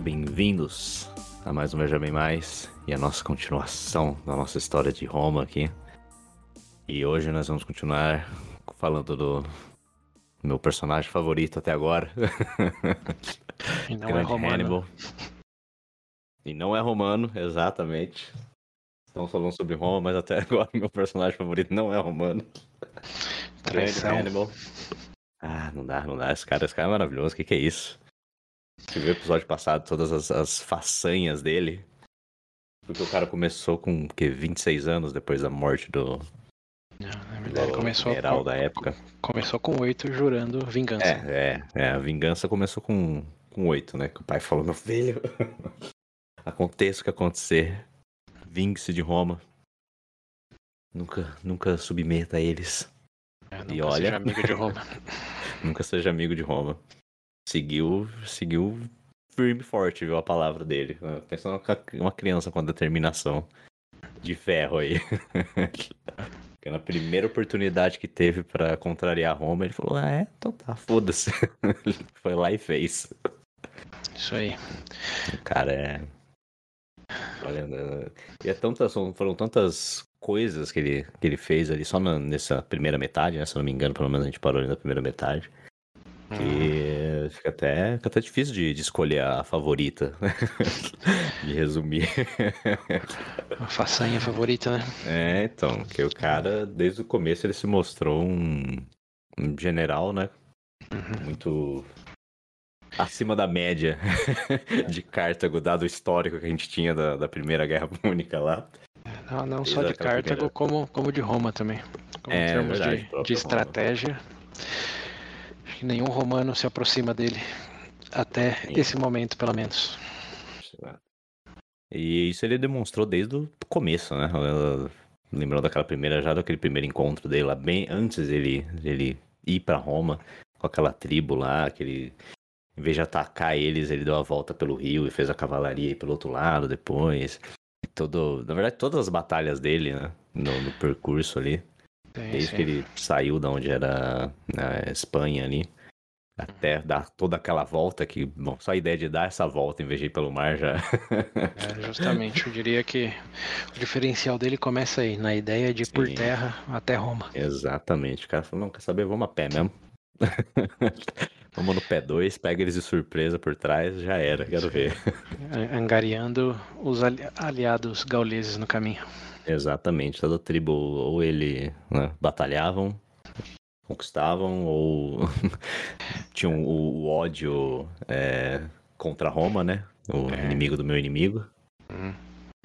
bem-vindos a mais um Veja Bem Mais e a nossa continuação da nossa história de Roma aqui. E hoje nós vamos continuar falando do meu personagem favorito até agora. E não é romano. Hannibal. E não é romano, exatamente. Estamos falando sobre Roma, mas até agora meu personagem favorito não é romano. Grande Traição. Hannibal. Ah, não dá, não dá. Esse cara, esse cara é maravilhoso. O que, que é isso? Você viu o episódio passado, todas as, as façanhas dele. Porque o cara começou com o quê? 26 anos depois da morte do, Não, na verdade, do começou, general com, da época. começou com oito jurando vingança. É, é, é. A vingança começou com, com 8, né? Que o pai falou, meu filho. Aconteça o que acontecer. Vingue-se de Roma. Nunca, nunca submeta a eles. É, nunca E olha- seja amigo de Roma. Nunca seja amigo de Roma. Seguiu, seguiu firme e forte, viu a palavra dele. Ah, Pensa uma criança com determinação de ferro aí. Porque na primeira oportunidade que teve pra contrariar Roma, ele falou: Ah, é? Então tá, foda-se. Foi lá e fez. Isso aí. O cara é. Olha, né, e é tantas, foram tantas coisas que ele, que ele fez ali só na- nessa primeira metade, né? Se eu não me engano, pelo menos a gente parou ali na primeira metade. Hum. Que fica até, fica até difícil de, de escolher a favorita. de resumir. A façanha favorita, né? É, então, que o cara, desde o começo, ele se mostrou um, um general, né? Uhum. Muito acima da média de Cartago, dado o histórico que a gente tinha da, da Primeira Guerra Púnica lá. Não, não Desde só de Cartago, primeira- como, como de Roma também. Como É, em termos verdade, de, de Roma. estratégia. Que nenhum romano se aproxima dele. Até Sim. esse momento, pelo menos. E isso ele demonstrou desde o começo, né? Lembrando daquela primeira, já daquele primeiro encontro dele lá, bem antes dele, dele ir pra Roma, com aquela tribo lá, que ele, em vez de atacar eles, ele deu a volta pelo rio e fez a cavalaria ir pelo outro lado depois. E todo, na verdade, todas as batalhas dele, né? No, no percurso ali, Sim, desde sim. que ele saiu da onde era a Espanha ali, até dar toda aquela volta que, bom, só a ideia de dar essa volta em vez de ir pelo mar já. É, justamente, eu diria que o diferencial dele começa aí, na ideia de ir por Sim. terra até Roma. Exatamente. O cara falou, não, quer saber? Vamos a pé mesmo. Vamos no pé 2, pega eles de surpresa por trás, já era, quero ver. angariando os ali- aliados gauleses no caminho. Exatamente, toda tribo, ou ele né, batalhavam, conquistavam, ou tinham o, o ódio é, contra Roma, né? O É. inimigo do meu inimigo. Hum.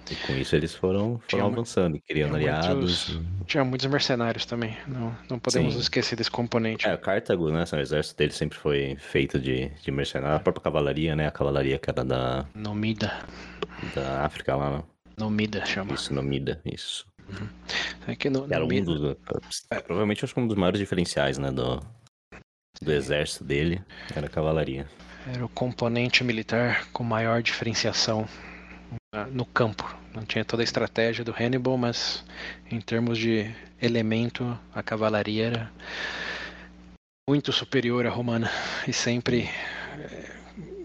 E com isso eles foram, foram avançando, criando tinha aliados. muitos- Tinha muitos mercenários também, não, não podemos Sim. esquecer desse componente. É, Cartago, né? O exército dele sempre foi feito de, de mercenários. A própria cavalaria, né? A cavalaria que era da, Nomida, da África lá, né? Nomida chama. Isso, Nomida, isso. É que no, era um dos. é, provavelmente acho que um dos maiores diferenciais, né? Do, do exército dele era a cavalaria. era o componente militar com maior diferenciação ah, no campo. Não tinha toda a estratégia do Hannibal, mas em termos de elemento, a cavalaria era muito superior à romana e sempre eh,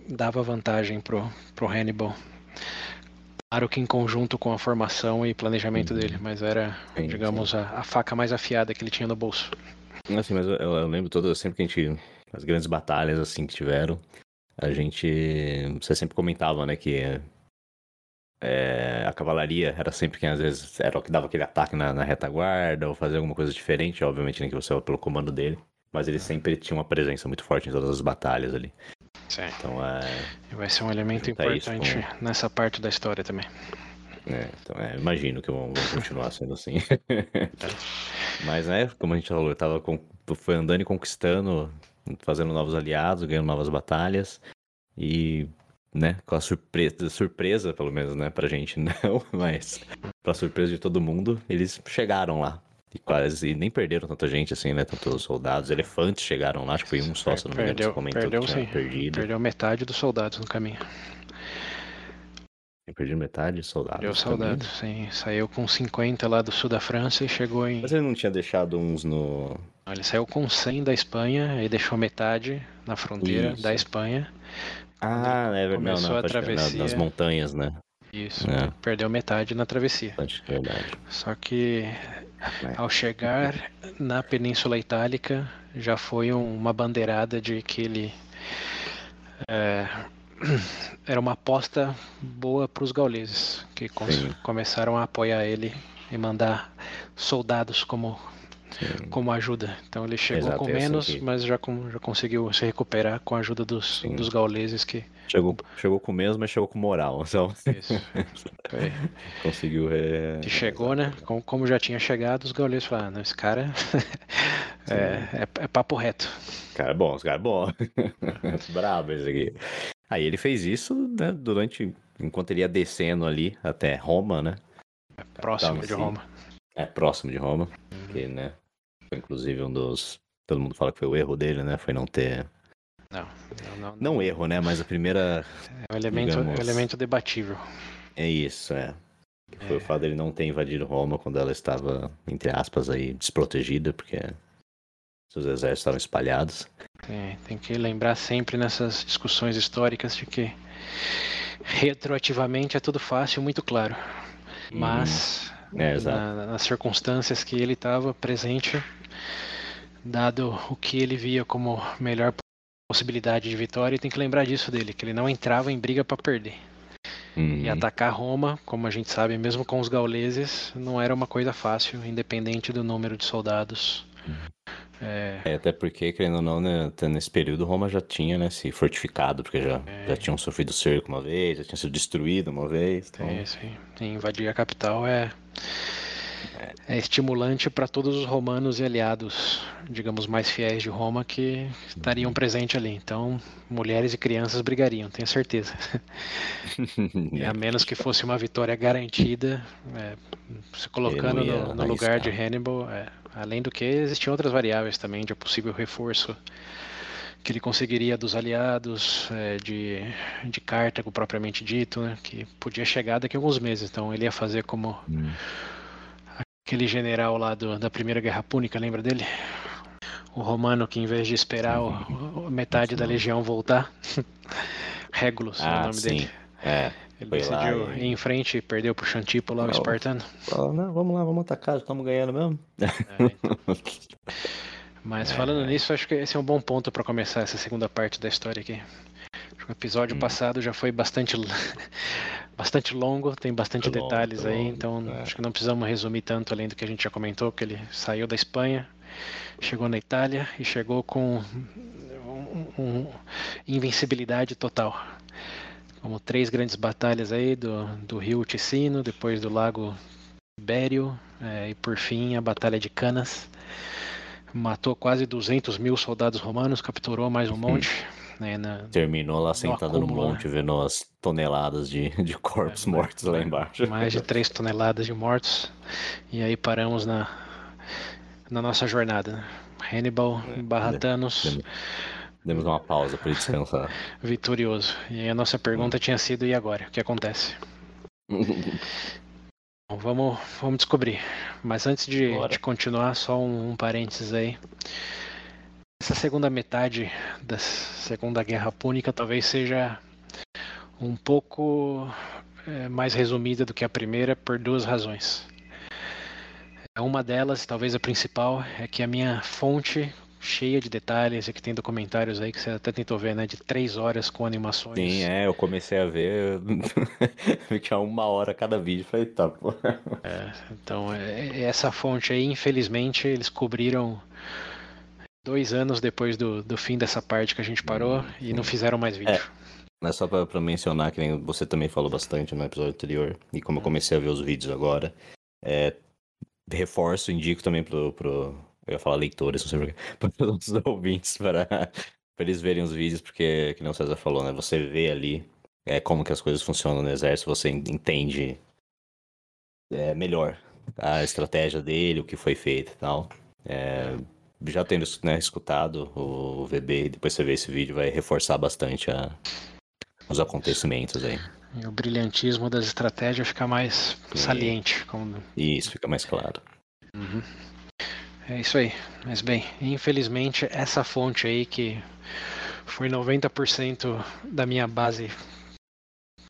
dava vantagem pro, pro Hannibal. Claro que em conjunto com a formação e planejamento Uhum. dele, mas era, Sim, digamos, a, a faca mais afiada que ele tinha no bolso. Assim, mas eu, eu lembro todas, sempre que a gente. As grandes batalhas assim que tiveram, a gente. Você sempre comentava, né, que é, a cavalaria era sempre quem às vezes era o que dava aquele ataque na, na retaguarda ou fazia alguma coisa diferente, obviamente, né, que você era pelo comando dele. Mas ele sempre tinha uma presença muito forte em todas as batalhas ali. Sim. Então, é, Vai ser um elemento importante nessa parte da história também. é, então é, imagino que vão, vão continuar sendo assim. Mas, né, como a gente falou, eu tava com, foi andando e conquistando, fazendo novos aliados, ganhando novas batalhas. E, né, com a surpresa, surpresa, pelo menos, né, pra gente não, mas pra surpresa de todo mundo, eles chegaram lá. E quase nem perderam tanta gente assim, né? Tantos soldados, elefantes chegaram lá, acho que foi um só, se não me engano, você comentou perdeu que perdido. Perdeu metade dos soldados no caminho. Perdi metade de soldados. Perdeu também. soldados, sim. Saiu com 50 lá do sul da França e chegou em. Mas ele não tinha deixado uns no. Ele saiu com 100 da Espanha e deixou metade na fronteira Isso. da Espanha. Ah, é verdade. Não, Começou não, a crer, na- travessia. nas montanhas, né? Isso, É. perdeu metade na travessia. Verdade. Só que. Ao chegar na Península Itálica já foi um- uma bandeirada de que ele é, era uma aposta boa para os gauleses, que com- começaram a apoiar ele e mandar soldados como, Sim. como ajuda. Então ele chegou Exato, com é assim menos, que- mas já, com- já conseguiu se recuperar com a ajuda dos, Sim. dos gauleses que Chegou, chegou com menos, mas chegou com moral. Então, Isso. Foi. conseguiu. É... Que chegou, né? Como, como já tinha chegado, os gauleses falaram, "Ah, não, esse cara é, é, é papo reto. Cara bom, os caras bom. Brabo esse aqui. Aí ele fez isso, né, durante. Enquanto ele ia descendo ali até Roma, né? Próximo Então, de assim, Roma. É, próximo de Roma. Que, né? Foi inclusive um dos. Todo mundo fala que foi o erro dele, né? Foi não ter. Não, não, não, Não erro, né? Mas a primeira. É um elemento, é um digamos- elemento debatível. É isso, é. Que foi É. o fato dele não ter invadido Roma quando ela estava, entre aspas, aí, desprotegida, porque seus exércitos estavam espalhados. Tem, tem que lembrar sempre nessas discussões históricas de que retroativamente é tudo fácil, muito claro. Mas É, exato. na- nas circunstâncias que ele estava presente, dado o que ele via como melhor possibilidade de vitória, tem que lembrar disso dele, que ele não entrava em briga para perder. Uhum. E atacar Roma, como a gente sabe, mesmo com os gauleses, não era uma coisa fácil, independente do número de soldados. É, É, até porque, querendo ou não, né, até nesse período Roma já tinha, né, se fortificado, porque já, É. já tinham sofrido cerco uma vez, já tinha sido destruído uma vez. Então, é, sim. Invadir a capital é, é estimulante para todos os romanos e aliados, digamos, mais fiéis de Roma que estariam presentes ali. Então, mulheres e crianças brigariam, tenho certeza. E a menos que fosse uma vitória garantida, é, se colocando no, no lugar de. Hannibal, é, além do que existiam outras variáveis também de possível reforço que ele conseguiria dos aliados, é, de, de Cartago propriamente dito, né, que podia chegar daqui a alguns meses. Então ele ia fazer como Hum. Aquele general lá do- da Primeira Guerra Púnica, lembra dele? O romano que em vez de esperar o- o- metade da legião voltar, Regulus é o Ah, nome sim. dele. É. Ele Foi lá decidiu e- ir em frente e perdeu pro Xantipo lá, o espartano. Não, vamos lá, vamos atacar, já estamos ganhando mesmo. É, então. Mas falando nisso, acho que esse é um bom ponto para começar essa segunda parte da história aqui. O episódio Hum. passado já foi bastante, bastante longo, tem bastante longo, detalhes foi aí, longo, então é. acho que não precisamos resumir tanto além do que a gente já comentou, que ele saiu da Espanha, chegou na Itália e chegou com um- um- invencibilidade total. Como três grandes batalhas aí do, do rio Ticino, depois do lago Bério eh, e por fim a Batalha de Canas. Matou quase 200 mil soldados romanos, capturou mais um monte. Né, na- Terminou lá sentado no acúmulo, né? monte, vendo as toneladas de, de corpos É, mortos lá embaixo. mais de 3 toneladas de mortos. E aí paramos na, na nossa jornada. né? Hannibal É, barra Thanos Demos, uma pausa para descansar. vitorioso. E aí a nossa pergunta tinha sido: e agora? O que acontece? Bom, vamos, vamos descobrir. Mas antes de, de continuar, só um, um parênteses aí. Essa segunda metade da Segunda Guerra Púnica talvez seja um pouco eh, mais resumida do que a primeira por duas razões. Uma delas, talvez a principal, é que a minha fonte cheia de detalhes e que tem documentários aí que você até tentou ver, né? De três horas com animações. Sim, é, eu comecei a ver, tinha uma hora cada vídeo, falei, tá, pô. É, então, é, é- essa fonte aí, infelizmente, eles cobriram dois anos depois do, do fim dessa parte que a gente parou e não fizeram mais vídeo. É só pra, pra mencionar, que nem você também falou bastante no episódio anterior, e como eu comecei a ver os vídeos agora, é, reforço, indico também pro, pro. Eu ia falar leitores, não sei porquê, para os ouvintes, para, para eles verem os vídeos, porque, que nem o César falou, né? Você vê ali é, como que as coisas funcionam no exército, você en- entende é, melhor a estratégia dele, o que foi feito e tal. É, já tendo né, escutado o VB e depois você vê esse vídeo, vai reforçar bastante a, os acontecimentos aí. E o brilhantismo das estratégias fica mais saliente. Como... Isso fica mais claro. Uhum. É isso aí. Mas bem, infelizmente essa fonte aí que foi 90% da minha base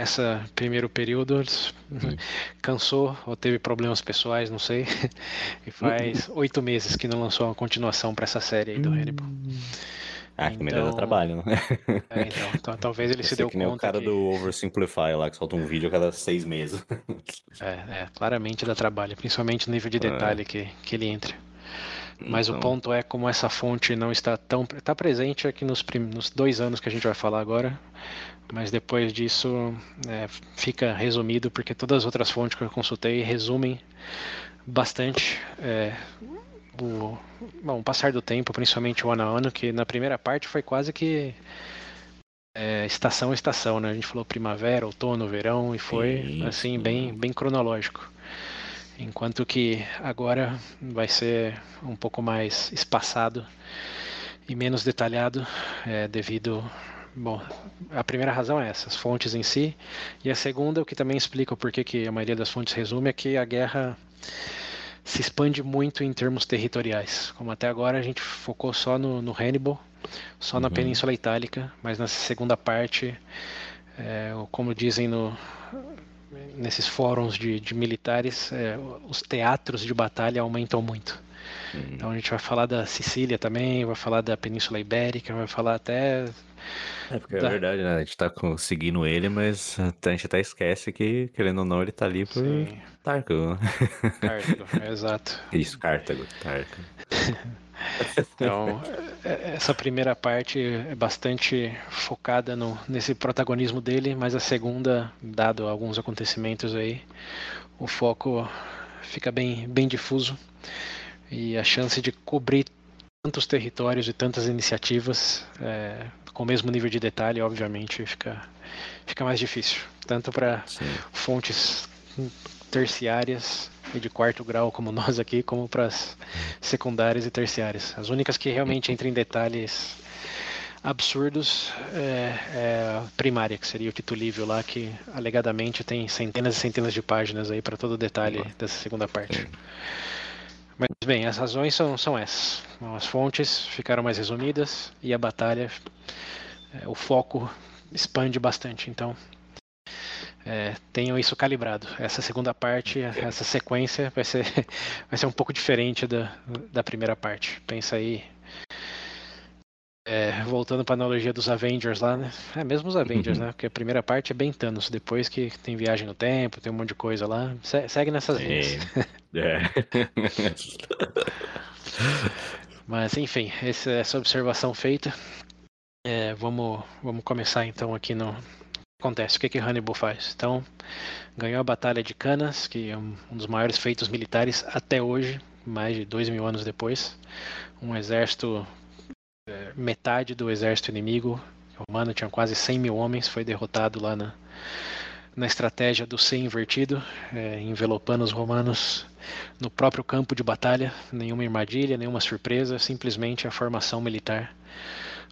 essa primeiro período uhum. cansou ou teve problemas pessoais, não sei. E faz uhum. oito meses que não lançou uma continuação para essa série aí do Hannibal. Ah, que então, melhor trabalho, né? É, então, então, talvez ele se deu que conta. Nem o cara que... do Oversimplify lá, que solta um vídeo a cada seis meses. É, é claramente dá trabalho, principalmente no nível de detalhe é. que, que ele entra. Mas então... o ponto é como essa fonte não está tão. Está presente aqui nos, prim... nos dois anos que a gente vai falar agora, mas depois disso é, fica resumido, porque todas as outras fontes que eu consultei resumem bastante é, o, bom, o passar do tempo, principalmente o ano a ano, que na primeira parte foi quase que é, estação a estação, né? A gente falou primavera, outono, verão, e foi sim, assim, sim. bem, bem cronológico. Enquanto que agora vai ser um pouco mais espaçado e menos detalhado, é, devido Bom, a primeira razão é essa, as fontes em si. E a segunda, o que também explica o porquê que a maioria das fontes resume, é que a guerra se expande muito em termos territoriais. Como até agora a gente focou só no, no Hannibal, só uhum. na Península Itálica, mas na segunda parte, é, como dizem no, nesses fóruns de, de militares, é, os teatros de batalha aumentam muito. Uhum. Então a gente vai falar da Sicília também, vai falar da Península Ibérica, vai falar até é, porque é verdade, né? A gente tá conseguindo ele, mas a gente até esquece que, querendo ou não, ele tá ali por Sim. Tártago. Cartago, exato. Isso, Cartago, Tártago. Então, é, essa primeira parte é bastante focada no, nesse protagonismo dele, mas a segunda, dado alguns acontecimentos aí, o foco fica bem, bem difuso e a chance de cobrir tantos territórios e tantas iniciativas é, com o mesmo nível de detalhe, obviamente, fica, fica mais difícil. Tanto para fontes terciárias e de quarto grau como nós aqui, como para as secundárias e terciárias. As únicas que realmente entram em detalhes absurdos é, é a primária, que seria o titulível lá, que alegadamente tem centenas e centenas de páginas aí para todo o detalhe dessa segunda parte. Mas bem, as razões são, são essas. As fontes ficaram mais resumidas e a batalha, é, o foco expande bastante. Então, é, tenham isso calibrado. Essa segunda parte, essa sequência vai ser, vai ser um pouco diferente da, da primeira parte. Pensa aí. É, voltando para a analogia dos Avengers lá, né? É mesmo os Avengers, uhum. né? Porque a primeira parte é bem Thanos, depois que tem viagem no tempo, tem um monte de coisa lá. Se, segue nessas linhas. É. Mas enfim, essa, essa observação feita. É, vamos, vamos começar então aqui no acontece. O que que Hannibal faz? Então, ganhou a Batalha de Canas, que é um, dos maiores feitos militares até hoje, mais de dois mil anos depois. Um exército, é, metade do exército inimigo romano, tinha quase 100 mil homens, foi derrotado lá na, na estratégia do C invertido, é, envelopando os romanos no próprio campo de batalha, nenhuma armadilha, nenhuma surpresa, simplesmente a formação militar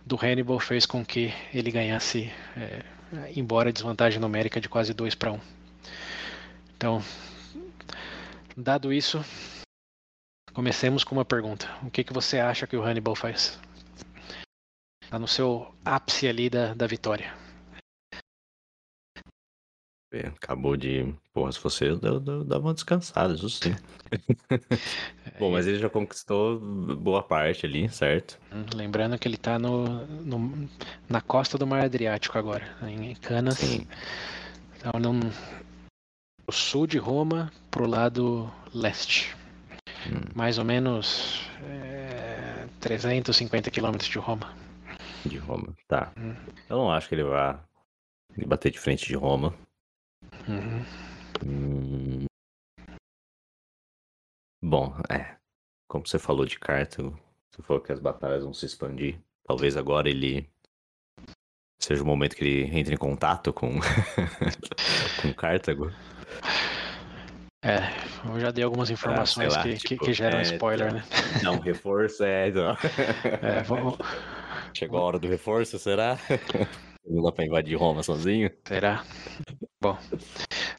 do Hannibal fez com que ele ganhasse, é, embora desvantagem numérica de quase 2 para 1. Um. Então, dado isso, comecemos com uma pergunta: o que, que você acha que o Hannibal faz? Está no seu ápice ali da, da vitória. É, acabou de. Porra, se fosse eu, dava uma descansada, isso sim. Bom, mas ele já conquistou boa parte ali, certo? Hum, lembrando que ele tá no, no na costa do Mar Adriático agora, em Canas. Sim. Então, no, no sul de Roma, pro lado leste. Hum. Mais ou menos é, 350 quilômetros de Roma. De Roma, tá. Hum. Eu não acho que ele vá bater de frente de Roma. Uhum. Hum... Bom, é. Como você falou de Cartago, você falou que as batalhas vão se expandir. Talvez agora ele seja o momento que ele entre em contato com, com Cartago. É, eu já dei algumas informações ah, lá, que, tipo, que, que, geram é, spoiler, né? Não, reforço é. Não. é vamos... Chegou a hora do reforço, será? Não dá pra invadir Roma sozinho? Será? Bom,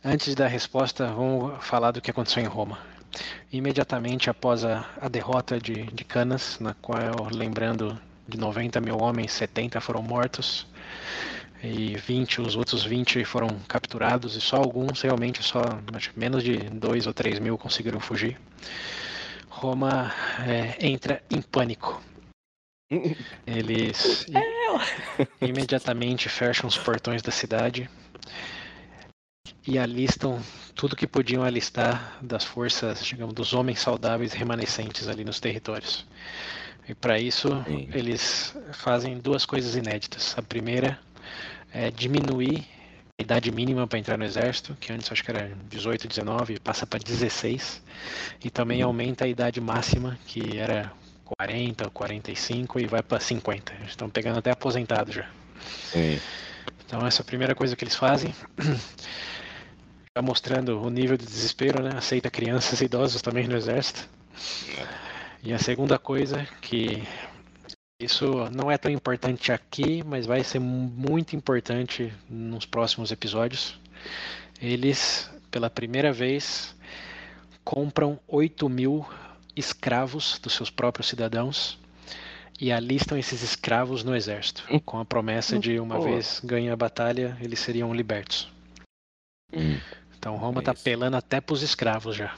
antes da resposta, vamos falar do que aconteceu em Roma. Imediatamente após a, a derrota de, de Canas, na qual, lembrando, de 90 mil homens, 70 foram mortos e 20, os outros 20 foram capturados e só alguns realmente, só menos de 2 ou 3 mil conseguiram fugir. Roma é, entra em pânico. Eles imediatamente fecham os portões da cidade e alistam tudo que podiam alistar das forças, digamos, dos homens saudáveis remanescentes ali nos territórios. E para isso, Sim. eles fazem duas coisas inéditas. A primeira é diminuir a idade mínima para entrar no exército, que antes acho que era 18, 19, passa para 16, e também uhum. aumenta a idade máxima, que era 40, 45 e vai para 50. Eles estão pegando até aposentado já. Sim. Então essa é a primeira coisa que eles fazem. Já mostrando o nível de desespero, né? Aceita crianças e idosos também no exército. É. E a segunda coisa que isso não é tão importante aqui, mas vai ser muito importante nos próximos episódios. Eles, pela primeira vez, compram 8 mil escravos dos seus próprios cidadãos e alistam esses escravos no exército, hum. com a promessa de, uma vez ganha a batalha, eles seriam libertos. Hum. Então Roma está é apelando até para os escravos já.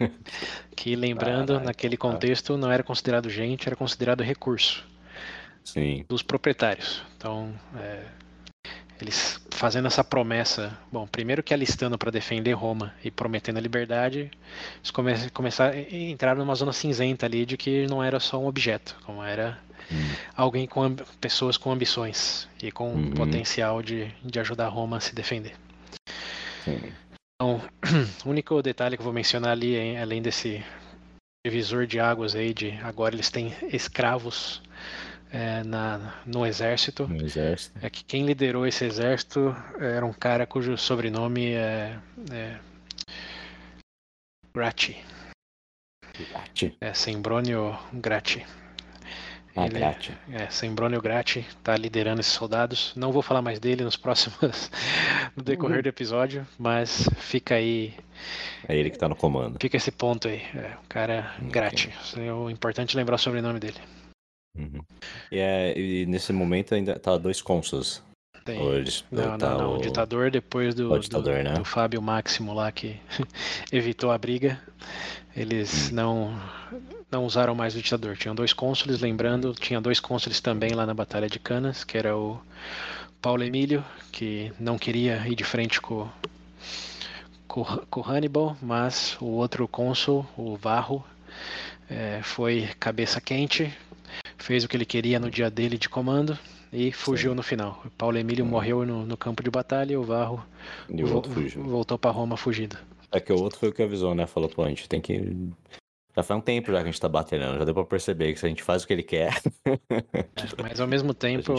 que lembrando, Caraca, naquele contexto não era considerado gente, era considerado recurso Sim. dos proprietários. Então, é, eles fazendo essa promessa, bom, primeiro que alistando para defender Roma e prometendo a liberdade, eles come começaram a entrar numa zona cinzenta ali de que não era só um objeto, como era hum. alguém com pessoas com ambições e com uhum. potencial de, de ajudar Roma a se defender. Sim. Então, o único detalhe que eu vou mencionar ali, além desse divisor de águas aí, de agora eles têm escravos é, na, no exército, no exército, é que quem liderou esse exército era um cara cujo sobrenome é, é Grati. Grati. É Sembronio Grati. Ah, Ele, Grati. É, Sembronio Grati está liderando esses soldados. Não vou falar mais dele nos próximos no decorrer uhum. do episódio, mas fica aí. É ele que está no comando. Fica esse ponto aí. É, o cara okay. Grati. É o importante lembrar o sobrenome dele. Uhum. E, é, e nesse momento ainda tá dois cônsules. Tem. Eles, não, tá não, não. O... o ditador depois do, ditador, do, né? do Fábio Máximo lá que evitou a briga. Eles hum. não não usaram mais o ditador. Tinham dois cônsules, lembrando, tinha dois cônsules também lá na Batalha de Canas, que era o Paulo Emílio, que não queria ir de frente com, com, com Hannibal, mas o outro cônsul, o Varro, é, foi cabeça quente, fez o que ele queria no dia dele de comando e fugiu Sim. no final. O Paulo Emílio hum. morreu no, no, campo de batalha e o Varro e o vo voltou para Roma fugido. É que o outro foi o que avisou, né? Falou, pô, a gente tem que já faz um tempo já que a gente tá batendo, já deu pra perceber que se a gente faz o que ele quer. É, mas ao mesmo tempo,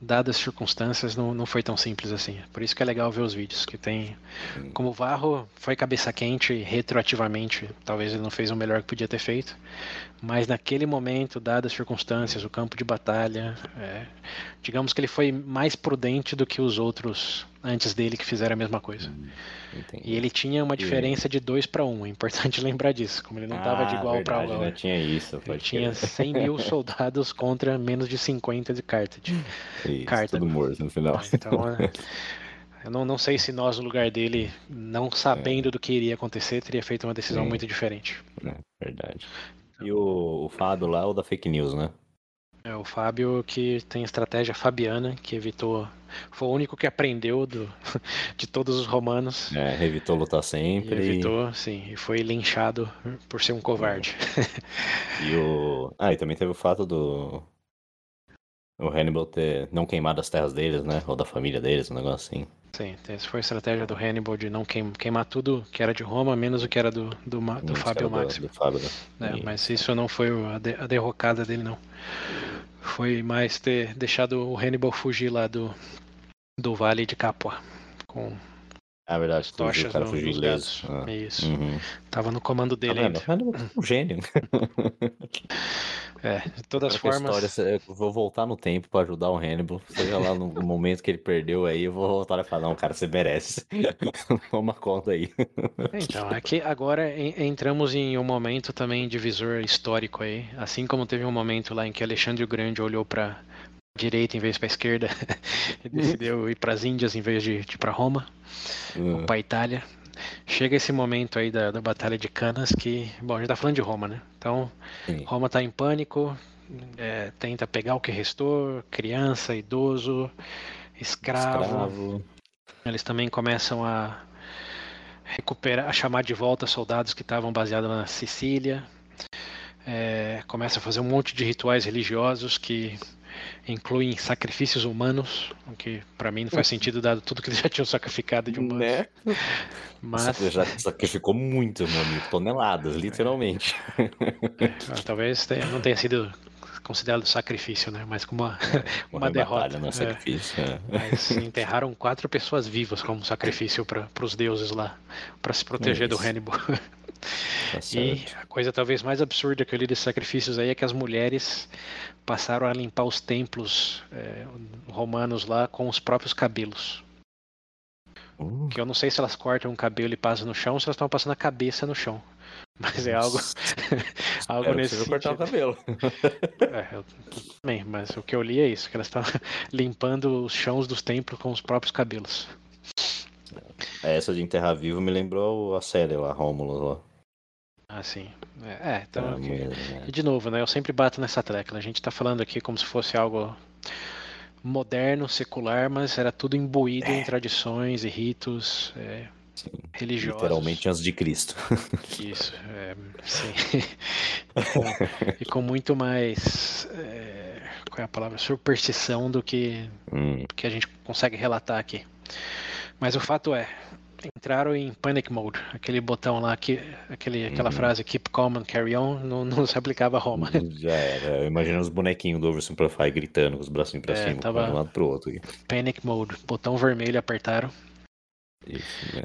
dadas as circunstâncias, não, não foi tão simples assim. Por isso que é legal ver os vídeos, que tem. Como o Varro foi cabeça quente retroativamente, talvez ele não fez o melhor que podia ter feito. Mas naquele momento, dadas as circunstâncias, o campo de batalha, é, digamos que ele foi mais prudente do que os outros antes dele que fizeram a mesma coisa. Hum. Entendi. E ele tinha uma diferença de 2 para 1. Um. É importante lembrar disso. Como ele não estava ah, de igual para igual. Né? Tinha isso. Ele tinha 100 mil soldados contra menos de 50 de Carthage. Isso, Carthage. tudo morto no final. Então, é, eu não, não sei se nós, no lugar dele, não sabendo é. do que iria acontecer, teria feito uma decisão Sim. muito diferente. É, verdade. E o, o Fábio lá, o da fake news, né? É o Fábio que tem estratégia fabiana, que evitou. Foi o único que aprendeu do, de todos os romanos. É, evitou lutar sempre. E evitou, e... sim, e foi linchado por ser um covarde. E o. Ah, e também teve o fato do. O Hannibal ter não queimado as terras deles, né? Ou da família deles, um negócio assim. Sim, essa foi a estratégia do Hannibal de não queimar tudo que era de Roma, menos o que era do, do, do, do Fábio Máximo. né? É, mas isso não foi a, de, a derrocada dele, não. Foi mais ter deixado o Hannibal fugir lá do, do Vale de Capua, com Ah, verdade, fugiu, o tochas cara fugiu ileso. Ah. Isso. Uhum. Tava no comando Tá dele vendo? ainda. Hannibal é um gênio. É, de todas as Agora formas. história, eu vou voltar no tempo pra ajudar o Hannibal. Seja lá no momento que ele perdeu aí, eu vou voltar e falar, não, cara, você merece. Toma conta aí. Então, aqui agora en- entramos em um momento também divisor histórico aí. Assim como teve um momento lá em que Alexandre o Grande olhou para direita em vez para esquerda e decidiu ir para as Índias em vez de, de ir para Roma, Hum, para Itália. Chega esse momento aí da, da Batalha de Canas que, bom, a gente tá falando de Roma, né? Então, sim. Roma tá em pânico, é, tenta pegar o que restou, criança, idoso, escravo. Escravo. Eles também começam a recuperar, a chamar de volta soldados que estavam baseados na Sicília. É, começa a fazer um monte de rituais religiosos que incluem sacrifícios humanos, o que para mim não faz sentido dado tudo que eles já tinham sacrificado de humanos. Né? Mas Nossa, já sacrificou muito, meu amigo. Toneladas, literalmente. ah, talvez não tenha sido considerado sacrifício, né? Mas como uma, uma em derrota. não é É. sacrifício. é. Mas enterraram quatro pessoas vivas como sacrifício para os deuses lá, para se proteger do. Hannibal. Tá E a coisa talvez mais absurda que eu li desses sacrifícios aí é que as mulheres passaram a limpar os templos eh, romanos lá com os próprios cabelos. Uh, Que eu não sei se elas cortam o cabelo e passam no chão ou se elas estão passando a cabeça no chão. Mas é algo, algo que nesse seja cortar o sentido. cabelo. É, eu também, mas o que eu li é isso, que elas estão limpando os chãos dos templos com os próprios cabelos. É, Essa de enterrar vivo me lembrou a série lá, Rômulo lá. Assim. É, é, então. Ah, mesmo, né? E de novo, né? Eu sempre bato nessa tecla. A gente tá falando aqui como se fosse algo moderno, secular, mas era tudo imbuído em tradições e ritos é, Sim. religiosos. Literalmente antes de Cristo. Isso, é, sim. e, com, e com muito mais. é, qual é a palavra? Superstição do que, Hum, que a gente consegue relatar aqui. Mas o fato é. Entraram em panic mode, aquele botão lá, que, aquele, aquela Uhum. frase keep calm and carry on, não, não se aplicava a Roma. já era. Eu imagino os bonequinhos do Oversimplify gritando com os bracinhos pra É, cima, tava- de um lado pro outro. aqui. Panic mode, botão vermelho apertaram Isso, né?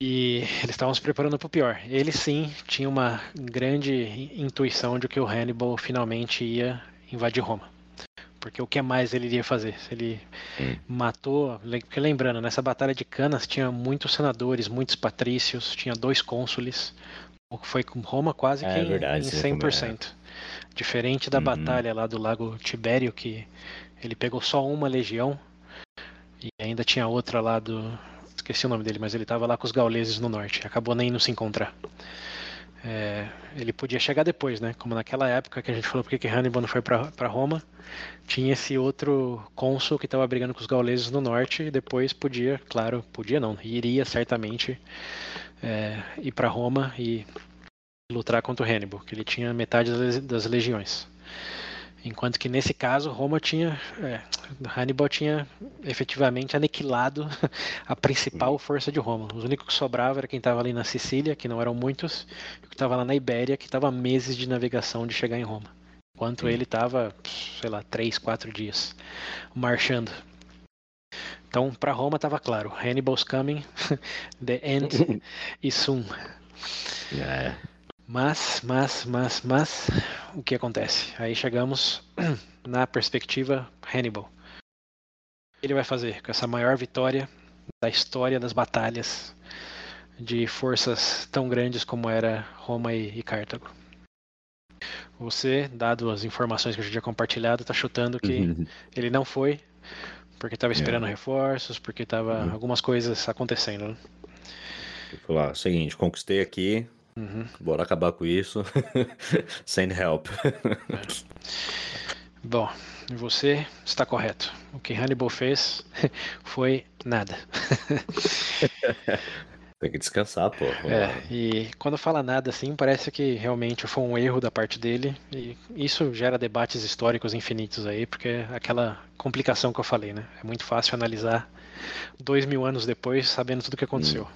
e eles estavam se preparando para o pior. Eles sim tinham uma grande in- intuição de que o Hannibal finalmente ia invadir Roma. Porque o que mais ele iria fazer? Se ele Hum. matou. Porque lembrando, nessa batalha de Canas tinha muitos senadores, muitos patrícios, tinha dois cônsules. O que Foi com Roma quase É que em- verdade, em sim, 100%. Diferente da Uhum. batalha lá do Lago Tibério, que ele pegou só uma legião e ainda tinha outra lá do. Esqueci o nome dele, mas ele estava lá com os gauleses no norte. Acabou nem indo se encontrar. É, ele podia chegar depois, né? Como naquela época que a gente falou porque que Hannibal não foi para Roma, tinha esse outro cônsul que estava brigando com os gauleses no norte e depois podia, claro, podia não, iria certamente é, ir para Roma e lutar contra o Hannibal, que ele tinha metade das, das legiões. Enquanto que nesse caso Roma tinha, é, Hannibal tinha efetivamente aniquilado a principal força de Roma. Os únicos que sobrava era quem estava ali na Sicília, que não eram muitos, e o que estava lá na Ibéria, que estava meses de navegação de chegar em Roma. Enquanto ele estava, sei lá, três, quatro dias marchando. Então, para Roma estava claro, Hannibal's coming, the end is soon. É. Mas, mas, mas, mas, o que acontece? Aí chegamos na perspectiva Hannibal. O que ele vai fazer com essa maior vitória da história das batalhas de forças tão grandes como era Roma e, e Cartago? Você, dado as informações que eu já tinha compartilhado, está chutando que Uhum. ele não foi porque estava esperando reforços, porque estava Uhum. algumas coisas acontecendo. Né? Vou falar, seguinte, conquistei aqui, Uhum. bora acabar com isso. Send help. Bom, você está correto. O que Hannibal fez foi nada. Tem que descansar, pô. É, e quando fala nada assim, parece que realmente foi um erro da parte dele. E isso gera debates históricos infinitos aí, porque é aquela complicação que eu falei, né? É muito fácil analisar dois mil anos depois, sabendo tudo o que aconteceu.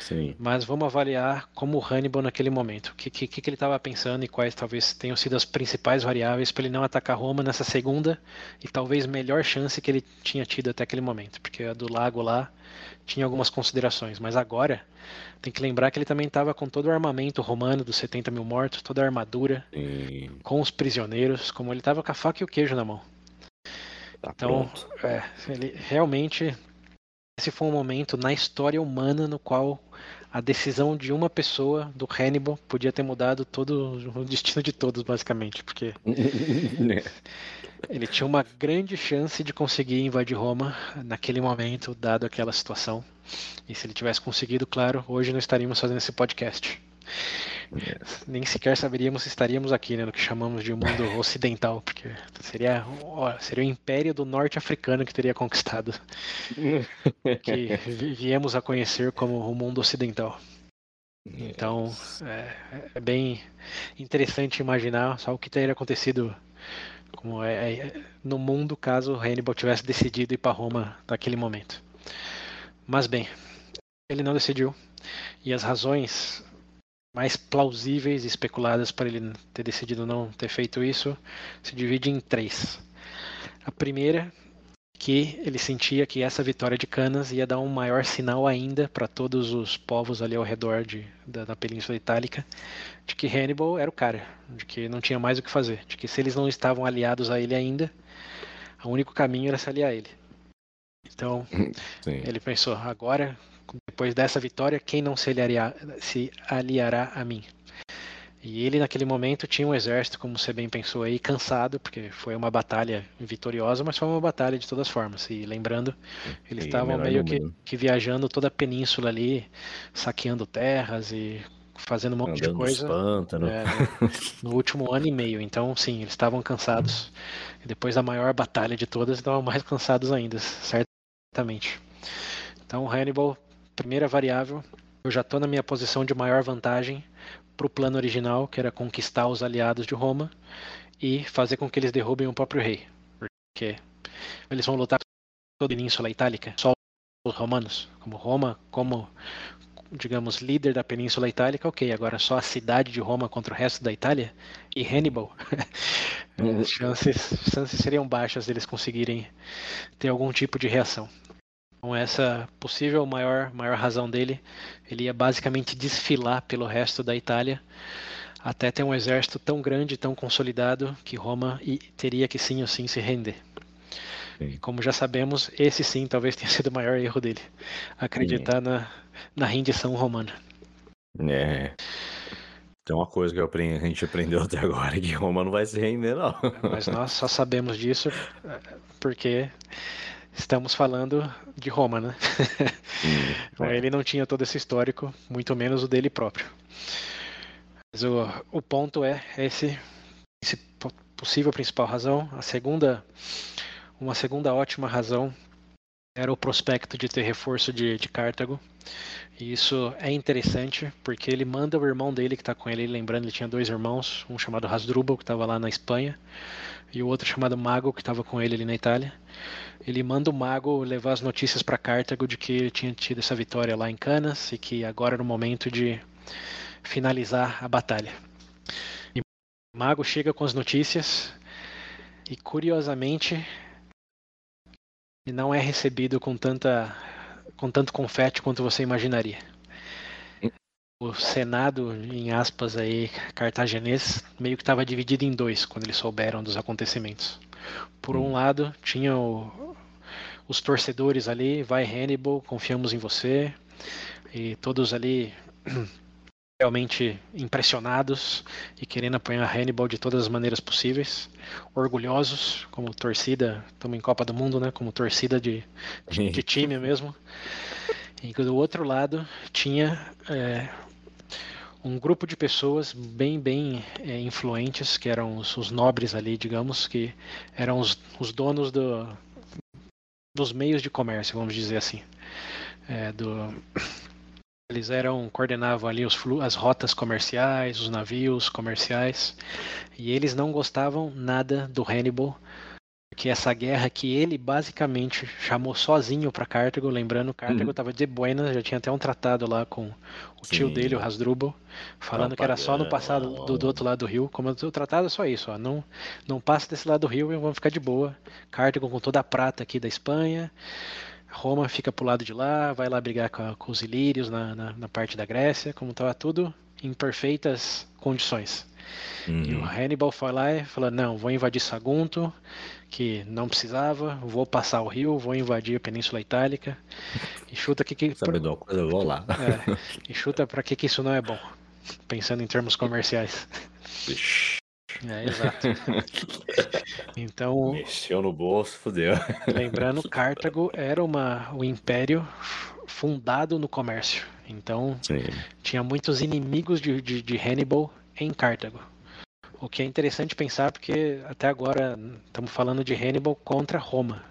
Sim. Mas vamos avaliar como o Hannibal naquele momento. O que, que, que ele estava pensando e quais talvez tenham sido as principais variáveis para ele não atacar Roma nessa segunda e talvez melhor chance que ele tinha tido até aquele momento. Porque a do lago lá tinha algumas considerações. Mas agora tem que lembrar que ele também estava com todo o armamento romano dos 70 mil mortos, toda a armadura, Sim. com os prisioneiros, como ele estava com a faca e o queijo na mão. Tá Então, é, ele realmente esse foi um momento na história humana no qual a decisão de uma pessoa do Hannibal podia ter mudado todo o destino de todos, basicamente, porque ele tinha uma grande chance de conseguir invadir Roma naquele momento, dado aquela situação. E se ele tivesse conseguido, claro, hoje não estaríamos fazendo esse podcast. Nem sequer saberíamos se estaríamos aqui, né, no que chamamos de mundo ocidental, porque seria, ó, seria o império do norte africano que teria conquistado, que vi- viemos a conhecer como o mundo ocidental. Então, é, é bem interessante imaginar só o que teria acontecido como é, é, no mundo caso Hannibal tivesse decidido ir para Roma naquele momento. Mas bem, ele não decidiu. E as razões mais plausíveis e especuladas para ele ter decidido não ter feito isso se dividem em três. A primeira, que ele sentia que essa vitória de Canas ia dar um maior sinal ainda para todos os povos ali ao redor de, da, da Península Itálica de que Hannibal era o cara, de que não tinha mais o que fazer, de que se eles não estavam aliados a ele ainda, o único caminho era se aliar a ele. Então, Sim. ele pensou, agora, depois dessa vitória, quem não se, aliaria, se aliará a mim? E ele, naquele momento, tinha um exército, como você bem pensou aí, cansado, porque foi uma batalha vitoriosa, mas foi uma batalha de todas formas. E lembrando, eles estavam meio que, que viajando toda a península ali, saqueando terras e fazendo um monte de Andando nos coisa. É, no, no último ano e meio. Então, sim, eles estavam cansados. E depois da maior batalha de todas, estavam mais cansados ainda, certamente. Então, Hannibal, primeira variável, eu já estou na minha posição de maior vantagem para o plano original, que era conquistar os aliados de Roma e fazer com que eles derrubem o próprio rei. Porque eles vão lutar toda a Península Itálica, só os romanos. Como Roma, como digamos, líder da Península Itálica, ok, agora só a cidade de Roma contra o resto da Itália e Hannibal, as chances, chances seriam baixas deles conseguirem ter algum tipo de reação. Então essa possível maior, maior razão dele, ele ia basicamente desfilar pelo resto da Itália até ter um exército tão grande, tão consolidado, que Roma teria que sim ou sim se render. Sim. Como já sabemos, esse sim talvez tenha sido o maior erro dele, acreditar na, na rendição romana. É. Tem uma coisa que aprendi- a gente aprendeu até agora, que Roma não vai se render, não. Mas nós só sabemos disso eh, porque estamos falando de Roma, né? Hum, é. Ele não tinha todo esse histórico, muito menos o dele próprio. Mas o, o ponto é esse, esse po- possível principal razão. A segunda, uma segunda ótima razão era o prospecto de ter reforço de, de Cartago. E isso é interessante porque ele manda o irmão dele que está com ele, lembrando, ele tinha dois irmãos, um chamado Hasdrubal que estava lá na Espanha e o outro chamado Mago que estava com ele ali na Itália. Ele manda o Mago levar as notícias para Cartago de que ele tinha tido essa vitória lá em Canas e que agora era o momento de finalizar a batalha. E o Mago chega com as notícias e curiosamente não é recebido com tanta com tanto confete quanto você imaginaria. O Senado, em aspas aí, cartaginês, meio que estava dividido em dois quando eles souberam dos acontecimentos. Por um Hum. lado, tinha o- os torcedores ali, vai Hannibal, confiamos em você, e todos ali realmente impressionados e querendo apoiar Hannibal de todas as maneiras possíveis, orgulhosos, como torcida, estamos em Copa do Mundo, né? Como torcida de, de, de time mesmo. E do outro lado tinha é, um grupo de pessoas bem, bem é, influentes, que eram os, os nobres ali, digamos, que eram os, os donos do, dos meios de comércio, vamos dizer assim. É, do, eles eram coordenavam ali os as rotas comerciais, os navios comerciais, e eles não gostavam nada do Hannibal que essa guerra que ele basicamente chamou sozinho para Cartago, lembrando Cartago estava uhum. de buenas, já tinha até um tratado lá com o Sim. tio dele, o Hasdrubal, falando que era só no passado do, do, outro lado do rio, como o tratado é só isso, ó, não não passa desse lado do rio e vamos ficar de boa. Cartago com toda a prata aqui da Espanha, Roma fica pro lado de lá, vai lá brigar com, com os ilírios na, na, na parte da Grécia, como estava tudo em perfeitas condições. Uhum. E o uhum. Hannibal foi lá e falou: Não, vou invadir Sagunto, que não precisava, vou passar o rio, vou invadir a Península Itálica. E chuta que. que Sabe uma coisa, eu vou lá. É, e chuta para que, que isso não é bom, pensando em termos comerciais. É, exato. Então. Mexeu no bolso, fodeu. Lembrando, Cartago era uma, um império fundado no comércio. Então, Sim. tinha muitos inimigos de, de, de Hannibal em Cartago. O que é interessante pensar, porque até agora estamos falando de Hannibal contra Roma.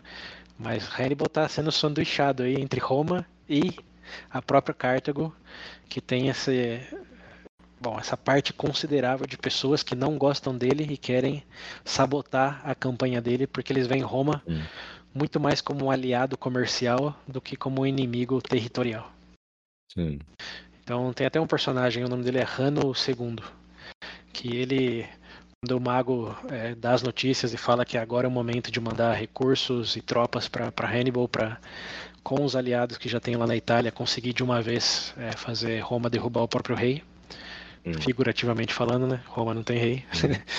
Mas Hannibal está sendo sanduichado aí entre Roma e a própria Cartago, que tem esse, bom, essa parte considerável de pessoas que não gostam dele e querem sabotar a campanha dele, porque eles veem Roma hum. muito mais como um aliado comercial do que como um inimigo territorial. Sim. Então tem até um personagem, o nome dele é Rano II, que ele, quando o mago é, dá as notícias e fala que agora é o momento de mandar recursos e tropas para Hannibal, para com os aliados que já tem lá na Itália, conseguir de uma vez é, fazer Roma derrubar o próprio rei, hum. figurativamente falando, né? Roma não tem rei. Hum.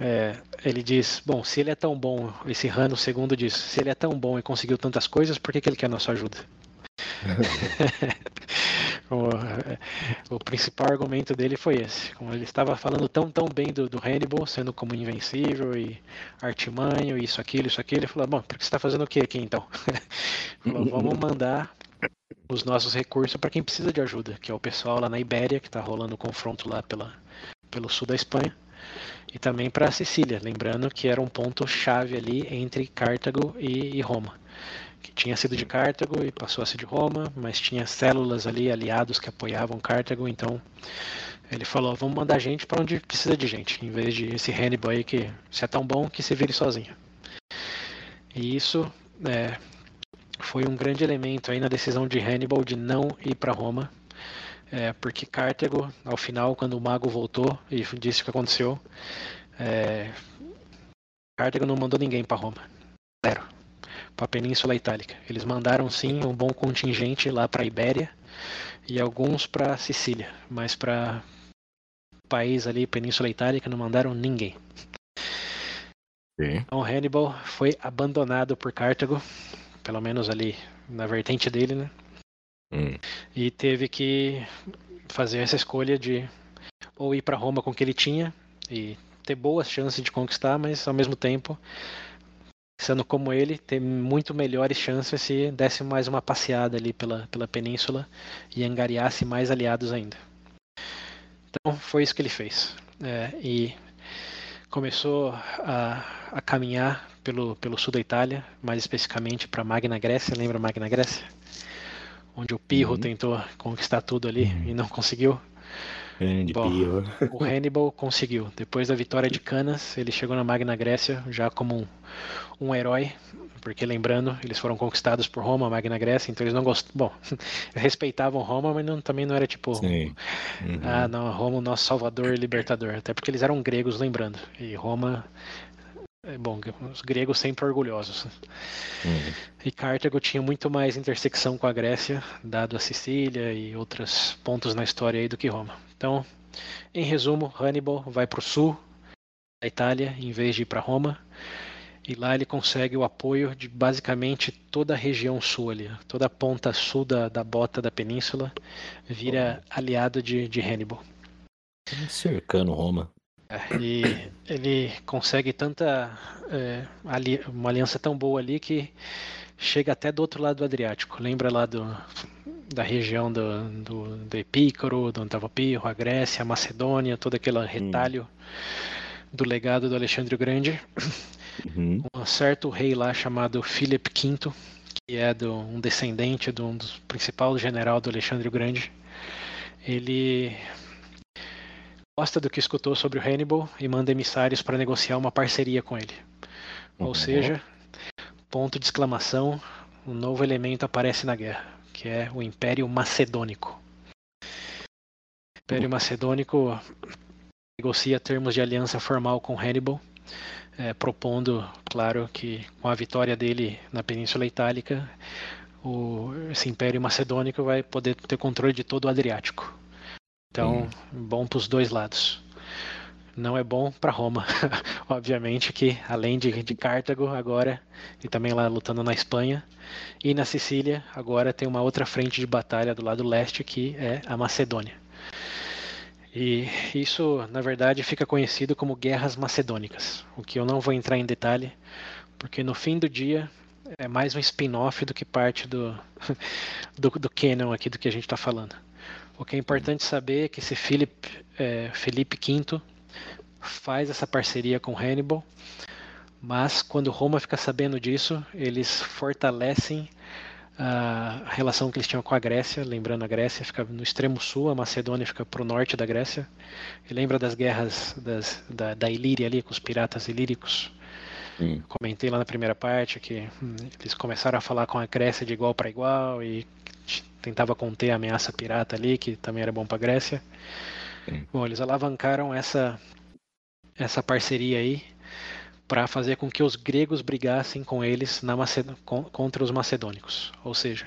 É, ele diz: Bom, se ele é tão bom, esse Rano II diz: Se ele é tão bom e conseguiu tantas coisas, por que, que ele quer nossa ajuda? o, o, principal argumento dele foi esse. Como ele estava falando tão tão bem do, do Hannibal, sendo como invencível e artimanho, isso, aquilo, isso, aquilo, ele falou: Bom, por que você está fazendo o que aqui então? falou, Vamos mandar os nossos recursos para quem precisa de ajuda, que é o pessoal lá na Ibéria, que está rolando o confronto lá pela, pelo sul da Espanha, e também para a Sicília, lembrando que era um ponto chave ali entre Cartago e, e Roma que tinha sido de Cartago e passou a ser de Roma, mas tinha células ali, aliados que apoiavam Cartago, então ele falou, vamos mandar gente para onde precisa de gente, em vez de esse Hannibal aí que se é tão bom que se vire sozinho. E isso é, foi um grande elemento aí na decisão de Hannibal de não ir para Roma, é, porque Cartago, ao final, quando o mago voltou e disse o que aconteceu, é, Cartago não mandou ninguém para Roma, zero para a Península Itálica. Eles mandaram sim um bom contingente lá para a Ibéria e alguns para Sicília, mas para o país ali, Península Itálica, não mandaram ninguém. Sim. Então Hannibal foi abandonado por Cartago, pelo menos ali na vertente dele, né? Hum. E teve que fazer essa escolha de ou ir para Roma com o que ele tinha e ter boas chances de conquistar, mas ao mesmo tempo sendo como ele, ter muito melhores chances se desse mais uma passeada ali pela, pela península e angariasse mais aliados ainda. Então foi isso que ele fez. É, e começou a, a, caminhar pelo, pelo sul da Itália, mais especificamente para Magna Grécia. Lembra Magna Grécia? Onde o Pirro uhum. tentou conquistar tudo ali uhum. e não conseguiu. Grande Bom, o Hannibal conseguiu. Depois da vitória de Canas, ele chegou na Magna Grécia já como um, um herói, porque lembrando, eles foram conquistados por Roma, Magna Grécia, então eles não gostavam. Bom, respeitavam Roma, mas não, também não era tipo. Sim. Uhum. Ah, não, Roma, o nosso salvador e libertador. Até porque eles eram gregos, lembrando. E Roma é bom, os gregos sempre orgulhosos. Uhum. E Cartago tinha muito mais intersecção com a Grécia, dado a Sicília e outros pontos na história aí do que Roma. Então, em resumo, Hannibal vai para o sul da Itália em vez de ir para Roma. E lá ele consegue o apoio de basicamente toda a região sul ali, toda a ponta sul da, da bota da península vira aliado de, de Hannibal. Cercando Roma. É, e ele consegue tanta é, ali, uma aliança tão boa ali que chega até do outro lado do Adriático. Lembra lá do, da região do, do, do Epícoro, do Antavopirro, a Grécia, a Macedônia, todo aquele retalho hum. do legado do Alexandre o Grande. Uhum. Um certo rei lá chamado Philip V, que é do, um descendente de um dos principais general do Alexandre o Grande. Ele gosta do que escutou sobre o Hannibal e manda emissários para negociar uma parceria com ele. Ou uhum. seja, ponto de exclamação, um novo elemento aparece na guerra, que é o Império Macedônico. O Império Macedônico negocia termos de aliança formal com Hannibal, é, propondo, claro, que com a vitória dele na Península Itálica, o, esse Império Macedônico vai poder ter controle de todo o Adriático. Então, hum. bom para os dois lados. Não é bom para Roma, obviamente que além de, de Cartago agora e também lá lutando na Espanha e na Sicília agora tem uma outra frente de batalha do lado leste que é a Macedônia. E isso, na verdade, fica conhecido como guerras macedônicas, o que eu não vou entrar em detalhe, porque no fim do dia é mais um spin-off do que parte do, do, do canon aqui do que a gente está falando. O que é importante saber é que esse Felipe, é, Felipe V faz essa parceria com Hannibal, mas quando Roma fica sabendo disso, eles fortalecem a relação que eles tinham com a Grécia, lembrando a Grécia fica no extremo sul, a Macedônia fica para o norte da Grécia. E lembra das guerras das, da, da Ilíria ali com os piratas ilíricos? Sim. Comentei lá na primeira parte que hum, eles começaram a falar com a Grécia de igual para igual e tentava conter a ameaça pirata ali, que também era bom para a Grécia. Sim. Bom, eles alavancaram essa essa parceria aí para fazer com que os gregos brigassem com eles Maced... contra os macedônicos. Ou seja,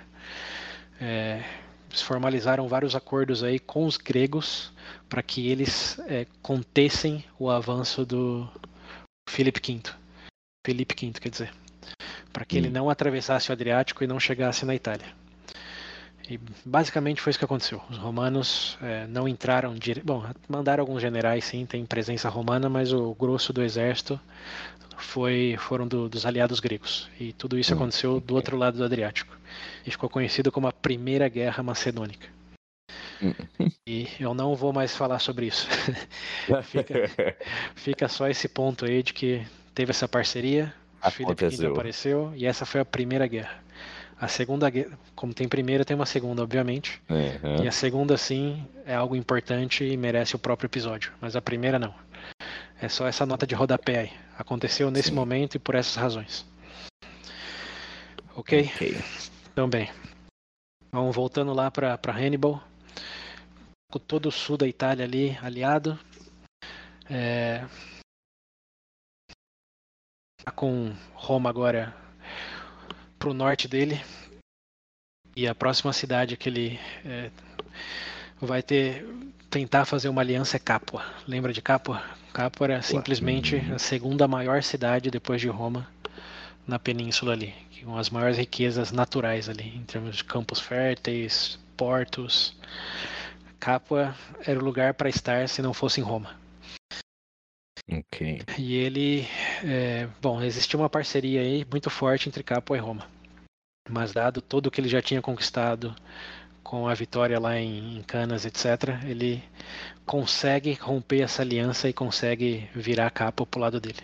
é, eles formalizaram vários acordos aí com os gregos para que eles é, contessem o avanço do Filipe V. Felipe V, quer dizer, para que hum. ele não atravessasse o Adriático e não chegasse na Itália. E basicamente foi isso que aconteceu. Os romanos é, não entraram dire... Bom, mandaram alguns generais, sim, tem presença romana, mas o grosso do exército foi foram do, dos aliados gregos. E tudo isso hum. aconteceu do outro lado do Adriático. E ficou conhecido como a Primeira Guerra Macedônica. Hum. E eu não vou mais falar sobre isso. fica, fica só esse ponto aí de que teve essa parceria, Filipe V apareceu e essa foi a primeira guerra. A segunda como tem primeira, tem uma segunda, obviamente. Uhum. E a segunda, sim, é algo importante e merece o próprio episódio. Mas a primeira, não. É só essa nota de rodapé aí. Aconteceu nesse sim. momento e por essas razões. Ok? Ok. Então, bem. Vamos voltando lá para Hannibal. Com todo o sul da Itália ali aliado. É... Tá com Roma agora para o norte dele. E a próxima cidade que ele é, vai ter tentar fazer uma aliança é Capua. Lembra de Capua? Capua era simplesmente a segunda maior cidade depois de Roma na península ali, com as maiores riquezas naturais ali, em termos de campos férteis, portos. Capua era o lugar para estar se não fosse em Roma. Ok. E ele, é, bom, existia uma parceria aí muito forte entre Capua e Roma. Mas dado todo o que ele já tinha conquistado com a vitória lá em, em Canas, etc., ele consegue romper essa aliança e consegue virar a capa pro lado dele.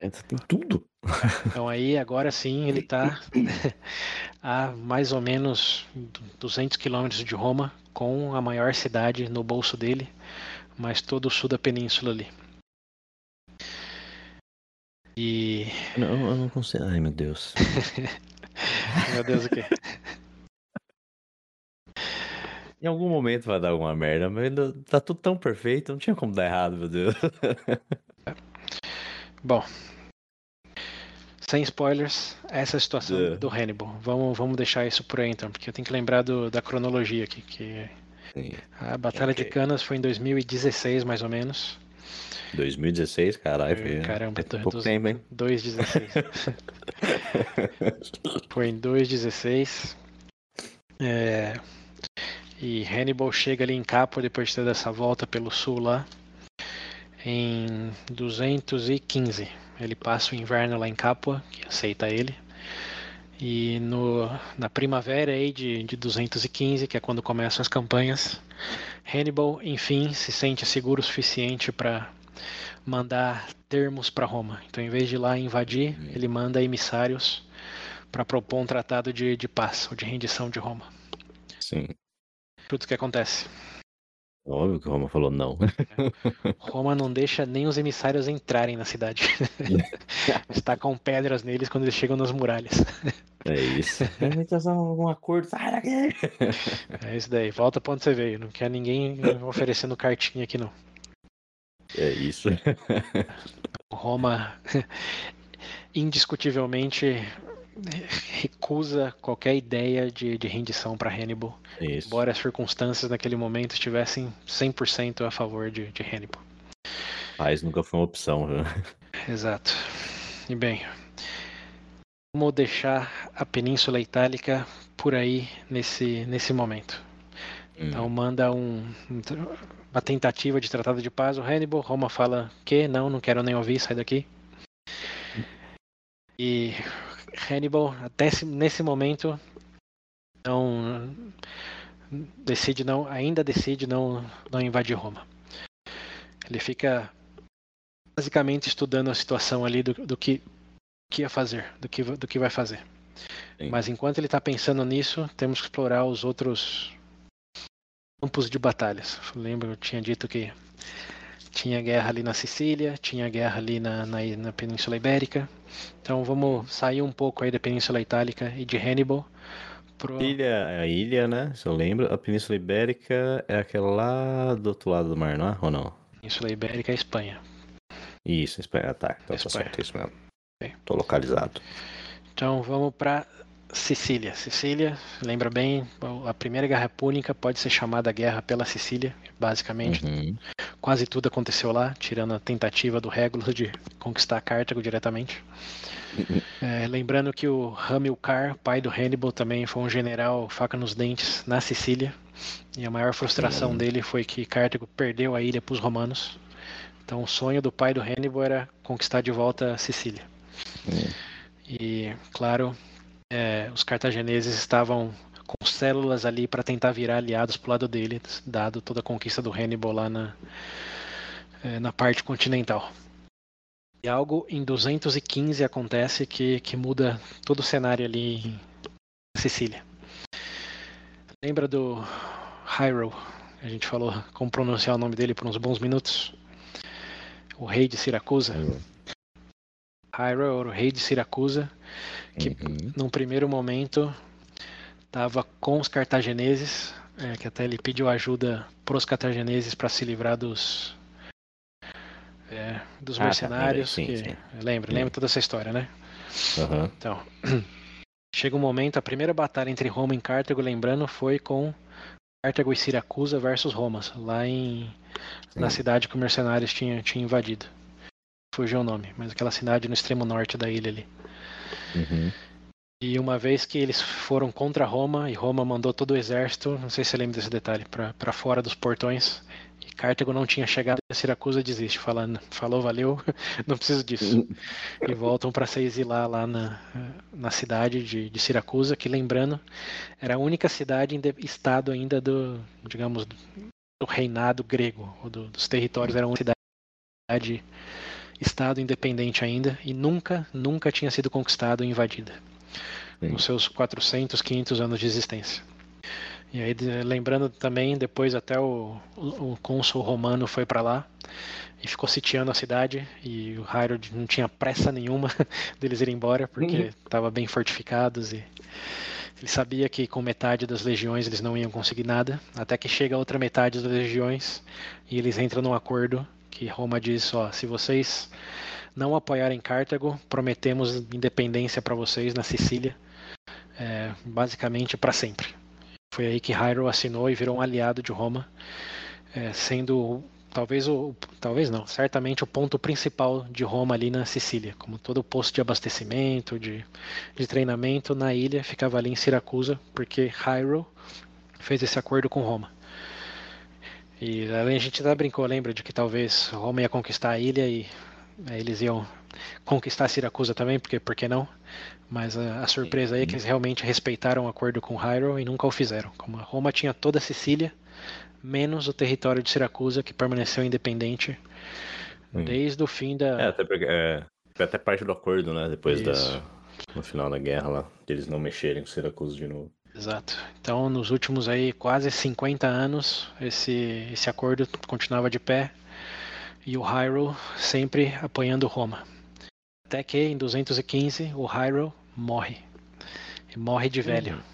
Tem tudo. Então aí, agora sim, ele está a mais ou menos 200 quilômetros de Roma, com a maior cidade no bolso dele, mas todo o sul da península ali. E. Não, eu não consigo. Ai, meu Deus. meu Deus, o quê? Em algum momento vai dar alguma merda, mas tá tudo tão perfeito, não tinha como dar errado, meu Deus. Bom, sem spoilers, essa é a situação é. do Hannibal. Vamos, vamos deixar isso por aí então, porque eu tenho que lembrar do, da cronologia aqui. Que Sim. A Batalha okay. de Canas foi em 2016, mais ou menos. 2016, caralho. Foi... Caramba, é pouco dos, tempo, hein? 2,16. foi em 2,16. É, e Hannibal chega ali em Capua depois de ter dessa volta pelo sul lá em 215. Ele passa o inverno lá em Capua, que aceita ele. E no, na primavera aí de, de 215, que é quando começam as campanhas, Hannibal, enfim, se sente seguro o suficiente para mandar termos para Roma. Então, em vez de ir lá invadir, uhum. ele manda emissários para propor um tratado de, de paz ou de rendição de Roma. Sim tudo que acontece. Óbvio que Roma falou não. Roma não deixa nem os emissários entrarem na cidade. Estacam pedras neles quando eles chegam nas muralhas. É isso. um acordo, sai daqui! É isso daí, volta pra onde você veio. Não quer ninguém oferecendo cartinha aqui, não. É isso. Roma indiscutivelmente recusa qualquer ideia de, de rendição para Hannibal, Isso. embora as circunstâncias naquele momento estivessem 100% a favor de, de Hannibal. Paz nunca foi uma opção. Né? Exato. E bem, vamos deixar a Península Itálica por aí nesse, nesse momento. Hum. Então manda um, uma tentativa de tratado de paz. O Hannibal, Roma fala que não, não quero nem ouvir, sai daqui. E Hannibal, até nesse momento, não decide não, ainda decide não, não invadir Roma. Ele fica basicamente estudando a situação ali do, do que, que ia fazer, do que, do que vai fazer. Sim. Mas enquanto ele está pensando nisso, temos que explorar os outros campos de batalhas. Lembra, eu tinha dito que tinha guerra ali na Sicília, tinha guerra ali na, na, na, Península Ibérica. Então vamos sair um pouco aí da Península Itálica e de Hannibal. Pro... Ilha, a ilha, né? Se eu lembro, a Península Ibérica é aquela lá do outro lado do mar, não é? Ou não? Península Ibérica é a Espanha. Isso, Espanha, tá. Então tá certo, isso mesmo. Tô localizado. Então vamos para Sicília. Sicília, lembra bem, a primeira guerra púnica pode ser chamada guerra pela Sicília, basicamente. Uhum. Quase tudo aconteceu lá, tirando a tentativa do Régulo de conquistar Cartago diretamente. Uhum. É, lembrando que o Hamilcar, pai do Hannibal, também foi um general faca nos dentes na Sicília. E a maior frustração uhum. dele foi que Cartago perdeu a ilha para os romanos. Então o sonho do pai do Hannibal era conquistar de volta a Sicília. Uhum. E, claro, é, os cartagineses estavam com células ali para tentar virar aliados pro lado dele, dado toda a conquista do Hannibal lá na, é, na parte continental. E algo em 215 acontece que, que muda todo o cenário ali em Sicília. Lembra do Hyrule? A gente falou como pronunciar o nome dele por uns bons minutos. O rei de Siracusa. Hyrule, o rei de Siracusa, que uhum. num primeiro momento estava com os cartagineses, é, que até ele pediu ajuda para os cartagineses para se livrar dos é, dos ah, tá, mercenários. Tá, sim, que, sim. Lembra, lembra toda essa história, né? Uhum. Então, chega um momento, a primeira batalha entre Roma e Cartago, lembrando, foi com Cartago e Siracusa versus Roma, lá em na cidade que os mercenários tinham, tinham invadido fugiu o nome, mas aquela cidade no extremo norte da ilha ali. Uhum. E uma vez que eles foram contra Roma, e Roma mandou todo o exército, não sei se você lembra desse detalhe, para fora dos portões, e Cartago não tinha chegado, e Siracusa desiste, falando, falou, valeu, não preciso disso. Uhum. e voltam para se exilar lá na, na cidade de, de Siracusa, que lembrando, era a única cidade, estado ainda do, digamos, do reinado grego, ou do, dos territórios, era uma cidade Estado independente ainda e nunca, nunca tinha sido conquistado e invadida. Sim. Nos seus 400, 500 anos de existência. E aí, lembrando também, depois até o, o cônsul romano foi para lá e ficou sitiando a cidade e o Harold não tinha pressa nenhuma deles ir embora porque estava uhum. bem fortificados e ele sabia que com metade das legiões eles não iam conseguir nada, até que chega a outra metade das legiões e eles entram num acordo que Roma diz, ó, se vocês não apoiarem Cartago, prometemos independência para vocês na Sicília, é, basicamente para sempre. Foi aí que Hyrule assinou e virou um aliado de Roma, é, sendo talvez o talvez não, certamente o ponto principal de Roma ali na Sicília, como todo o posto de abastecimento, de, de treinamento na ilha ficava ali em Siracusa, porque Hyrule fez esse acordo com Roma. E a gente até brincou, lembra, de que talvez Roma ia conquistar a ilha e aí, eles iam conquistar Siracusa também, porque por que não? Mas a, a surpresa aí é que eles realmente respeitaram o acordo com Hyrule e nunca o fizeram. Como Roma tinha toda a Sicília, menos o território de Siracusa, que permaneceu independente Sim. desde o fim da. É, até porque é, foi até parte do acordo, né? Depois Isso. da. No final da guerra lá, eles não mexerem com Siracusa de novo. Exato. Então, nos últimos aí quase 50 anos, esse, esse acordo continuava de pé e o Hyrule sempre apoiando Roma. Até que em 215 o Hyrule morre. E morre de velho. Uhum.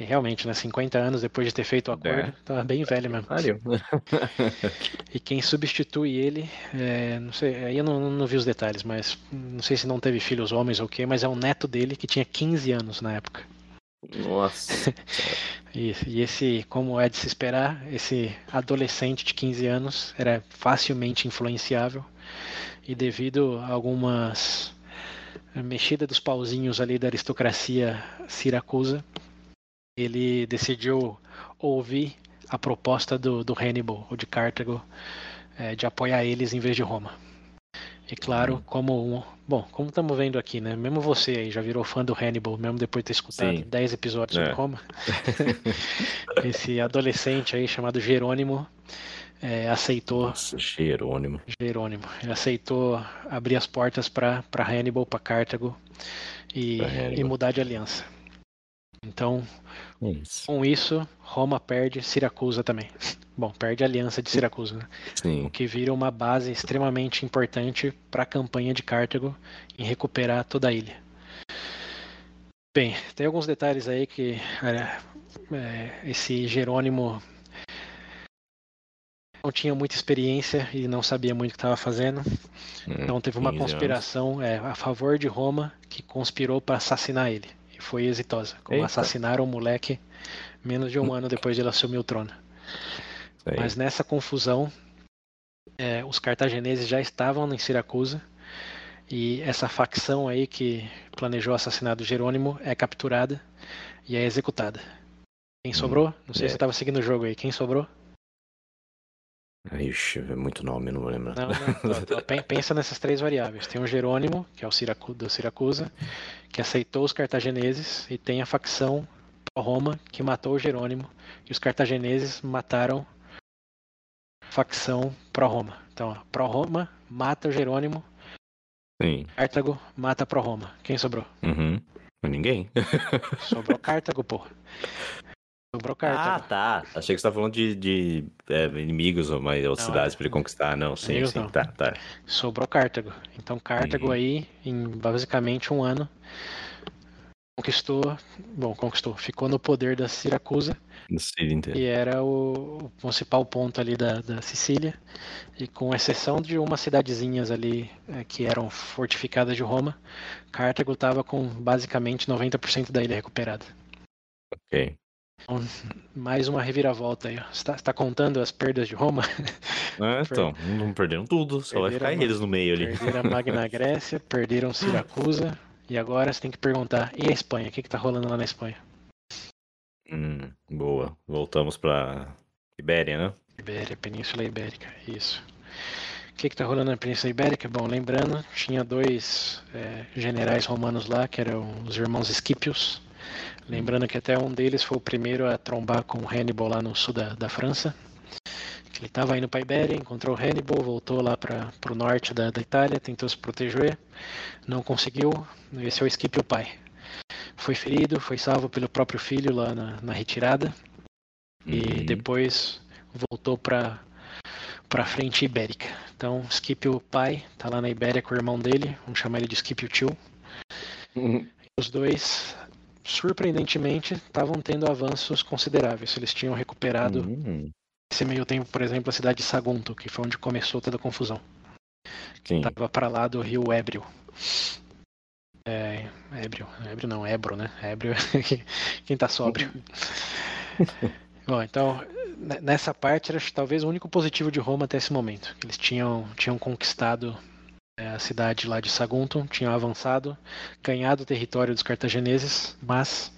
E realmente, né? 50 anos depois de ter feito o acordo, é. bem velho mesmo. Valeu. e quem substitui ele, é, não sei, aí eu não, não, vi os detalhes, mas não sei se não teve filhos homens ou o quê, mas é um neto dele que tinha 15 anos na época. Nossa. e, e, esse, como é de se esperar, esse adolescente de 15 anos era facilmente influenciável e devido a algumas mexidas dos pauzinhos ali da aristocracia siracusa, ele decidiu ouvir a proposta do, do Hannibal, ou de Cartago, é, de apoiar eles em vez de Roma. E claro, uhum. como um, bom, como estamos vendo aqui, né? Mesmo você aí já virou fã do Hannibal, mesmo depois de ter escutado Sim. 10 episódios é. de Roma. esse adolescente aí chamado Jerônimo é, aceitou. Nossa, Jerônimo. Jerônimo. Ele aceitou abrir as portas para Hannibal, para Cartago e, e mudar de aliança. Então, isso. com isso, Roma perde Siracusa também. Bom, perde a aliança de Siracusa, né? Sim. o que vira uma base extremamente importante para a campanha de Cartago em recuperar toda a ilha. Bem, tem alguns detalhes aí que é, esse Jerônimo não tinha muita experiência e não sabia muito o que estava fazendo. Hum, então teve uma conspiração é, a favor de Roma que conspirou para assassinar ele foi exitosa. Como Eita. assassinaram o moleque menos de um ano depois de ele assumir o trono. Sei. Mas nessa confusão, é, os cartagineses já estavam em Siracusa e essa facção aí que planejou o assassinato de Jerônimo é capturada e é executada. Quem hum, sobrou? Não sei é. se você estava seguindo o jogo aí. Quem sobrou? Ixi, é muito nome, não vou lembrar. Não, não, pensa nessas três variáveis. Tem o Jerônimo, que é o Siracu, do Siracusa, que aceitou os cartagineses, e tem a facção Roma, que matou o Jerônimo, e os cartagineses mataram a facção Pro-Roma. Então, Pro-Roma mata o Jerônimo, Sim. Cartago mata Pro-Roma. Quem sobrou? Uhum. Ninguém. Sobrou Cartago, pô. Sobrou Ah, tá. Achei que você estava falando de, de é, inimigos ou mais outras cidades é... para ele conquistar. Não, sim, Inimigos sim. Não. Tá, tá. Sobrou Cartago. Então Cartago uhum. aí, em basicamente um ano, conquistou. Bom, conquistou. Ficou no poder da Siracusa. Da Sicília inteira. E era o, o, principal ponto ali da, da Sicília. E com exceção de umas cidadezinhas ali é, que eram fortificadas de Roma, Cartago estava com basicamente 90% da ilha recuperada. Ok. Então, mais uma reviravolta aí. Você está tá contando as perdas de Roma? É, então, não perderam tudo, só vai ficar eles no meio ali. Perderam a Magna Grécia, perderam Siracusa, e agora você tem que perguntar, e a Espanha? O que, está rolando lá na Espanha? Hum, boa. Voltamos para Ibéria, né? Ibéria, Península Ibérica, isso. O que está rolando na Península Ibérica? Bom, lembrando, tinha dois é, generais romanos lá, que eram os irmãos Esquipios, Lembrando que até um deles foi o primeiro a trombar com o Hannibal lá no sul da, da França. Ele estava indo para a Ibéria, encontrou o Hannibal, voltou lá para o norte da, da, Itália, tentou se proteger, não conseguiu. Esse é o Scipio pai. Foi ferido, foi salvo pelo próprio filho lá na, na retirada e uhum. depois voltou para para a frente ibérica. Então, Scipio pai está lá na Ibéria com o irmão dele, vamos chamar ele de Scipio tio. Uhum. Os dois surpreendentemente, estavam tendo avanços consideráveis. Eles tinham recuperado uhum. esse meio tempo, por exemplo, a cidade de Sagunto, que foi onde começou toda a confusão. Estava para lá do rio Ébrio. É, Ébrio, Ébrio não, Ébro, né? Ébrio quem está sóbrio. Bom, então, nessa parte, era talvez o único positivo de Roma até esse momento. Eles tinham, tinham conquistado é, a cidade lá de Saguntum tinha avançado, ganhado o território dos cartagineses, mas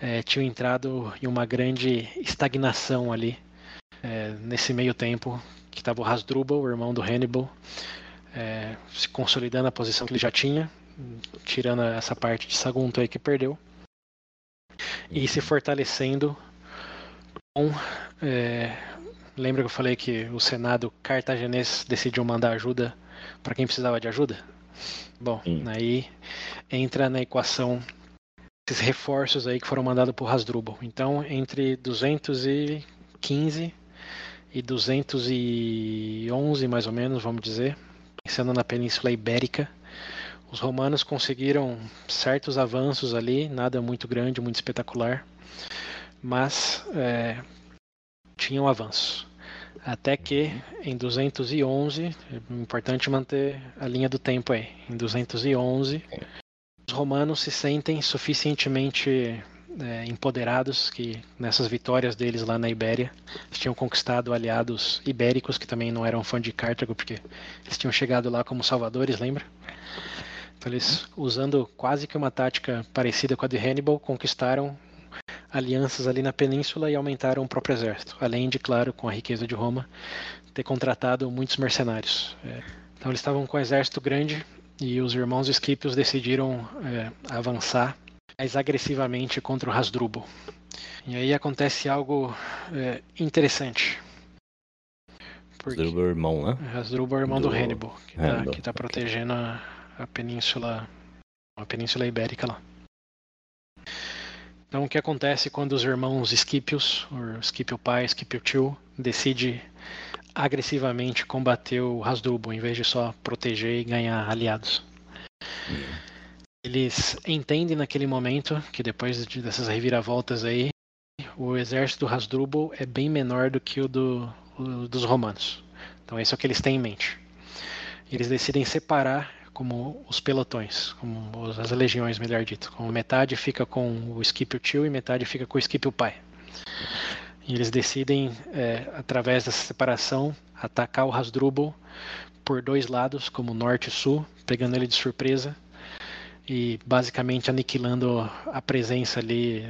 é, entrado em uma grande estagnação ali é, nesse meio tempo que estava o Hasdrubal, o irmão do Hannibal, é, se consolidando a posição que ele já tinha, tirando essa parte de Sagunto aí que perdeu, e se fortalecendo com é, lembra que eu falei que o Senado cartaginês decidiu mandar ajuda para quem precisava de ajuda? Bom, Sim. aí entra na equação esses reforços aí que foram mandados por Hasdrubal. Então, entre 215 e 211, mais ou menos, vamos dizer, pensando na Península Ibérica, os romanos conseguiram certos avanços ali, nada muito grande, muito espetacular, mas é, tinham avanços. Até que em 211, é importante manter a linha do tempo aí. Em 211, os romanos se sentem suficientemente é, empoderados que nessas vitórias deles lá na Ibéria, eles tinham conquistado aliados ibéricos que também não eram fã de Cartago, porque eles tinham chegado lá como salvadores, lembra? Então eles, usando quase que uma tática parecida com a de Hannibal, conquistaram alianças ali na península e aumentaram o próprio exército. Além de, claro, com a riqueza de Roma, ter contratado muitos mercenários. É, então eles estavam com um exército grande e os irmãos Esquipios decidiram é, avançar mais agressivamente contra o Hasdrubal. E aí acontece algo é, interessante. Hasdrubal é irmão, né? Hasdrubal é irmão do, do Hannibal, que está tá protegendo a, a península a península ibérica lá. Então, o que acontece quando os irmãos Esquipios, ou Esquipio pai, Esquipio tio, decide agressivamente combater o Hasdrubal, em vez de só proteger e ganhar aliados? Eles entendem naquele momento que depois de, dessas reviravoltas aí, o exército do Hasdrubal é bem menor do que o, do, o dos romanos. Então, isso é o que eles têm em mente. Eles decidem separar como os pelotões, como as legiões, melhor dito. Como metade fica com o Scipio tio e metade fica com o Scipio pai. E eles decidem, é, através dessa separação, atacar o Hasdrubal por dois lados, como norte e sul, pegando ele de surpresa e basicamente aniquilando a presença ali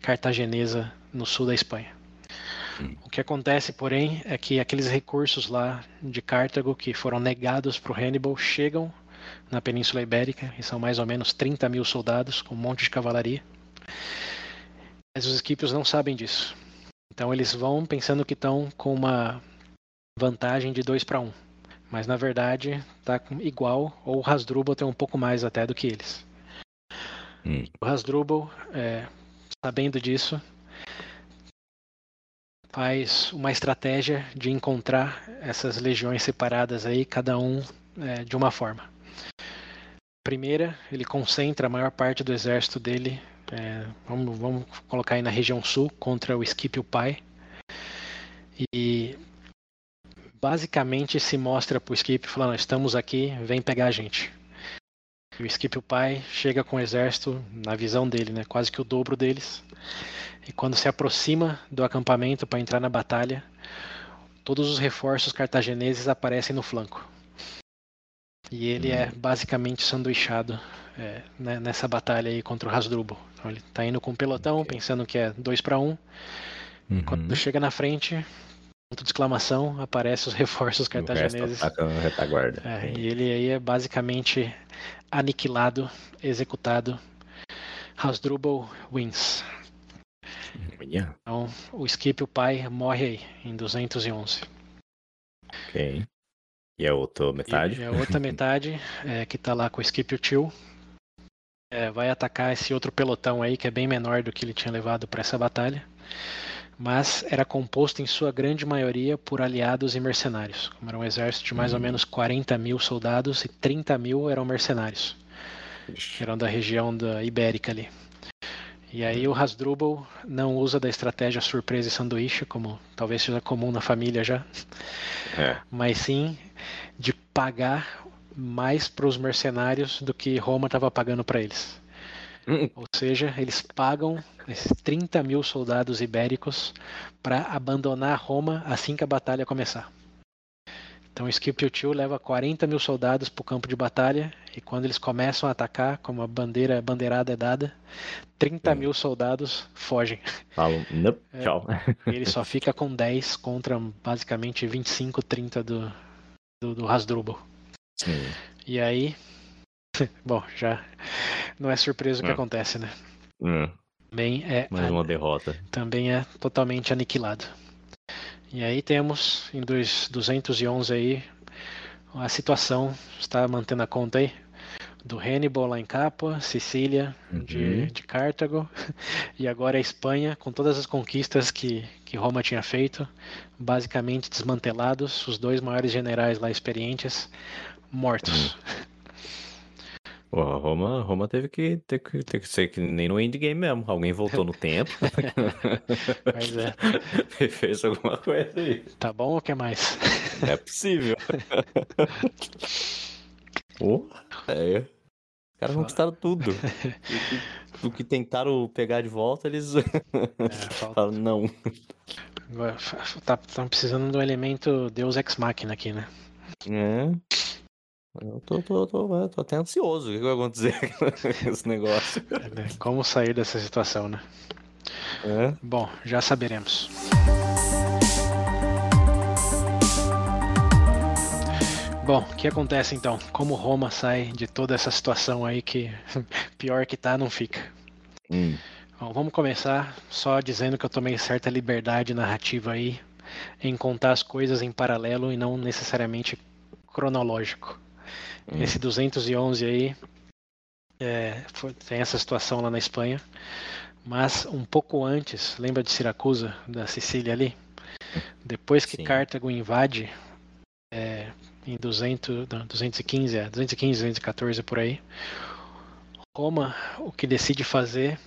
cartaginesa no sul da Espanha. Hum. O que acontece, porém, é que aqueles recursos lá de Cartago que foram negados para o Hannibal chegam na Península Ibérica, e são mais ou menos 30 mil soldados com um monte de cavalaria. Mas os esquipios não sabem disso. Então eles vão pensando que estão com uma vantagem de 2 para 1. Mas na verdade está igual, ou o Hasdrubal tem um pouco mais até do que eles. Hum. O Hasdrubal, é, sabendo disso, faz uma estratégia de encontrar essas legiões separadas aí, cada um é, de uma forma. Primeira, ele concentra a maior parte do exército dele, é, vamos, vamos colocar aí na região sul, contra o Scipio Pai. E basicamente se mostra para o Scipio falando: estamos aqui, vem pegar a gente. O Scipio Pai chega com o exército, na visão dele, né, quase que o dobro deles. E quando se aproxima do acampamento para entrar na batalha, todos os reforços cartagineses aparecem no flanco. E ele é basicamente sanduichado é, né, nessa batalha aí contra o Hasdrubal. Então ele tá indo com o pelotão, pensando que é 2 para 1. Um. Uhum. Quando chega na frente, ponto de exclamação, aparece os reforços cartagineses. O retaguarda. É, e ele aí é basicamente aniquilado, executado. Hasdrubal wins. Então, o Skip, o pai, morre aí em 211. Ok. E a outra metade? E a outra metade, é, que tá lá com o Skip Tio, é, vai atacar esse outro pelotão aí, que é bem menor do que ele tinha levado para essa batalha. Mas era composto em sua grande maioria por aliados e mercenários. Como era um exército de mais ou uhum. menos 40 mil soldados e 30 mil eram mercenários. Eram da região da Ibérica ali. E aí o Hasdrubal não usa da estratégia surpresa e sanduíche, como talvez seja comum na família já, é. mas sim de pagar mais para os mercenários do que Roma estava pagando para eles. Hum. Ou seja, eles pagam esses 30 mil soldados ibéricos para abandonar Roma assim que a batalha começar. Então Scipio Tio leva 40 mil soldados para o campo de batalha e quando eles começam a atacar, como a bandeira a bandeirada é dada, 30 hum. mil soldados fogem. Falam, nope, é, tchau. ele só fica com 10 contra basicamente 25, 30 do, do, do Hasdrubal. Sim. E aí, bom, já não é surpresa o que é. acontece, né? Hum. Também é mais uma derrota. Também é totalmente aniquilado. E aí temos em 211 aí a situação, está mantendo a conta aí? do Hannibal lá em Capua, Sicília de, Uhum. de Cartago, e agora a Espanha, com todas as conquistas que, que Roma tinha feito, basicamente desmantelados, os dois maiores generais lá experientes mortos. Pô, Roma, Roma teve que, ter que, ter que ser que nem no endgame mesmo. Alguém voltou no tempo Pois é, e fez alguma coisa aí. tá bom ou quer mais? Não é possível. Pô, é. Os caras conquistaram tudo. O que, o que tentaram pegar de volta, eles É, falta- falaram não. agora, tá, tão precisando do elemento Deus Ex Machina aqui, né? É. Eu tô, tô, tô, tô até ansioso. O que vai acontecer com esse negócio? É, Como sair dessa situação, né? É. Bom, já saberemos. Bom, o que acontece então? Como Roma sai de toda essa situação aí que pior que tá, não fica? Hum, Bom, vamos começar só dizendo que eu tomei certa liberdade narrativa aí em contar as coisas em paralelo e não necessariamente cronológico. Hum. Esse 211 aí é, foi- tem essa situação lá na Espanha, mas um pouco antes, lembra de Siracusa, da Sicília ali? Depois que Sim. Cartago invade é, em 200, não, 215, é, 215, 214 por aí, Roma o que decide fazer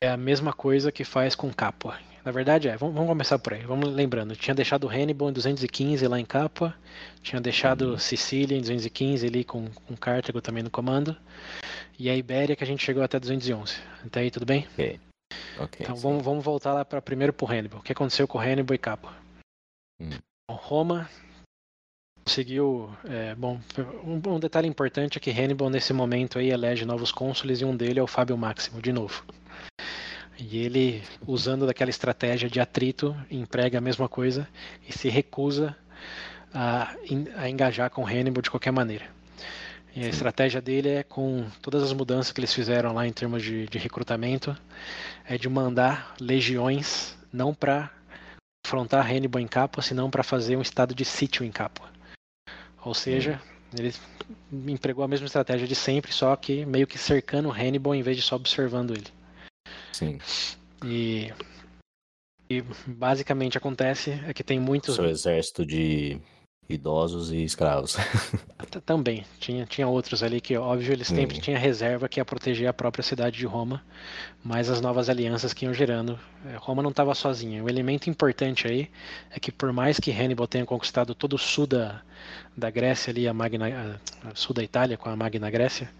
é a mesma coisa que faz com Capua. Na verdade é, vamos, vamos começar por aí. Vamos lembrando, tinha deixado Hannibal em 215 lá em Capua, tinha deixado Uhum. Sicília em 215 ali com, com Cartago também no comando, e a Ibéria que a gente chegou até 211. Até aí tudo bem? Ok. Ok. Então sim. vamos, vamos voltar lá para primeiro pro Hannibal. O que aconteceu com Hannibal e Capua? Hum. Bom, Roma conseguiu. é, bom, um, um detalhe importante é que Hannibal nesse momento aí elege novos cônsules e um dele é o Fábio Máximo, de novo. E ele, usando daquela estratégia de atrito, emprega a mesma coisa e se recusa a, a engajar com Hannibal de qualquer maneira. E a estratégia dele é, com todas as mudanças que eles fizeram lá em termos de, de recrutamento, é de mandar legiões não para confrontar Hannibal em Capua, senão para fazer um estado de sítio em Capua. Ou seja, ele empregou a mesma estratégia de sempre, só que meio que cercando Hannibal em vez de só observando ele. Sim. E, e basicamente acontece é que tem muitos Seu exército de idosos e escravos. Também, tinha, tinha outros ali que, óbvio, eles sempre tinham reserva que ia proteger a própria cidade de Roma, mas as novas alianças que iam gerando. eh, Roma não estava sozinha. O elemento importante aí é que, por mais que Hannibal tenha conquistado todo o sul da, da Grécia, ali, a Magna, a sul da Itália, com a Magna Grécia,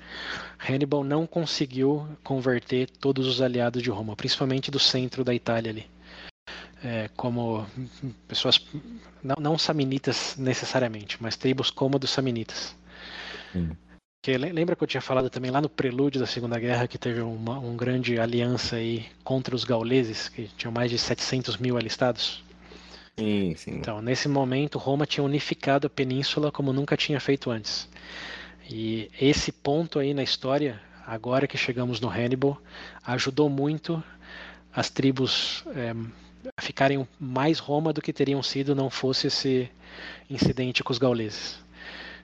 Hannibal não conseguiu converter todos os aliados de Roma, principalmente do centro da Itália ali. É, como pessoas não, não samnitas necessariamente, mas tribos como dos samnitas. Hum. Que le- lembra que eu tinha falado também lá no prelúdio da Segunda Guerra que teve uma um grande aliança aí contra os gauleses, que tinham mais de 700 mil alistados? Sim, sim. Então, nesse momento, Roma tinha unificado a península como nunca tinha feito antes. E esse ponto aí na história, agora que chegamos no Hannibal, ajudou muito as tribos a ficarem mais Roma do que teriam sido não fosse esse incidente com os gauleses.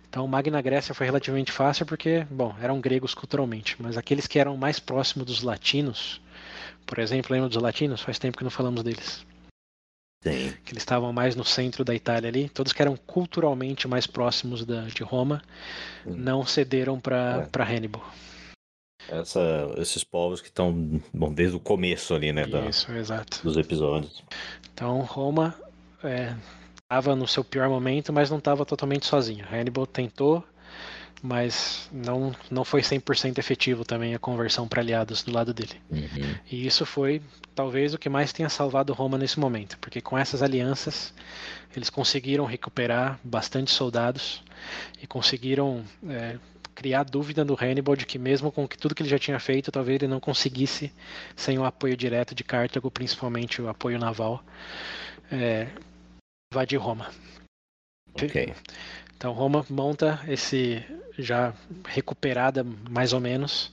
Então, Magna Grécia foi relativamente fácil porque, bom, eram gregos culturalmente, mas aqueles que eram mais próximos dos latinos, por exemplo, lembra dos latinos? Faz tempo que não falamos deles Tem. que eles estavam mais no centro da Itália ali, todos que eram culturalmente mais próximos da, de Roma, Hum. não cederam para É. para Hannibal. Essa, esses povos que estão, bom, desde o começo ali, né, da- Isso, exato. dos episódios. Então Roma estava no seu pior momento, mas não estava totalmente sozinho. Hannibal tentou, mas não, não foi 100% efetivo também a conversão para aliados do lado dele. Uhum. E isso foi talvez o que mais tenha salvado Roma nesse momento, porque com essas alianças eles conseguiram recuperar bastante soldados e conseguiram é, criar dúvida no Hannibal de que mesmo com que tudo que ele já tinha feito, talvez ele não conseguisse sem o apoio direto de Cartago, principalmente o apoio naval, é, invadir Roma. Ok. Então Roma monta esse já recuperada mais ou menos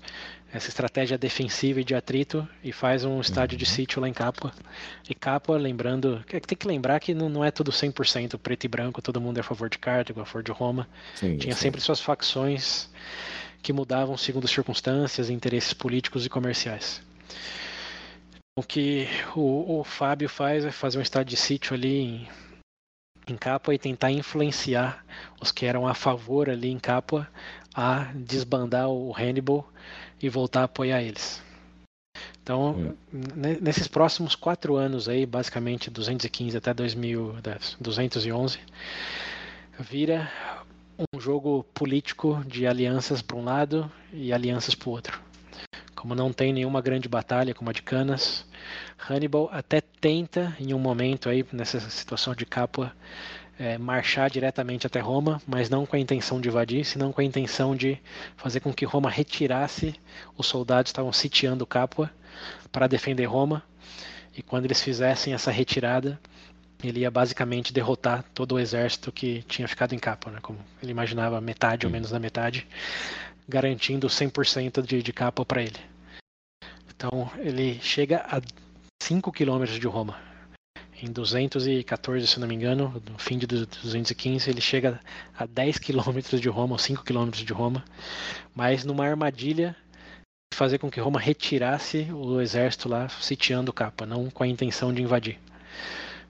essa estratégia defensiva e de atrito e faz um estádio de uhum. sítio lá em Capua. E Capua, lembrando, tem que lembrar que não, é tudo 100% preto e branco, todo mundo é a favor de Cartago, a favor de Roma. Sim, Tinha sim. sempre suas facções que mudavam segundo circunstâncias, interesses políticos e comerciais. O que o, o Fábio faz é fazer um estádio de sítio ali em, em Capua e tentar influenciar os que eram a favor ali em Capua a desbandar o Hannibal e voltar a apoiar eles. Então, é. nesses próximos quatro anos aí, basicamente 215 até 2000, 211, vira um jogo político de alianças para um lado e alianças para o outro. Como não tem nenhuma grande batalha como a de Canas, Hannibal até tenta, em um momento aí, nessa situação de Capua, é, marchar diretamente até Roma, mas não com a intenção de invadir, senão com a intenção de fazer com que Roma retirasse os soldados que estavam sitiando Capua para defender Roma. E quando eles fizessem essa retirada, ele ia basicamente derrotar todo o exército que tinha ficado em Capua, né? como ele imaginava, metade ou menos da metade, garantindo 100% de, de Capua para ele. Então ele chega a 5 quilômetros de Roma em 214, se não me engano, no fim de 215, ele chega a 10 quilômetros de Roma, ou 5 quilômetros de Roma, mas numa armadilha fazer com que Roma retirasse o exército lá sitiando Capa, não com a intenção de invadir.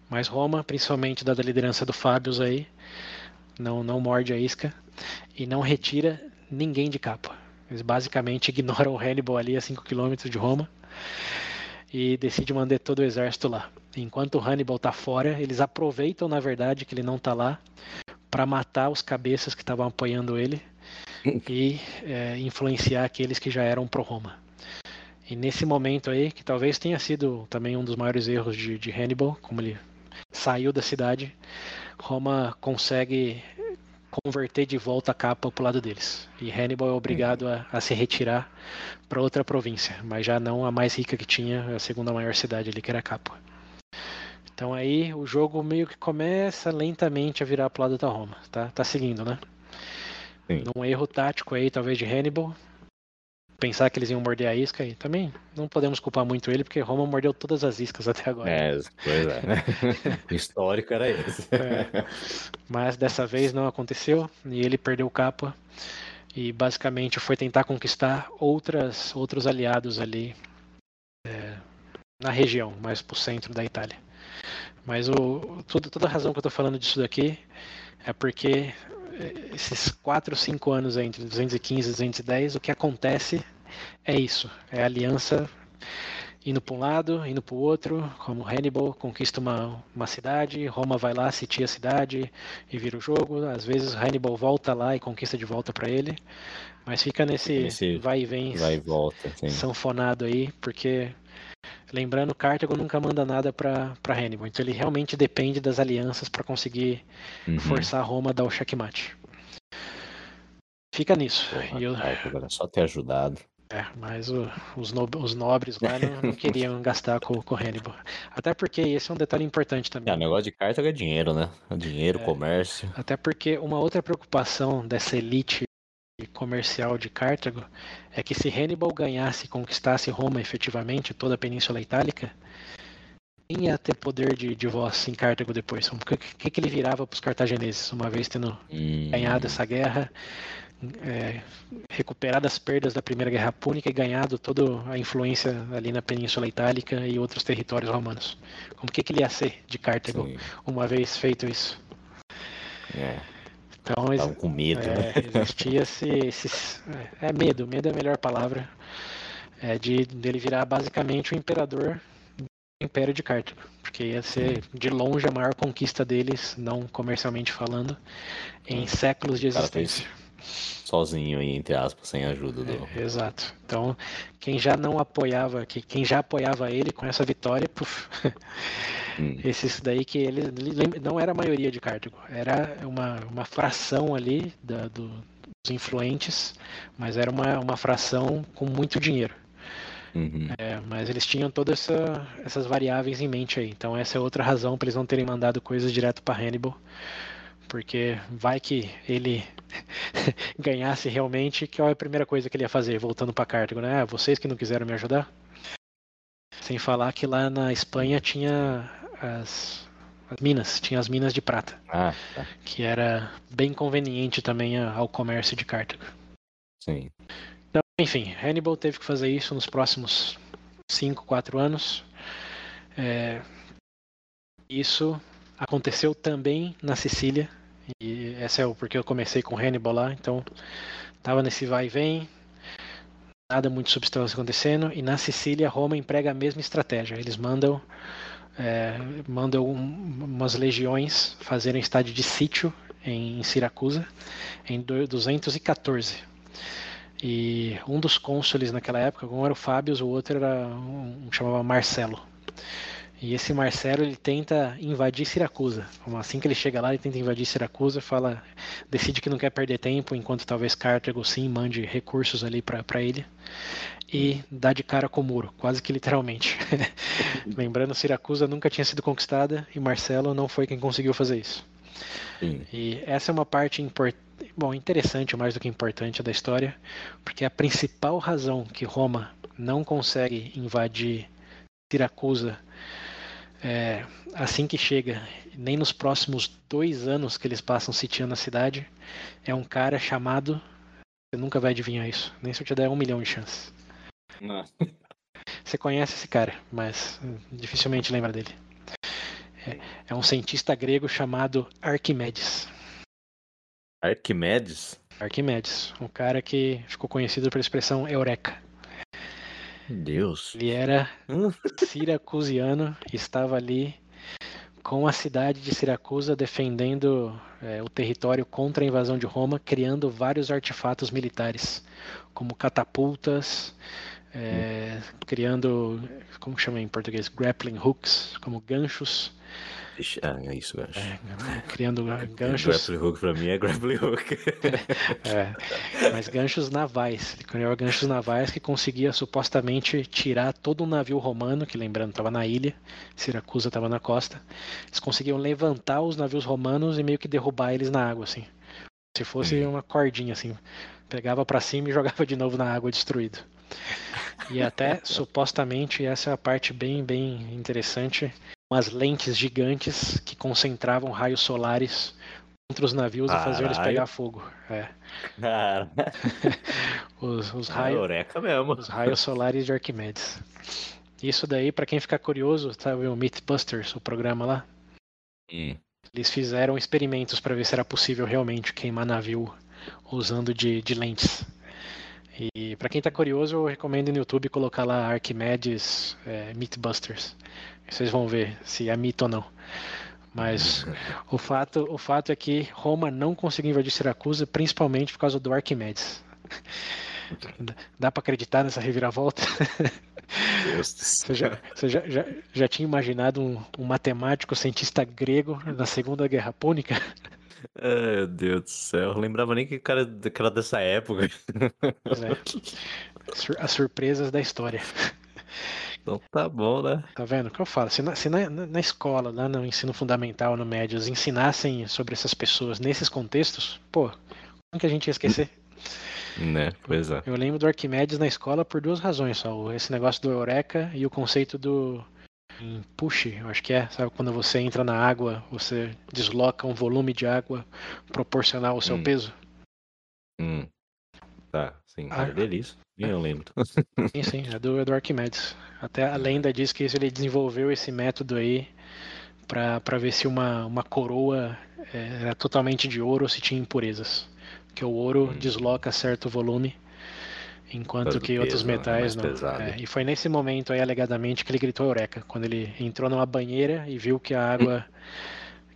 Mas Roma, principalmente dada a liderança do Fábios aí, não, não morde a isca e não retira ninguém de Capa. Eles basicamente ignoram o Hannibal ali a 5 quilômetros de Roma e decide mandar todo o exército lá. Enquanto Hannibal está fora, eles aproveitam, na verdade, que ele não está lá para matar os cabeças que estavam apoiando ele e é, influenciar aqueles que já eram pro-Roma. E nesse momento aí, que talvez tenha sido também um dos maiores erros de, de Hannibal, como ele saiu da cidade, Roma consegue converter de volta a capa para o lado deles. E Hannibal é obrigado a, a se retirar para outra província, mas já não a mais rica que tinha, a segunda maior cidade ali, que era Capua. Então aí o jogo meio que começa lentamente a virar para o lado da Roma, tá? Tá seguindo, né? Sim. Num erro tático aí, talvez de Hannibal, pensar que eles iam morder a isca e também não podemos culpar muito ele porque Roma mordeu todas as iscas até agora. É, pois é. Né? o histórico era esse. É. Mas dessa vez não aconteceu e ele perdeu o capa e basicamente foi tentar conquistar outras outros aliados ali é, na região, mais pro centro da Itália. Mas o, tudo, toda a razão que eu tô falando disso daqui é porque esses 4, 5 anos entre 215 e 210, o que acontece é isso: é a aliança indo para um lado, indo para o outro, como Hannibal conquista uma, uma cidade, Roma vai lá, sitia a cidade e vira o jogo. Às vezes Hannibal volta lá e conquista de volta para ele, mas fica nesse, vai e vem, vai e volta, sim. sanfonado aí, porque Lembrando, Cartago nunca manda nada para Hannibal, então ele realmente depende das alianças para conseguir uhum. forçar Roma a dar o checkmate. Fica nisso. Porra, eu... Cartago só ter ajudado. É, mas o, os, no, os, nobres lá não, não queriam gastar com, com Hannibal. Até porque esse é um detalhe importante também. É, o negócio de Cartago é dinheiro, né? É dinheiro, é, comércio. Até porque uma outra preocupação dessa elite comercial de Cartago é que se Hannibal ganhasse e conquistasse Roma efetivamente, toda a Península Itálica, quem ia ter poder de, de voz em Cartago depois? O que, que, que ele virava para os cartagineses, uma vez tendo hum. ganhado essa guerra, é, recuperado as perdas da Primeira Guerra Púnica e ganhado toda a influência ali na Península Itálica e outros territórios romanos? Como que, que ele ia ser de Cartago, Sim. uma vez feito isso? É. Então, Estavam com medo, é, né? Existia esse, esse, É medo, medo é a melhor palavra. É de dele virar basicamente o imperador do Império de Cartago. Porque ia ser de longe a maior conquista deles, não comercialmente falando, em séculos de existência sozinho aí, entre aspas, sem ajuda do. É, exato. Então, quem já não apoiava, quem já apoiava ele com essa vitória, puf, hum. esses daí que ele, ele, não era a maioria de Cartago, era uma, uma fração ali da, do, dos influentes, mas era uma, uma fração com muito dinheiro. Uhum. É, mas eles tinham todas essa, essas variáveis em mente aí. Então essa é outra razão para eles não terem mandado coisas direto para Hannibal porque vai que ele ganhasse realmente, que é a primeira coisa que ele ia fazer, voltando para Cartago, né? Ah, vocês que não quiseram me ajudar? Sem falar que lá na Espanha tinha as, as minas, tinha as minas de prata, Ah, tá. que era bem conveniente também ao comércio de Cartago. Sim. Então, enfim, Hannibal teve que fazer isso nos próximos 5, 4 anos. É, Isso aconteceu também na Sicília. E essa é o porque eu comecei com Hannibal lá. Então, tava nesse vai e vem, nada muito substancial acontecendo. E na Sicília, Roma emprega a mesma estratégia. Eles mandam, é, mandam um- umas legiões fazerem estádio de sítio em Siracusa em do- 214. E um dos cônsules naquela época, um era o Fábio, o outro era um, um chamava Marcelo. E esse Marcelo ele tenta invadir Siracusa. Assim que ele chega lá, ele tenta invadir Siracusa, fala, decide que não quer perder tempo, enquanto talvez Cartago sim mande recursos ali para ele. E dá de cara com o muro, quase que literalmente. Lembrando, Siracusa nunca tinha sido conquistada e Marcelo não foi quem conseguiu fazer isso. Sim. E essa é uma parte import... bom, interessante, mais do que importante da história, porque a principal razão que Roma não consegue invadir Siracusa é, assim que chega, nem nos próximos dois anos que eles passam sitiando a cidade, é um cara chamado. Você nunca vai adivinhar isso, nem se eu te der um milhão de chances. Você conhece esse cara, mas hum, dificilmente lembra dele. É, é um cientista grego chamado Arquimedes. Arquimedes? Arquimedes, um cara que ficou conhecido pela expressão Eureka. Deus. Ele era siracusiano estava ali com a cidade de Siracusa defendendo é, o território contra a invasão de Roma, criando vários artefatos militares, como catapultas, é, criando, como chama em português, grappling hooks, como ganchos, Ah, é isso, gancho. criando ganchos, Grappling hook pra mim é grappling hook. é, mas ganchos navais. Ele criou ganchos navais que conseguia supostamente tirar todo um navio romano, que lembrando estava na ilha, Siracusa estava na costa. Eles conseguiam levantar os navios romanos e meio que derrubar eles na água, assim. Se fosse Hum. uma cordinha, assim. Pegava para cima e jogava de novo na água destruído. E até supostamente essa é a parte bem, bem interessante. Umas lentes gigantes que concentravam raios solares contra os navios e faziam eles Caralho. pegar fogo. É. Os, os raios, os raios solares de Arquimedes. Isso daí, pra quem ficar curioso, sabe o Mythbusters, o programa lá? Hum. Eles fizeram experimentos para ver se era possível realmente queimar navio usando de, de lentes. E pra quem tá curioso, eu recomendo no YouTube colocar lá Arquimedes é, Mythbusters. Vocês vão ver se é mito ou não. Mas o fato, o fato é que Roma não conseguiu invadir Siracusa, principalmente por causa do Arquimedes. Dá pra acreditar nessa reviravolta? Você já, você já, já, já tinha imaginado um, um matemático, cientista grego na Segunda Guerra Púnica? Ai, meu Deus do céu. Eu lembrava nem que o cara que era dessa época. É. As surpresas da história. Então tá bom, né? Tá vendo? O que eu falo? Se na, se na, na escola, lá no ensino fundamental, no médio, eles ensinassem sobre essas pessoas nesses contextos, pô, como que a gente ia esquecer? Né? Pois é. Eu lembro do Arquimedes na escola por duas razões só. Esse negócio do Eureka e o conceito do em push, eu acho que é, sabe? Quando você entra na água, você desloca um volume de água proporcional ao seu Hum. peso. Hum. Tá, sim. Ah. Isso? Nem eu lembro. Sim, sim, é do, é do Arquimedes. Até a lenda diz que ele desenvolveu esse método aí pra ver se uma, uma coroa é, era totalmente de ouro ou se tinha impurezas. Porque o ouro Hum. desloca certo volume, enquanto que outros peso, né? É metais não. É, e foi nesse momento aí, alegadamente, que ele gritou Eureka, quando ele entrou numa banheira e viu que a água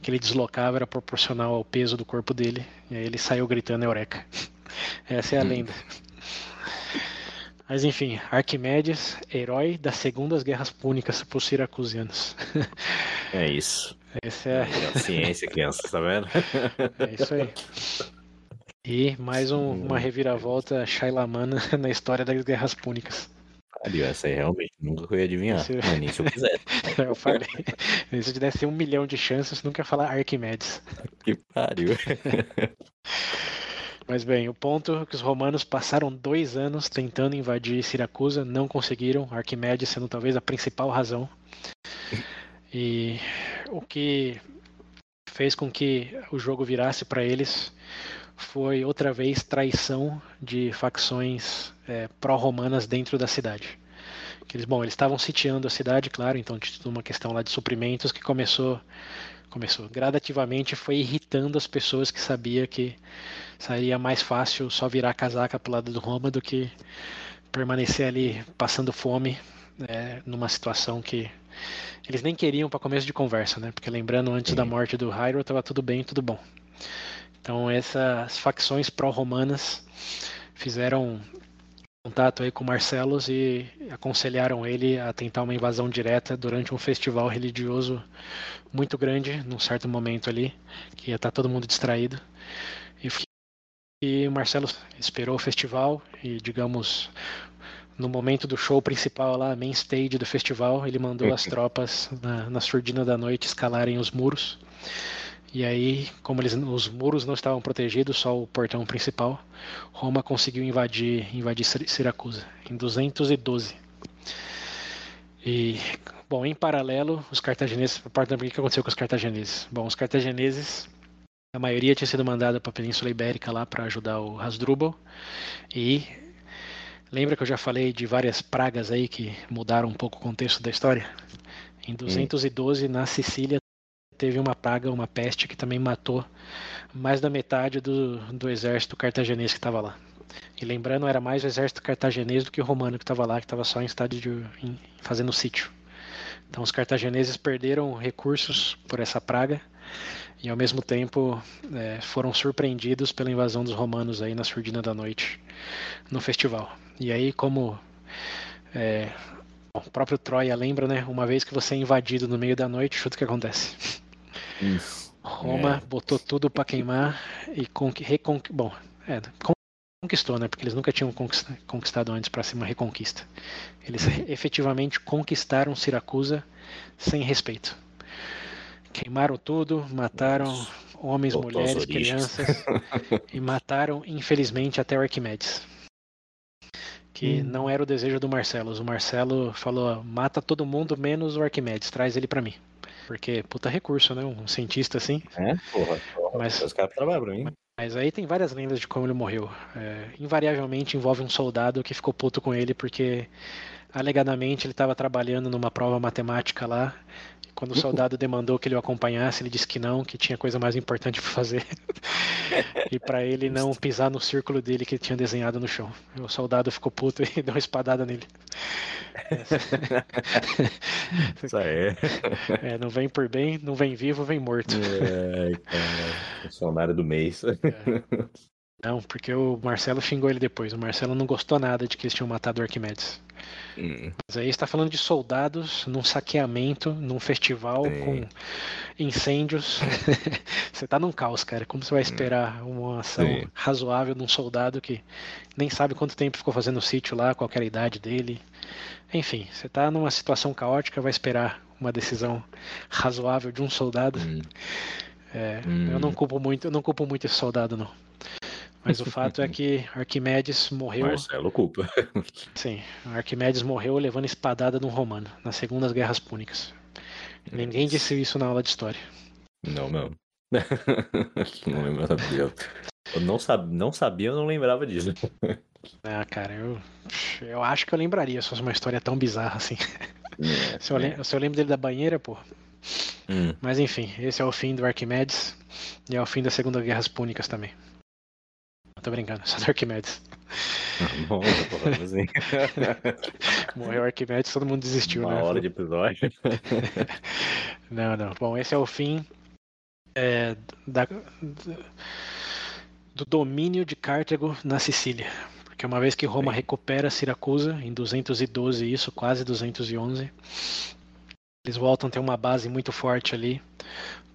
que ele deslocava era proporcional ao peso do corpo dele. E aí ele saiu gritando Eureka. Essa é a Hum. lenda. Mas enfim, Arquimedes, herói das segundas guerras púnicas por siracusianos. É isso. Essa é, É a ciência, criança, tá vendo? é isso aí. E mais um- uma reviravolta Shailamana na história das guerras púnicas. pariu, essa aí realmente nunca eu ia adivinhar. Nem se eu quisesse. Eu falei. Se eu te desse um milhão de chances, nunca ia falar Arquimedes. Que pariu. Mas bem, o ponto é que os romanos passaram dois anos tentando invadir Siracusa, não conseguiram, Arquimedes sendo talvez a principal razão. E o que fez com que o jogo virasse para eles foi outra vez traição de facções é, pró-romanas dentro da cidade. Que eles, bom, eles estavam sitiando a cidade, claro, então tinha uma questão lá de suprimentos que começou, começou gradativamente, foi irritando as pessoas que sabia que seria mais fácil só virar casaca pro lado do Roma do que permanecer ali passando fome é, numa situação que eles nem queriam para começo de conversa, né? Porque lembrando, antes da Sim. morte do Hyrule estava tudo bem, tudo bom. Então essas facções pró-romanas fizeram contato aí com Marcelos e aconselharam ele a tentar uma invasão direta durante um festival religioso muito grande, num certo momento ali, que ia estar todo mundo distraído. E, e Marcelo esperou o festival e, digamos, no momento do show principal lá, main stage do festival, ele mandou as tropas na, na surdina da noite escalarem os muros. E aí, como eles, os muros não estavam protegidos, só o portão principal, Roma conseguiu invadir, invadir Sir- Siracusa em 212. E, bom, em paralelo, os cartagineses, a parte do que aconteceu com os cartagineses? Bom, os cartagineses, a maioria tinha sido mandada para a Península Ibérica lá para ajudar o Hasdrubal. E lembra que eu já falei de várias pragas aí que mudaram um pouco o contexto da história? Em 212, na Sicília, teve uma praga, uma peste que também matou mais da metade do, do exército cartaginês que estava lá. E lembrando, era mais o exército cartaginês do que o romano que estava lá, que estava só em estado de em, fazendo sítio. Então os cartagineses perderam recursos por essa praga e ao mesmo tempo é, foram surpreendidos pela invasão dos romanos aí na surdina da noite no festival. E aí como é, o próprio Troia lembra, né? Uma vez que você é invadido no meio da noite, chuta o que acontece. Isso. Roma É. botou tudo para queimar e conqui- recon... bom, é, conquistou, né? Porque eles nunca tinham conquista- conquistado antes para ser uma reconquista. Eles efetivamente conquistaram Siracusa sem respeito. Queimaram tudo, mataram Nossa. homens, Voltou às mulheres, crianças e mataram, infelizmente, até o Arquimedes. Que Hum. não era o desejo do Marcelo. O Marcelo falou: mata todo mundo menos o Arquimedes, traz ele para mim. Porque, puta recurso, né? Um cientista assim. É, porra. porra. Mas- Os caras trabalham pra mim. Mas aí tem várias lendas de como ele morreu. É, invariavelmente envolve um soldado que ficou puto com ele porque alegadamente ele estava trabalhando numa prova matemática lá. Quando o soldado demandou que ele o acompanhasse, ele disse que não, que tinha coisa mais importante para fazer. e para ele não pisar no círculo dele que ele tinha desenhado no chão. O soldado ficou puto e deu uma espadada nele. Isso aí. É, não vem por bem, não vem vivo, vem morto. Cara. Funcionário do mês. Não, porque o Marcelo xingou ele depois. O Marcelo não gostou nada de que eles tinham matado o Arquimedes. Hum, Mas aí está falando de soldados num saqueamento, num festival com incêndios. você tá num caos, cara. Como você vai esperar uma ação Sim. razoável de um soldado que nem sabe quanto tempo ficou fazendo o sítio lá, qual era a idade dele? Enfim, você tá numa situação caótica, vai esperar uma decisão razoável de um soldado. hum. É, Hum. Eu não culpo muito, eu não culpo muito esse soldado não. Mas o fato é que Arquimedes morreu. Marcelo culpa. Sim, Arquimedes morreu levando espadada de um romano, nas segundas guerras púnicas. Ninguém disse isso na aula de história. Não, não. não lembrava disso. Eu não, sab... não sabia, eu não lembrava disso. Ah, cara, eu, eu acho que eu lembraria se fosse uma história tão bizarra assim. É, Se eu, lem- se eu lembro dele da banheira, pô. Hum. Mas enfim, esse é o fim do Arquimedes e é o fim das segundas guerras púnicas também. Tô brincando, só do Arquimedes. Bom, porra, assim, Morreu Arquimedes, todo mundo desistiu, uma né? hora de episódio. Não, não. Bom, esse é o fim é, da- do domínio de Cartago na Sicília. Porque uma vez que Roma Sim. recupera Siracusa, em 212, isso, quase 211, eles voltam a ter uma base muito forte ali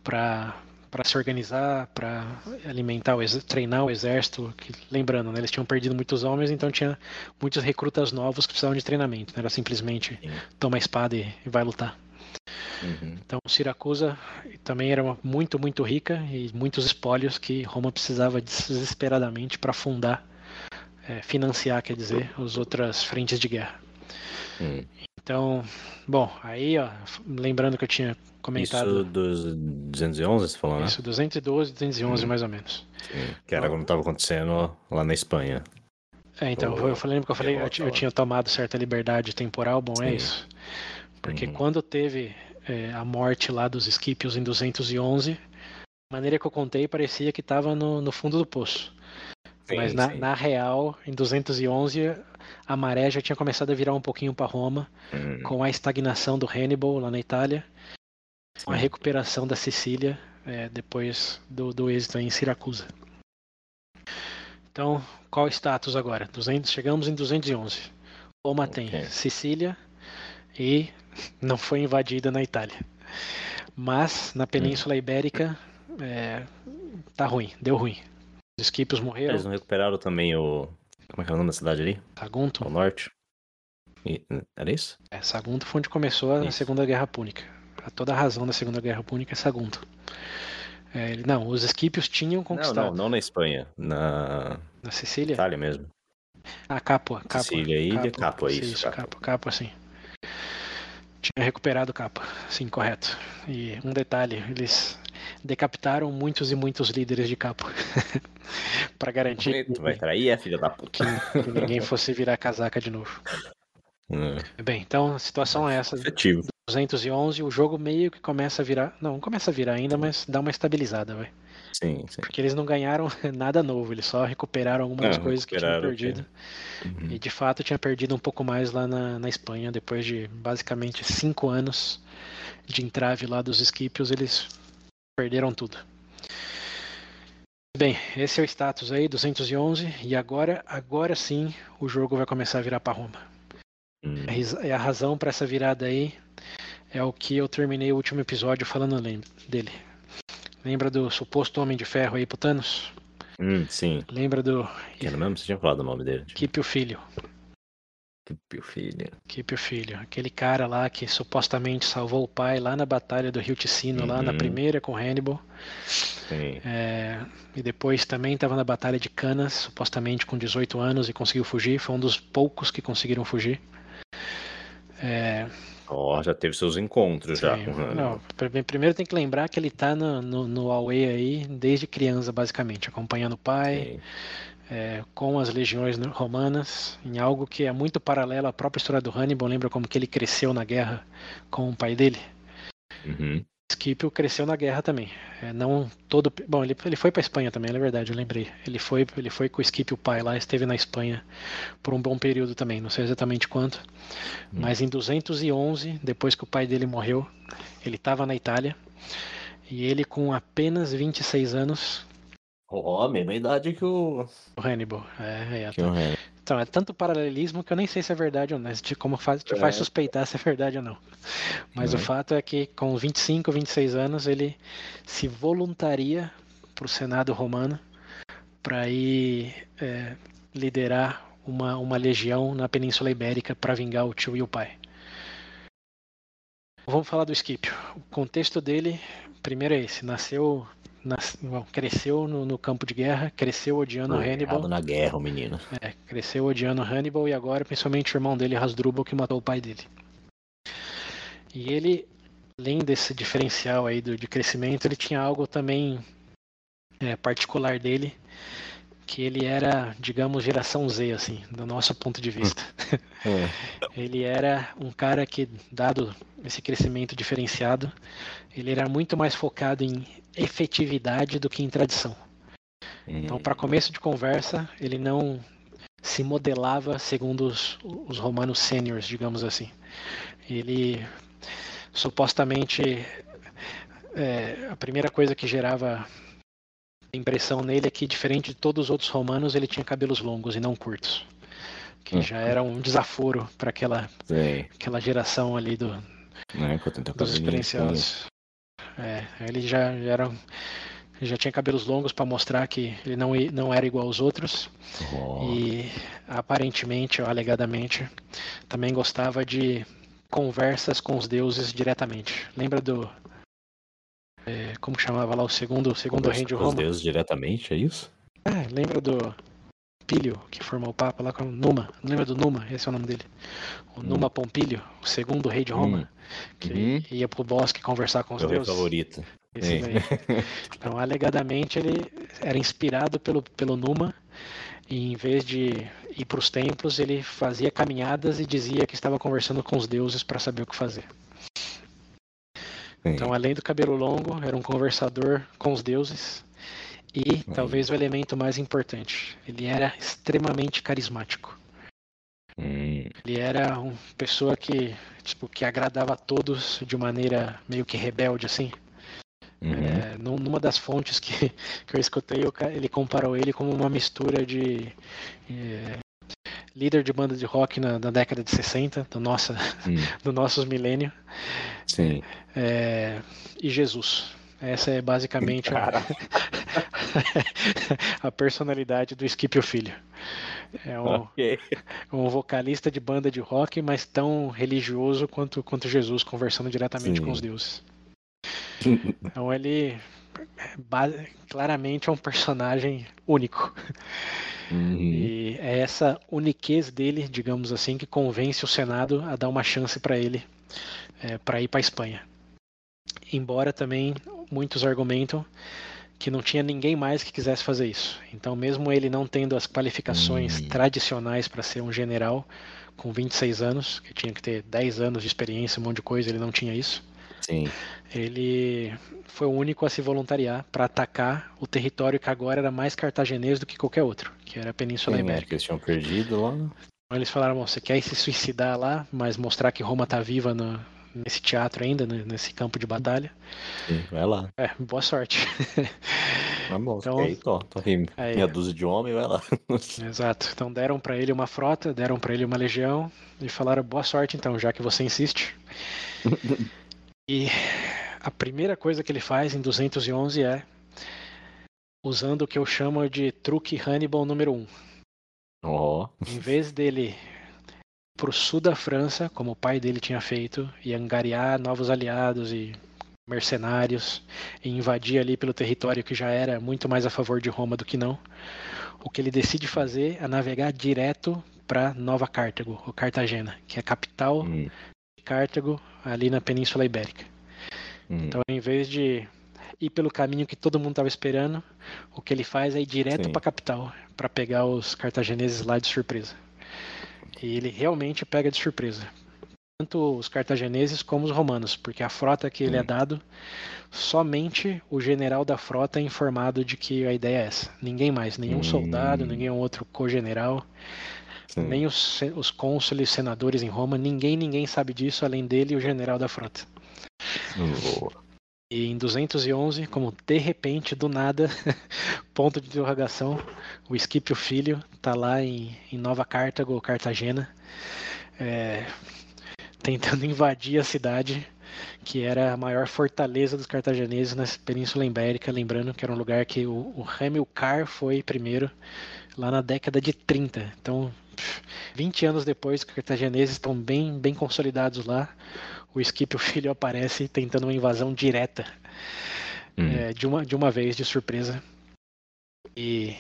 para se organizar, para alimentar, o treinar o exército. Que, lembrando, né, eles tinham perdido muitos homens, então tinha muitos recrutas novos que precisavam de treinamento. Não era simplesmente Sim. toma a espada e, e vai lutar. Uhum. Então, Siracusa também era muito, muito rica e muitos espólios que Roma precisava desesperadamente para fundar, é, financiar, quer dizer, as outras frentes de guerra. Uhum. Então, bom, aí, ó, lembrando que eu tinha comentado. Isso dos 211, você falou, né? Isso, 212, 211 hum. mais ou menos. Sim, que era quando estava acontecendo lá na Espanha. É, então, eu falei, que eu falei, eu, eu, tinha tomado certa liberdade temporal, bom, é Sim. é isso. Porque uhum. quando teve é, a morte lá dos Esquipios em 211, a maneira que eu contei parecia que estava no, no fundo do poço. Sim, Mas na, na, real, em 211, a maré já tinha começado a virar um pouquinho para Roma, hum. com a estagnação do Hannibal lá na Itália, com a recuperação da Sicília é, depois do, do êxito em Siracusa. Então, qual o status agora? 200, chegamos em 211. Roma okay. tem Sicília e não foi invadida na Itália. Mas na Península Ibérica é, tá ruim, deu ruim. Os Esquipios morreram. Eles não recuperaram também o. Como é que é o nome da cidade ali? Sagunto. Ao norte. E, era isso? É, Sagunto foi onde começou a isso. Segunda Guerra Púnica. Toda a razão da Segunda Guerra Púnica é Sagunto. É, não, os Esquipios tinham conquistado. Não, não, não na Espanha. Na. Na Sicília? Itália mesmo. Ah, Capua. Capua Sicília, Ilha, Capua, Capua isso. Isso, Capua, Capua, sim. Tinha recuperado Capua, sim, correto. E um detalhe, eles decapitaram muitos e muitos líderes de capo. para garantir. Tu vai trair, é, filha da puta. Que, que, ninguém fosse virar casaca de novo. Hum. Bem, então a situação é essa. Efetivo. 211, o jogo meio que começa a virar. Não, não começa a virar ainda, mas dá uma estabilizada, vai. Sim, sim. Porque eles não ganharam nada novo, eles só recuperaram algumas das coisas que tinham perdido. Uhum. E de fato tinha perdido um pouco mais lá na, na Espanha, depois de basicamente cinco anos de entrave lá dos Esquipios, eles perderam tudo. Bem, esse é o status aí, 211, e agora, agora sim, o jogo vai começar a virar para Roma. Hum. É a razão para essa virada aí é o que eu terminei o último episódio falando dele. Lembra do suposto Homem de Ferro aí pro Thanos? Hum, sim. Lembra do. Que era mesmo? Você tinha falado o nome dele. Keep o Filho. Keep o Filho. Keep o Filho. Aquele cara lá que supostamente salvou o pai lá na Batalha do Rio Ticino, uhum. lá na uhum. primeira com Hannibal. Sim. É, e depois também estava na Batalha de Canas, supostamente com 18 anos e conseguiu fugir. Foi um dos poucos que conseguiram fugir. É, oh, já teve seus encontros Sim. já com o Não, primeiro tem que lembrar que ele tá no, no, no Away aí desde criança, basicamente, acompanhando o pai, é, com as legiões romanas, em algo que é muito paralelo à própria história do Hannibal. Lembra como que ele cresceu na guerra com o pai dele? Uhum. Scipio cresceu na guerra também. É, não todo. Bom, ele, ele foi para Espanha também, é verdade, eu lembrei. Ele foi, ele foi com o Scipio pai lá, esteve na Espanha por um bom período também, não sei exatamente quanto. Hum. Mas em 211, depois que o pai dele morreu, ele estava na Itália. E ele, com apenas 26 anos. Ó, oh, mesma idade que o. O Hannibal. É, é. Que o Hannibal. Então, é tanto paralelismo que eu nem sei se é verdade ou não. Como faz, te faz é. suspeitar se é verdade ou não. Mas uhum. o fato é que com 25, 26 anos ele se voluntaria para o Senado romano para ir é, liderar uma, uma legião na Península Ibérica para vingar o tio e o pai. Vamos falar do Esquipio. O contexto dele, primeiro é esse. Nasceu nas, cresceu no, no, campo de guerra, cresceu odiando Foi Hannibal. na guerra, o menino. É, cresceu odiando Hannibal e agora principalmente o irmão dele, Hasdrubal, que matou o pai dele. E ele, além desse diferencial aí do, de crescimento, ele tinha algo também é, particular dele, que ele era, digamos, geração Z, assim, do nosso ponto de vista. É. ele era um cara que, dado esse crescimento diferenciado, ele era muito mais focado em efetividade do que em tradição. Então, para começo de conversa, ele não se modelava segundo os, os romanos sêniores, digamos assim. Ele supostamente é, a primeira coisa que gerava impressão nele é que, diferente de todos os outros romanos, ele tinha cabelos longos e não curtos. Que hum. já era um desaforo para aquela, aquela geração ali do, é, dos experienciados. É, ele já, já era já tinha cabelos longos para mostrar que ele não, não era igual aos outros. Oh. E aparentemente, ou alegadamente, também gostava de conversas com os deuses diretamente. Lembra do. É, como chamava lá o segundo, o segundo rei de Roma? Os deuses diretamente, é isso? É, lembra do Pompílio, que formou o Papa lá com Numa. Lembra do Numa? Esse é o nome dele. O hum. Numa Pompílio, o segundo rei de Roma, hum. que uhum. ia pro bosque conversar com os Meu deuses. Meu favorito. Esse daí. Então, alegadamente, ele era inspirado pelo, pelo Numa. E em vez de ir para os templos, ele fazia caminhadas e dizia que estava conversando com os deuses para saber o que fazer. Então, além do cabelo longo, era um conversador com os deuses. E talvez o elemento mais importante, ele era extremamente carismático. Hum. Ele era uma pessoa que, tipo, que agradava a todos de maneira meio que rebelde, assim. Uhum. É, numa das fontes que, que eu escutei, ele comparou ele como uma mistura de é, líder de banda de rock na, na, década de 60, do, nossa, hum. do nossos milênio. Sim. É, e Jesus. Essa é basicamente a, a, personalidade do Skip o Filho. É um, okay. um, vocalista de banda de rock, mas tão religioso quanto, quanto Jesus, conversando diretamente Sim. com os deuses. Então ele claramente é um personagem único. Uhum. E é essa uniquez dele, digamos assim, que convence o Senado a dar uma chance para ele é, para ir para a Espanha. Embora também muitos argumentam que não tinha ninguém mais que quisesse fazer isso. Então, mesmo ele não tendo as qualificações uhum. tradicionais para ser um general com 26 anos, que tinha que ter 10 anos de experiência, um monte de coisa, ele não tinha isso. Sim. Ele foi o único a se voluntariar para atacar o território que agora era mais cartaginês do que qualquer outro, que era a Península Sim, é, Ibérica. É, eles tinham perdido lá. Então, eles falaram: você quer se suicidar lá, mas mostrar que Roma está viva no, nesse teatro ainda, nesse campo de batalha. Sim, vai lá. É, boa sorte. Tá bom, então, aí, tô, tô aí, aí, meia dúzia de homem, vai lá. Exato. Então deram para ele uma frota, deram para ele uma legião e falaram boa sorte então, já que você insiste. E a primeira coisa que ele faz em 211 é usando o que eu chamo de truque Hannibal número 1. Oh. Em vez dele para o sul da França, como o pai dele tinha feito, e angariar novos aliados e mercenários e invadir ali pelo território que já era muito mais a favor de Roma do que não. O que ele decide fazer é navegar direto para Nova Cartago, ou Cartagena, que é a capital hum. Cartago, ali na Península Ibérica. Hum. Então, em vez de ir pelo caminho que todo mundo estava esperando, o que ele faz é ir direto para a capital, para pegar os cartagineses lá de surpresa. E ele realmente pega de surpresa. Tanto os cartagineses como os romanos, porque a frota que ele hum. é dado, somente o general da frota é informado de que a ideia é essa. Ninguém mais, nenhum hum. soldado, nenhum outro co-general. Sim. Nem os, os cônsules, senadores em Roma, ninguém, ninguém sabe disso além dele e o general da frota. Boa. E em 211, como de repente, do nada, ponto de interrogação, o Scipio Filho tá lá em, em Nova Cartago, Cartagena, é, tentando invadir a cidade, que era a maior fortaleza dos cartagineses na Península Ibérica, lembrando que era um lugar que o, o Hamilcar foi primeiro, lá na década de 30. Então, 20 anos depois, os cartagineses estão bem, bem consolidados lá. O Skip, o filho, aparece tentando uma invasão direta hum. é, de, uma, de uma vez, de surpresa. E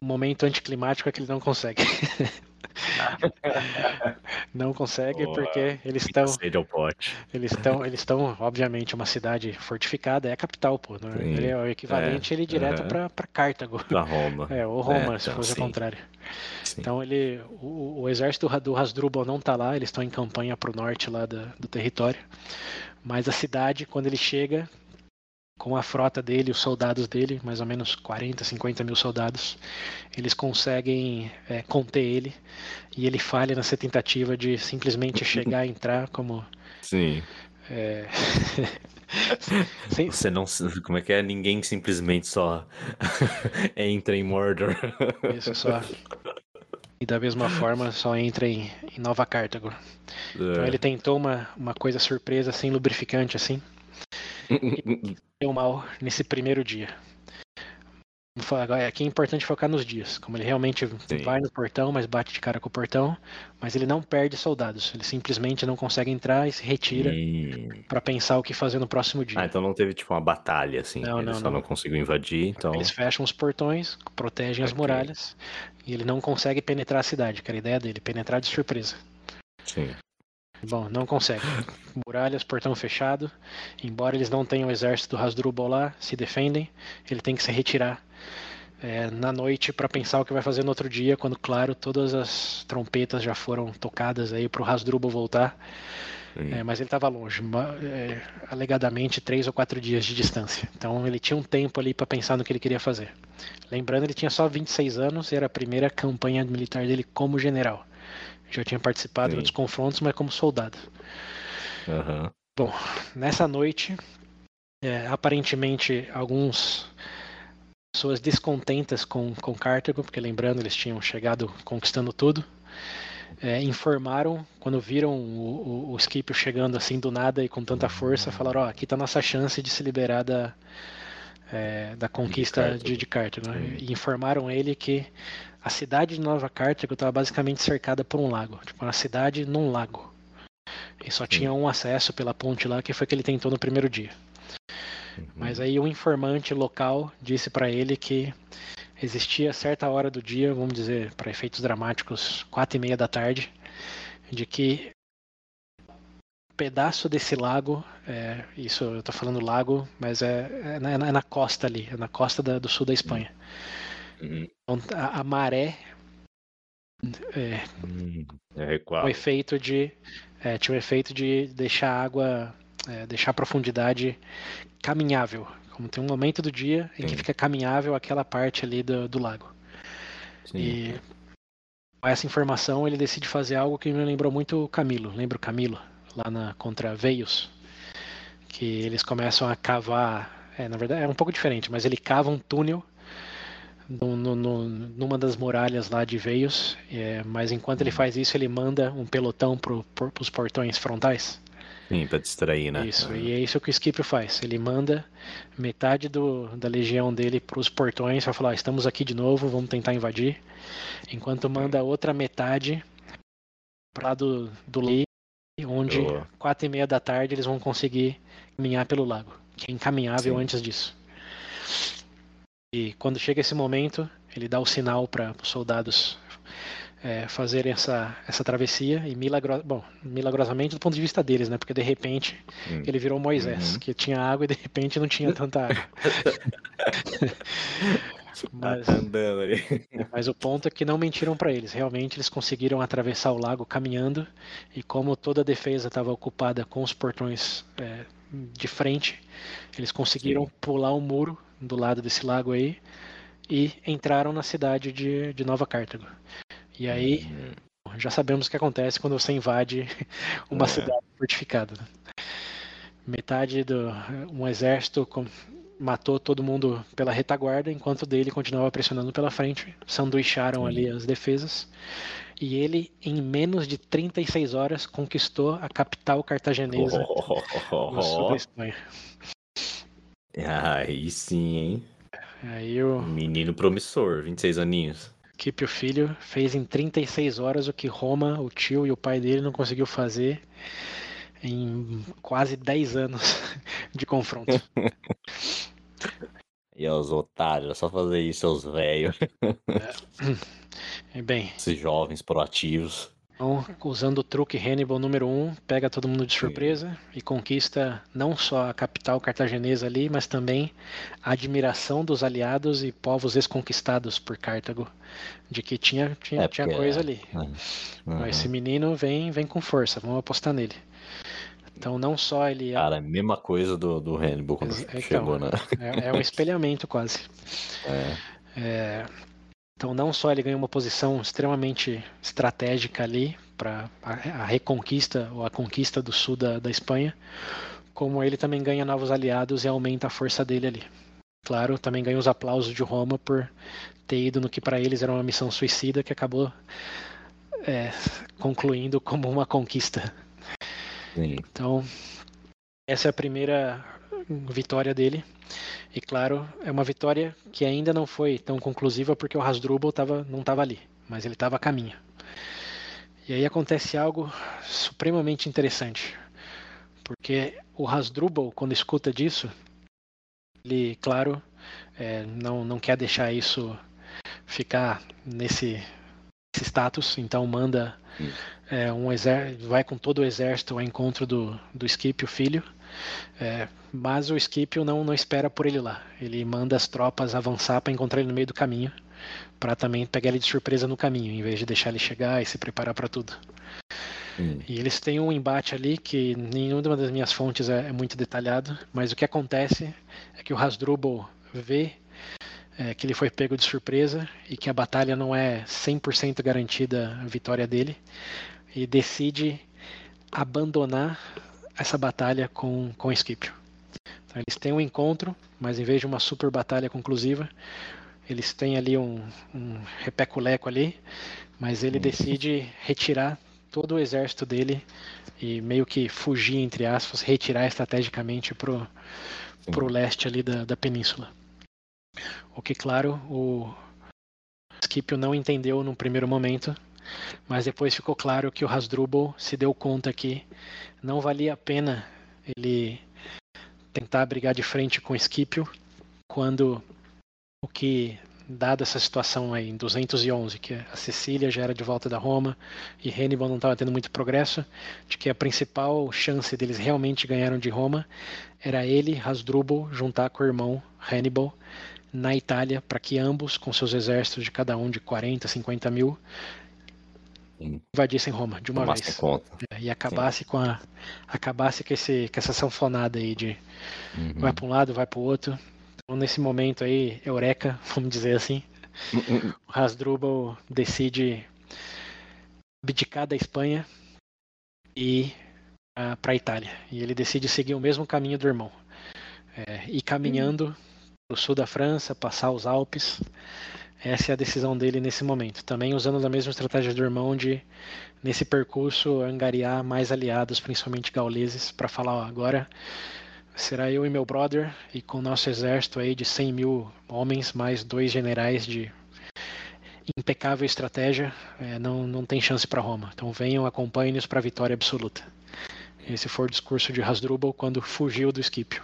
o momento anticlimático é que ele não consegue. não consegue Boa, porque eles estão eles estão eles estão obviamente uma cidade fortificada é a capital pô é? ele é o equivalente é, ele direto para para Cartago. Para Roma. É ou Roma é, se então, fosse sim. o contrário. Sim. então ele o, o exército do Hasdrubal não está lá eles estão em campanha para o norte lá do, do território. Mas a cidade quando ele chega com a frota dele, os soldados dele, mais ou menos 40, 50 mil soldados, eles conseguem é, conter ele e ele falha nessa tentativa de simplesmente chegar, entrar como. Sim. É... Sem... Você não. Como é que é? Ninguém simplesmente só entra em Mordor. Isso só. E da mesma forma só entra em, em Nova Cartago. É. Então ele tentou uma, uma coisa surpresa, sem lubrificante assim. Deu mal nesse primeiro dia. Agora, aqui é importante focar nos dias. Como ele realmente Sim. vai no portão, mas bate de cara com o portão, mas ele não perde soldados. Ele simplesmente não consegue entrar e se retira hum. para pensar o que fazer no próximo dia. Ah, então não teve tipo uma batalha assim. Não, ele não, só não. não conseguiu invadir. Então... Eles fecham os portões, protegem as muralhas e ele não consegue penetrar a cidade, que era a ideia dele, penetrar de surpresa. Sim. Bom, não consegue. Muralhas, portão fechado. Embora eles não tenham o exército do Hasdrubal lá, se defendem, ele tem que se retirar é, na noite para pensar o que vai fazer no outro dia, quando, claro, todas as trompetas já foram tocadas aí para o Hasdrubal voltar. É, mas ele estava longe, é, alegadamente três ou quatro dias de distância. Então ele tinha um tempo ali para pensar no que ele queria fazer. Lembrando, ele tinha só 26 anos e era a primeira campanha militar dele como general. Já tinha participado Sim. dos confrontos, mas como soldado. Uhum. Bom, nessa noite, é, aparentemente alguns pessoas descontentas com, com Cartago, porque lembrando, eles tinham chegado conquistando tudo. É, informaram, quando viram o, o, o Scipio chegando assim do nada e com tanta força, falaram: Ó, oh, aqui está nossa chance de se liberar da, é, da conquista de, de Cartago. Né? E informaram ele que a cidade de Nova Cartago estava basicamente cercada por um lago, tipo uma cidade num lago. E só tinha um acesso pela ponte lá, que foi que ele tentou no primeiro dia. Uhum. Mas aí um informante local disse para ele que existia certa hora do dia, vamos dizer, para efeitos dramáticos, quatro e meia da tarde, de que um pedaço desse lago, é, isso eu estou falando lago, mas é, é, na, é, na, costa ali, é na costa da, do sul da Espanha. Uhum. Então, a, a, maré é, hum, é o efeito de é, tinha o efeito de deixar a água, é, deixar a profundidade caminhável. Como tem um momento do dia em Sim. que fica caminhável aquela parte ali do, do lago. Sim. E com essa informação ele decide fazer algo que me lembrou muito o Camilo. Lembra o Camilo? Lá na, contra Veios. Que eles começam a cavar. É, na verdade é um pouco diferente, mas ele cava um túnel no, no, no, numa das muralhas lá de Veios, é, mas enquanto ele faz isso, ele manda um pelotão para pro, os portões frontais. Sim, para distrair, né? Isso, e é isso que o Scipio faz. Ele manda metade do, da legião dele para os portões para falar: estamos aqui de novo, vamos tentar invadir. Enquanto manda outra metade para do, do Lei, onde oh. quatro e meia da tarde eles vão conseguir caminhar pelo lago, que é incaminhável Sim. antes disso. E quando chega esse momento, ele dá o sinal para os soldados é, fazerem essa, essa travessia e milagro, bom, milagrosamente do ponto de vista deles, né? Porque de repente hum. ele virou Moisés, uhum. que tinha água e de repente não tinha tanta água. mas, tá mas o ponto é que não mentiram para eles. Realmente eles conseguiram atravessar o lago caminhando e como toda a defesa estava ocupada com os portões é, de frente, eles conseguiram Sim. pular o muro do lado desse lago aí e entraram na cidade de, de Nova Cartago. E aí uhum. já sabemos o que acontece quando você invade uma é. cidade fortificada. Né? Metade do um exército matou todo mundo pela retaguarda, enquanto dele continuava pressionando pela frente, sanduicharam ali as defesas. E ele, em menos de 36 horas, conquistou a capital cartaginesa oh, no sul da Espanha. Aí sim, hein? Aí o... Menino promissor, 26 aninhos. Kipe, o filho, fez em 36 horas o que Roma, o tio e o pai dele não conseguiu fazer em quase 10 anos de confronto. e os otários, é só fazer isso, seus velhos. É. Bem. Esses jovens proativos. Então, usando o truque Hannibal número 1, um, pega todo mundo de surpresa Sim. e conquista não só a capital cartaginesa ali, mas também a admiração dos aliados e povos desconquistados por Cartago, de que tinha, tinha, é tinha coisa ali. É. Uhum. Esse menino vem, vem com força, vamos apostar nele. Então não só ele. É Cara, a mesma coisa do, do Hannibal quando então, chegou, né? É, é um espelhamento quase. É. é. Então, não só ele ganha uma posição extremamente estratégica ali para a, reconquista ou a conquista do sul da, da Espanha, como ele também ganha novos aliados e aumenta a força dele ali. Claro, também ganha os aplausos de Roma por ter ido no que para eles era uma missão suicida que acabou é, concluindo como uma conquista. Sim. Então, essa é a primeira vitória dele. E claro, é uma vitória que ainda não foi tão conclusiva porque o Hasdrubal tava, não estava ali, mas ele estava a caminho. E aí acontece algo supremamente interessante, porque o Hasdrubal, quando escuta disso, ele, claro, é, não, não quer deixar isso ficar nesse, nesse status, então manda é, um exército, vai com todo o exército ao encontro do, do Skip, o filho, é, mas o Scipio não, não espera por ele lá. Ele manda as tropas avançar para encontrar ele no meio do caminho, para também pegar ele de surpresa no caminho, em vez de deixar ele chegar e se preparar para tudo. Hum. E eles têm um embate ali que nenhuma das minhas fontes é, é muito detalhado, mas o que acontece é que o Hasdrubal vê é, que ele foi pego de surpresa e que a batalha não é 100% garantida a vitória dele e decide abandonar essa batalha com, com Scipio. Então, eles têm um encontro, mas em vez de uma super batalha conclusiva, eles têm ali um, um repeculeco ali, mas ele decide retirar todo o exército dele e meio que fugir, entre aspas, retirar estrategicamente pro, pro leste ali da, da península. O que, claro, o Scipio não entendeu no primeiro momento, mas depois ficou claro que o Hasdrubal se deu conta que não valia a pena ele tentar brigar de frente com Scipio quando o que dada essa situação aí em 211 que a Sicília já era de volta da Roma e Hannibal não estava tendo muito progresso de que a principal chance deles realmente ganharam de Roma era ele Hasdrubal juntar com o irmão Hannibal na Itália para que ambos com seus exércitos de cada um de 40 50 mil invadissem Roma de uma Tomasse vez. Conta. É, e acabasse Sim. com a. Acabasse com, esse, com essa sanfonada aí de uhum. vai para um lado, vai para o outro. Então, nesse momento aí, Eureka, vamos dizer assim, uhum. o Hasdrubal decide abdicar da Espanha e uh, para a Itália. E ele decide seguir o mesmo caminho do irmão. É, ir caminhando uhum. para o sul da França, passar os Alpes essa é a decisão dele nesse momento. Também usando a mesma estratégia do irmão de, nesse percurso, angariar mais aliados, principalmente gauleses, para falar: ó, agora será eu e meu brother, e com nosso exército aí de 100 mil homens, mais dois generais de impecável estratégia, é, não, não tem chance para Roma. Então venham, acompanhem-nos para a vitória absoluta. Esse foi o discurso de Hasdrubal quando fugiu do Esquipio.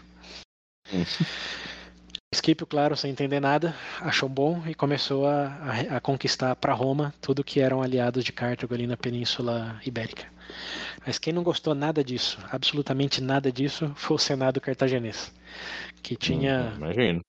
Scipio, claro, sem entender nada, achou bom e começou a, a, a conquistar para Roma tudo que eram aliados de Cartago ali na Península Ibérica. Mas quem não gostou nada disso, absolutamente nada disso, foi o Senado cartaginês, que tinha. Hum, imagino.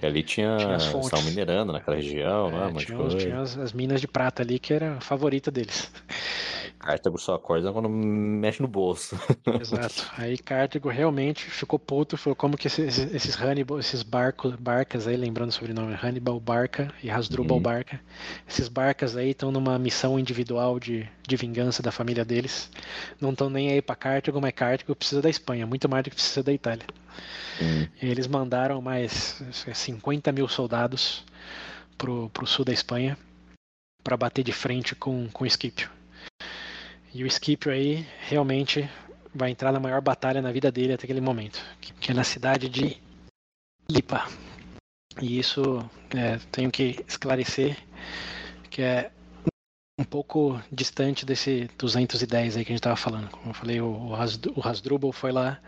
É, ali tinha, tinha estavam minerando naquela região, é, né? Tinha, tinha as, as, minas de prata ali, que era a favorita deles. Cartago só acorda quando mexe no bolso. Exato. Aí Cartago realmente ficou puto, falou como que esses, esses Hannibal, esses barcos, barcas aí, lembrando o sobrenome, Hannibal Barca e Hasdrubal uhum. Barca, esses barcas aí estão numa missão individual de, de vingança da família deles. Não estão nem aí para Cartago, mas Cartago precisa da Espanha, muito mais do que precisa da Itália. Uhum. Eles mandaram mais 50 mil soldados pro, pro sul da Espanha para bater de frente com, com Scipio. E o Scipio aí realmente vai entrar na maior batalha na vida dele até aquele momento, que é na cidade de Lipa. E isso é, tenho que esclarecer que é um pouco distante desse 210 aí que a gente estava falando. Como eu falei, o, Hasdrubal foi lá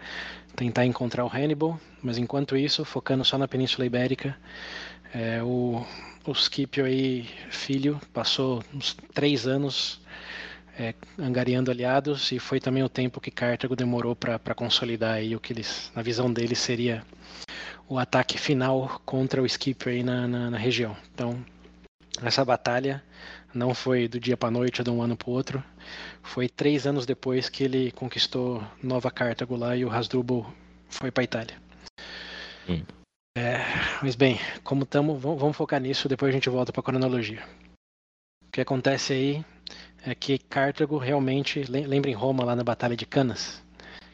tentar encontrar o Hannibal, mas enquanto isso, focando só na Península Ibérica, é, o, o Scipio aí, filho, passou uns três anos é, angariando aliados e foi também o tempo que Cartago demorou para consolidar aí o que eles, na visão deles, seria o ataque final contra o Scipio aí na, na, na região. Então, essa batalha não foi do dia para noite ou de um ano para o outro. Foi três anos depois que ele conquistou Nova Cartago lá e o Hasdrubal foi para Itália. Hum. É, mas bem, como estamos, vamos focar nisso, depois a gente volta para a cronologia. O que acontece aí é que Cartago realmente, lembra em Roma lá na Batalha de Canas?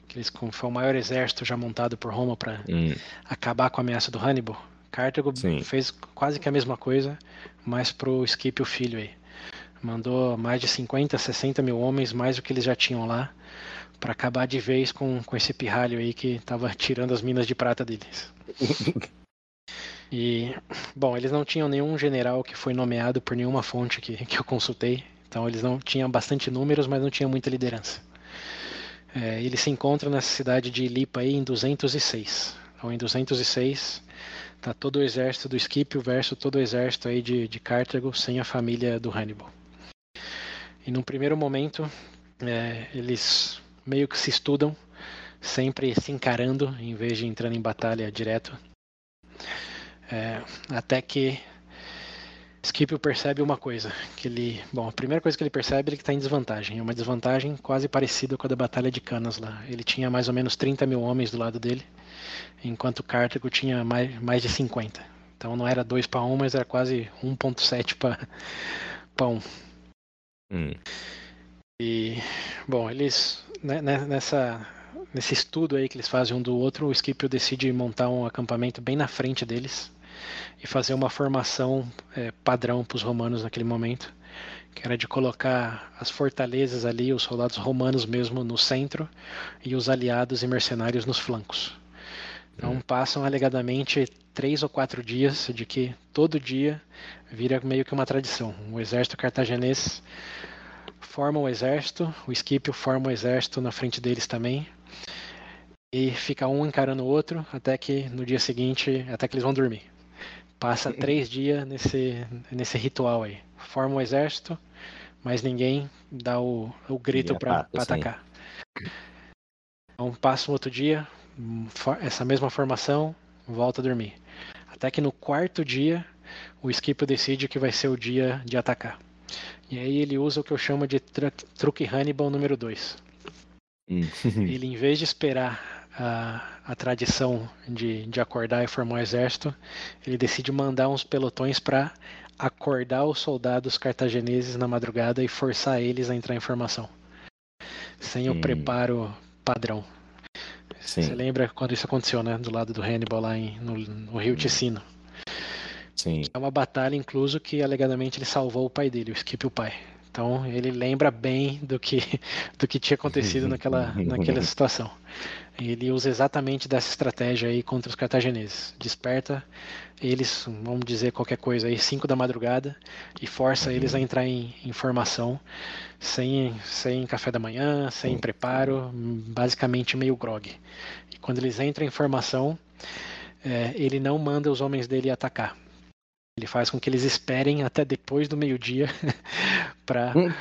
Que eles, foi o maior exército já montado por Roma para hum. acabar com a ameaça do Hannibal. Cartago Sim. fez quase que a mesma coisa, mas pro Scipio filho aí. Mandou mais de 50, 60 mil homens, mais do que eles já tinham lá, para acabar de vez com, com esse pirralho aí que estava tirando as minas de prata deles. E, bom, eles não tinham nenhum general que foi nomeado por nenhuma fonte que, que eu consultei. Então eles não tinham bastante números, mas não tinham muita liderança. É, ele se encontra nessa cidade de Lipa aí em 206. Então em 206 está todo o exército do Scipio versus todo o exército aí de, de Cartago sem a família do Hannibal. E num primeiro momento é, eles meio que se estudam, sempre se encarando em vez de entrando em batalha direto. É, até que Scipio percebe uma coisa, que ele, bom, a primeira coisa que ele percebe é que está em desvantagem, é uma desvantagem quase parecida com a da Batalha de Canas lá. Ele tinha mais ou menos 30 mil homens do lado dele, enquanto Cartago tinha mais, mais de 50. Então não era 2 para 1, mas era quase 1.7 para 1. Hum. E, bom, eles, né, né, nessa, nesse estudo aí que eles fazem um do outro, o Scipio decide montar um acampamento bem na frente deles, e fazer uma formação é, padrão para os romanos naquele momento, que era de colocar as fortalezas ali, os soldados romanos mesmo no centro e os aliados e mercenários nos flancos. Então hum. passam alegadamente três ou quatro dias de que todo dia vira meio que uma tradição. O exército cartaginês forma o exército, o Esquipio forma o exército na frente deles também, e fica um encarando o outro até que no dia seguinte, até que eles vão dormir. Passa três dias nesse, nesse ritual aí. Forma um exército, mas ninguém dá o, o grito para atacar. Então passa um outro dia, essa mesma formação, volta a dormir. Até que no quarto dia, o Skipper decide que vai ser o dia de atacar. E aí ele usa o que eu chamo de truque Hannibal número 2. Hum. ele, em vez de esperar a, a tradição de, de acordar e formar o um exército, ele decide mandar uns pelotões para acordar os soldados cartagineses na madrugada e forçar eles a entrar em formação, sem hum. o preparo padrão. Sim. Você lembra quando isso aconteceu, né? Do lado do Hannibal lá em, no, no Rio hum. Ticino. Sim. É uma batalha, incluso, que alegadamente ele salvou o pai dele, o Skip o pai. Então ele lembra bem do que, do que tinha acontecido naquela, naquela situação. Ele usa exatamente dessa estratégia aí contra os cartagineses. Desperta eles, vamos dizer qualquer coisa aí, 5 da madrugada e força uhum. eles a entrar em, em formação sem, sem café da manhã, sem preparo, basicamente meio grog. E quando eles entram em formação, é, ele não manda os homens dele atacar. Ele faz com que eles esperem até depois do meio-dia para hum.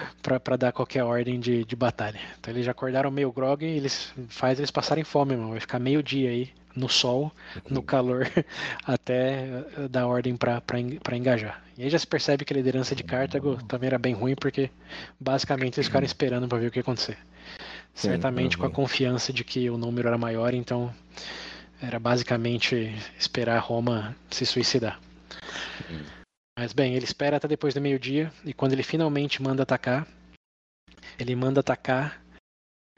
dar qualquer ordem de, de batalha. Então eles já acordaram meio grog e eles faz eles passarem fome, mano. Vai ficar meio-dia aí no sol, no calor, até eh, dar ordem para engajar. E aí já se percebe que a liderança de Cartago também era bem ruim, porque basicamente eles ficaram esperando para ver o que ia acontecer. Certamente com a confiança de que o número era maior, então era basicamente esperar Roma se suicidar. Mas bem, ele espera até depois do meio-dia e quando ele finalmente manda atacar, ele manda atacar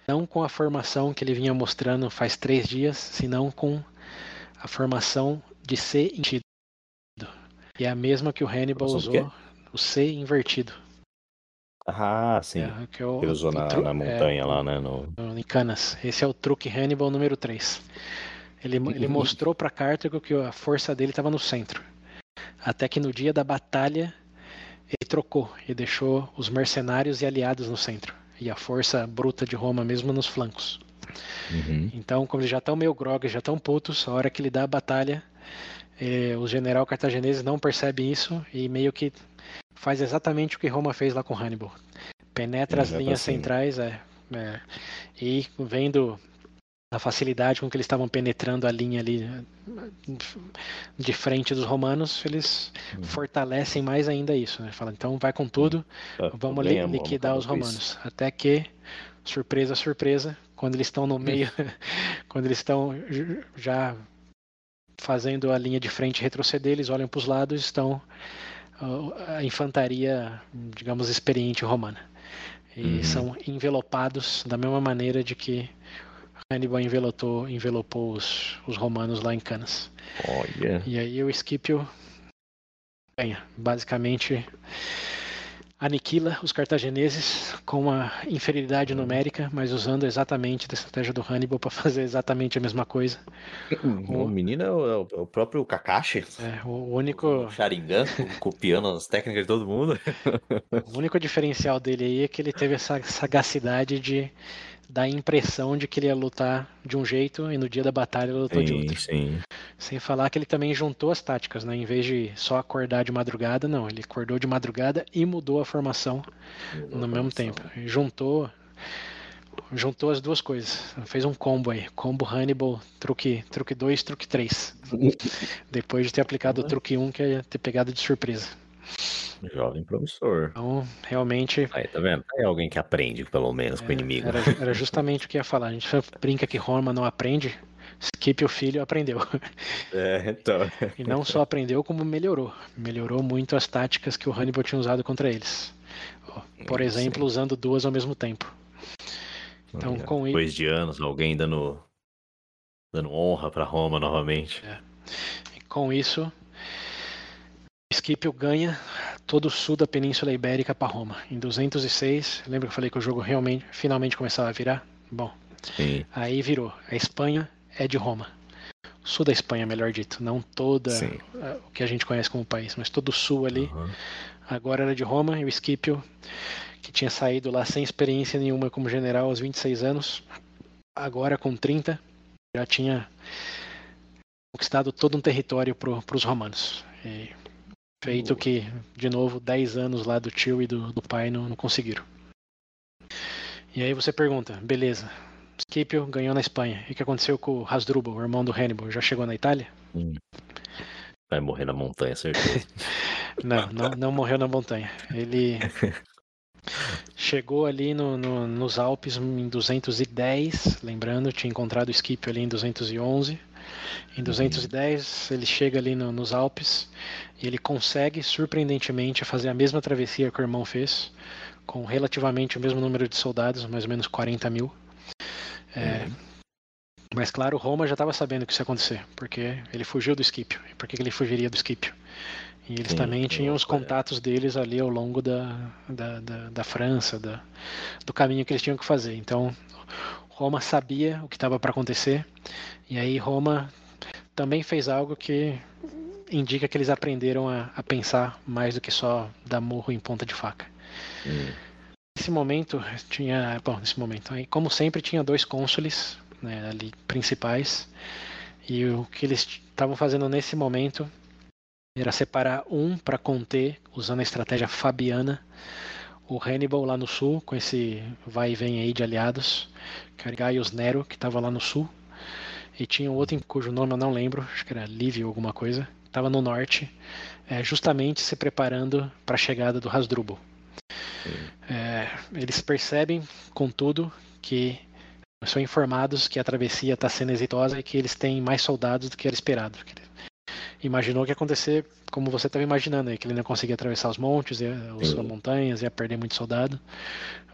não com a formação que ele vinha mostrando faz três dias, senão com a formação de C invertido. E é a mesma que o Hannibal usou, o C invertido. Ah, sim. É, que é o, ele usou na, na, montanha é, lá, né? No... Em Canas. Esse é o truque Hannibal número 3. Ele, ele mostrou para Cartago que a força dele estava no centro. Até que no dia da batalha ele trocou e deixou os mercenários e aliados no centro e a força bruta de Roma mesmo nos flancos. Uhum. Então, como eles já estão meio grog, já estão putos, a hora que ele dá a batalha, eh, o general cartaginês não percebe isso e meio que faz exatamente o que Roma fez lá com Hannibal. Penetra as linhas assim. centrais é, é, e vendo a facilidade com que eles estavam penetrando a linha ali de frente dos romanos, eles fortalecem mais ainda isso. Né? Fala, então vai com tudo, uhum. vamos li liquidar os romanos. Até que, surpresa, surpresa, quando eles estão no meio, quando eles estão já fazendo a linha de frente retroceder, eles olham para os lados, estão a infantaria, digamos, experiente romana. E uhum. são envelopados da mesma maneira de que Hannibal envelopou, envelopou os, os romanos lá em Canas. Olha. E aí o Scipio ganha. Basicamente, aniquila os cartagineses com uma inferioridade numérica, mas usando exatamente a estratégia do Hannibal para fazer exatamente a mesma coisa. O, o menino é o, é o próprio Kakashi. É, o único. O Sharingan, copiando as técnicas de todo mundo. O único diferencial dele aí é que ele teve essa sagacidade de dar a impressão de que ele ia lutar de um jeito e no dia da batalha ele lutou sim, de outro. Sim. Sem falar que ele também juntou as táticas, né? Em vez de só acordar de madrugada, não. Ele acordou de madrugada e mudou a formação mudou no a mesmo tempo. Juntou juntou as duas coisas. Fez um combo aí. Combo Hannibal, truque 2, truque 2, truque 3. Depois de ter aplicado o truque 1, um, que é ter pegado de surpresa. Jovem promissor. Então, realmente. Aí, tá vendo? É alguém que aprende, pelo menos, é, com o inimigo. Era, era, justamente o que ia falar. A gente brinca que Roma não aprende. Skip, o filho, aprendeu. É, então. E não só aprendeu, como melhorou. Melhorou muito as táticas que o Hannibal tinha usado contra eles. Por exemplo, usando duas ao mesmo tempo. Então, com Depois isso... de anos, alguém dando, dando honra para Roma novamente. É. E com isso, Scipio ganha todo o sul da Península Ibérica para Roma. Em 206, lembra que eu falei que o jogo realmente, finalmente começava a virar? Bom, Sim. aí virou. A Espanha é de Roma. O sul da Espanha, melhor dito. Não toda Sim. o que a gente conhece como país, mas todo o sul ali. Uhum. Agora era de Roma e o Scipio, que tinha saído lá sem experiência nenhuma como general aos 26 anos, agora com 30, já tinha conquistado todo um território para os romanos. E Feito que, de novo, 10 anos lá do tio e do, do pai não, não conseguiram. E aí você pergunta, beleza, Scipio ganhou na Espanha. E o que aconteceu com o Hasdrubal, o irmão do Hannibal? Já chegou na Itália? Hum. Vai morrer na montanha, certeza. não, não, não morreu na montanha. Ele chegou ali no, no, nos Alpes em 210, lembrando, tinha encontrado o Scipio ali em 211. Em 210 ele chega ali no, nos Alpes e ele consegue surpreendentemente fazer a mesma travessia que o irmão fez, com relativamente o mesmo número de soldados, mais ou menos 40 mil. É, uhum. Mas claro, Roma já estava sabendo que isso ia acontecer, porque ele fugiu do Scipio. E por que ele fugiria do Scipio? E eles Sim, também tinham os contatos deles ali ao longo da, da, da, da França, da, do caminho que eles tinham que fazer. Então, Roma sabia o que estava para acontecer, e aí Roma também fez algo que indica que eles aprenderam a, a pensar mais do que só dar morro em ponta de faca. Hum. Nesse momento tinha, bom, nesse momento, aí, como sempre tinha dois cônsules né, ali principais e o que eles estavam fazendo nesse momento era separar um para conter, usando a estratégia fabiana, o Hannibal lá no sul, com esse vai e vem aí de aliados, Gaius Nero, que estava lá no sul, e tinha outro cujo nome eu não lembro, acho que era Livio alguma coisa, estava no norte, é, justamente se preparando para a chegada do Hasdrubal. É, eles percebem, contudo, que são informados que a travessia está sendo exitosa e que eles têm mais soldados do que era esperado imaginou que ia acontecer como você estava imaginando aí, que ele não conseguia atravessar os montes, ia, as montanhas, ia perder muito soldado.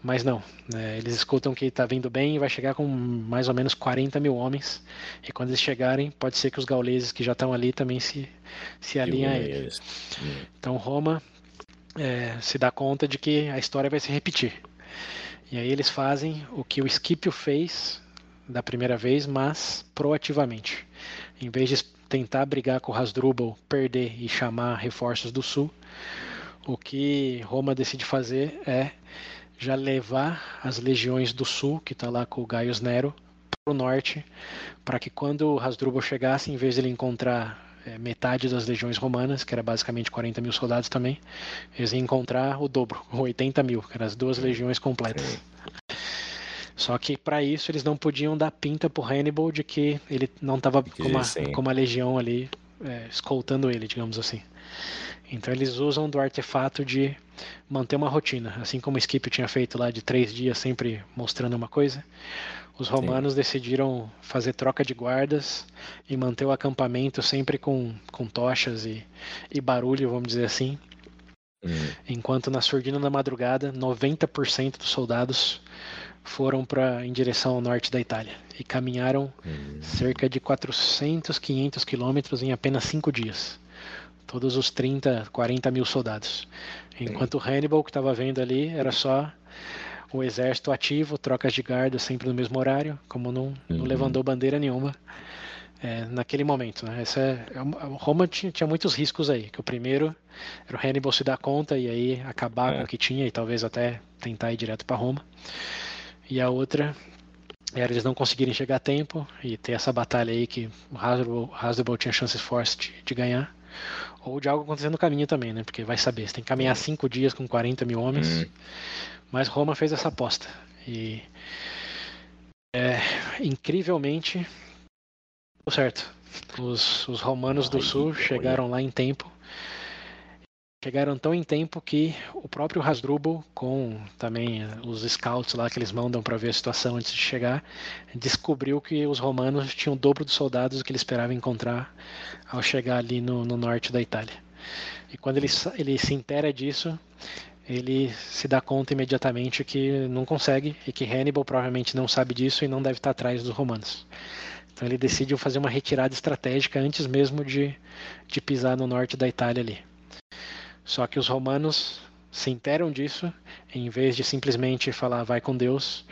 Mas não, né, eles escutam que está vindo bem e vai chegar com mais ou menos 40 mil homens. E quando eles chegarem, pode ser que os gauleses que já estão ali também se, se alinhem a eles. Então Roma é, se dá conta de que a história vai se repetir. E aí eles fazem o que o Scipio fez da primeira vez, mas proativamente. Em vez de tentar brigar com o Hasdrubal, perder e chamar reforços do sul, o que Roma decide fazer é já levar as legiões do sul, que está lá com o Gaius Nero, para o norte, para que quando Hasdrubal chegasse, em vez de ele encontrar é, metade das legiões romanas, que era basicamente 40 mil soldados também, eles iam encontrar o dobro, 80 mil, que eram as duas legiões completas. Só que para isso eles não podiam dar pinta pro Hannibal de que ele não estava com, uma, com uma legião ali é, escoltando ele, digamos assim. Então eles usam do artefato de manter uma rotina, assim como o Skip tinha feito lá de três dias sempre mostrando uma coisa. Os romanos Sim. decidiram fazer troca de guardas e manter o acampamento sempre com, com tochas e, e barulho, vamos dizer assim. Hum. Enquanto na surdina da madrugada, 90% dos soldados foram para em direção ao norte da Itália e caminharam hum. cerca de 400, 500 quilômetros em apenas cinco dias. todos os 30, 40 mil soldados. Enquanto Hannibal, que estava vendo ali, era só o exército ativo, trocas de guarda sempre no mesmo horário, como não, não uhum. levantou bandeira nenhuma é, naquele momento. Né? Essa é, é Roma tinha, tinha, muitos riscos aí, que o primeiro era o Hannibal se dar conta e aí acabar é. com o que tinha e talvez até tentar ir direto para Roma. E a outra era eles não conseguirem chegar a tempo e ter essa batalha aí que o Hasdrubal tinha chances fortes de, de, ganhar. Ou de algo acontecer no caminho também, né? Porque vai saber, você tem que caminhar cinco dias com 40 mil homens. Hum. Mas Roma fez essa aposta. E é, incrivelmente deu certo. Os, os romanos do sul chegaram lá em tempo. Chegaram tão em tempo que o próprio Hasdrubal, com também os scouts lá que eles mandam para ver a situação antes de chegar, descobriu que os romanos tinham o dobro dos soldados que ele esperava encontrar ao chegar ali no, no norte da Itália. E quando ele, ele se intera disso, ele se dá conta imediatamente que não consegue e que Hannibal provavelmente não sabe disso e não deve estar atrás dos romanos. Então ele decidiu fazer uma retirada estratégica antes mesmo de, de pisar no norte da Itália ali. Só que os romanos se interam disso, em vez de simplesmente falar vai com Deus,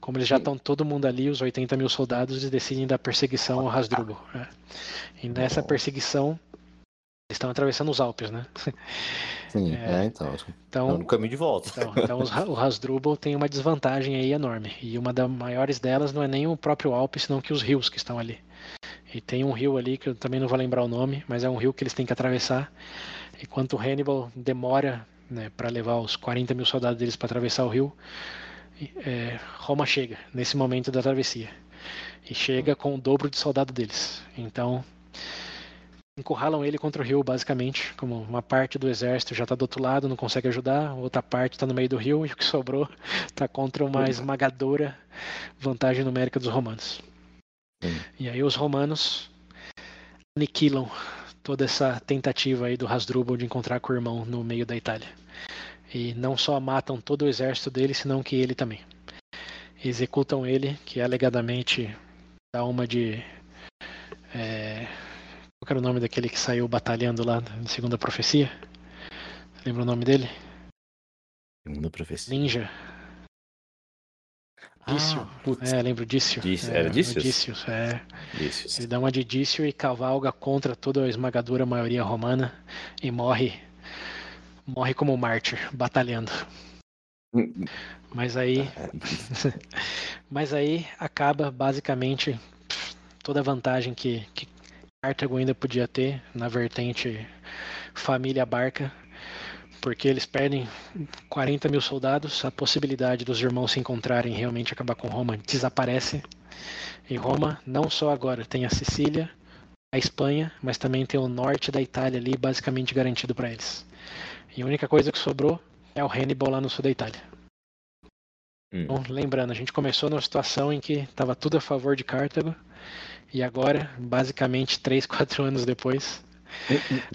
como eles já estão todo mundo ali, os 80 mil soldados, eles decidem dar perseguição ao Hasdrubal. Né? E nessa perseguição estão atravessando os Alpes, né? Sim, é, é então, então. no caminho de volta. Então, então o Hasdrubal tem uma desvantagem aí enorme. E uma das maiores delas não é nem o próprio Alpes, senão que os rios que estão ali. E tem um rio ali que eu também não vou lembrar o nome, mas é um rio que eles têm que atravessar. Enquanto Hannibal demora né, para levar os 40 mil soldados deles para atravessar o rio, é, Roma chega nesse momento da travessia. E chega com o dobro de soldado deles. Então encurralam ele contra o rio, basicamente, como uma parte do exército já está do outro lado, não consegue ajudar, outra parte está no meio do rio e o que sobrou está contra uma esmagadora vantagem numérica dos romanos. E aí os romanos aniquilam toda essa tentativa aí do Hasdrubal de encontrar com o irmão no meio da Itália. E não só matam todo o exército dele, senão que ele também. Executam ele, que alegadamente dá uma de é, qual era o nome daquele que saiu batalhando lá na segunda profecia? Lembra o nome dele? Segunda profecia. Ninja. Dício. Ah, é, lembro Dício. Dício. É, era Dício? Dício, é. Dício. Ele dá uma de Dício e cavalga contra toda a esmagadora maioria romana e morre morre como mártir, batalhando. Mas aí mas aí acaba basicamente toda a vantagem que, que Cartago ainda podia ter na vertente família Barca, porque eles perdem 40 mil soldados, a possibilidade dos irmãos se encontrarem e realmente acabar com Roma desaparece. E Roma não só agora tem a Sicília, a Espanha, mas também tem o norte da Itália ali basicamente garantido para eles. E a única coisa que sobrou é o Hannibal lá no sul da Itália. Hum. Então, lembrando, a gente começou numa situação em que estava tudo a favor de Cartago e agora, basicamente, 3, 4 anos depois,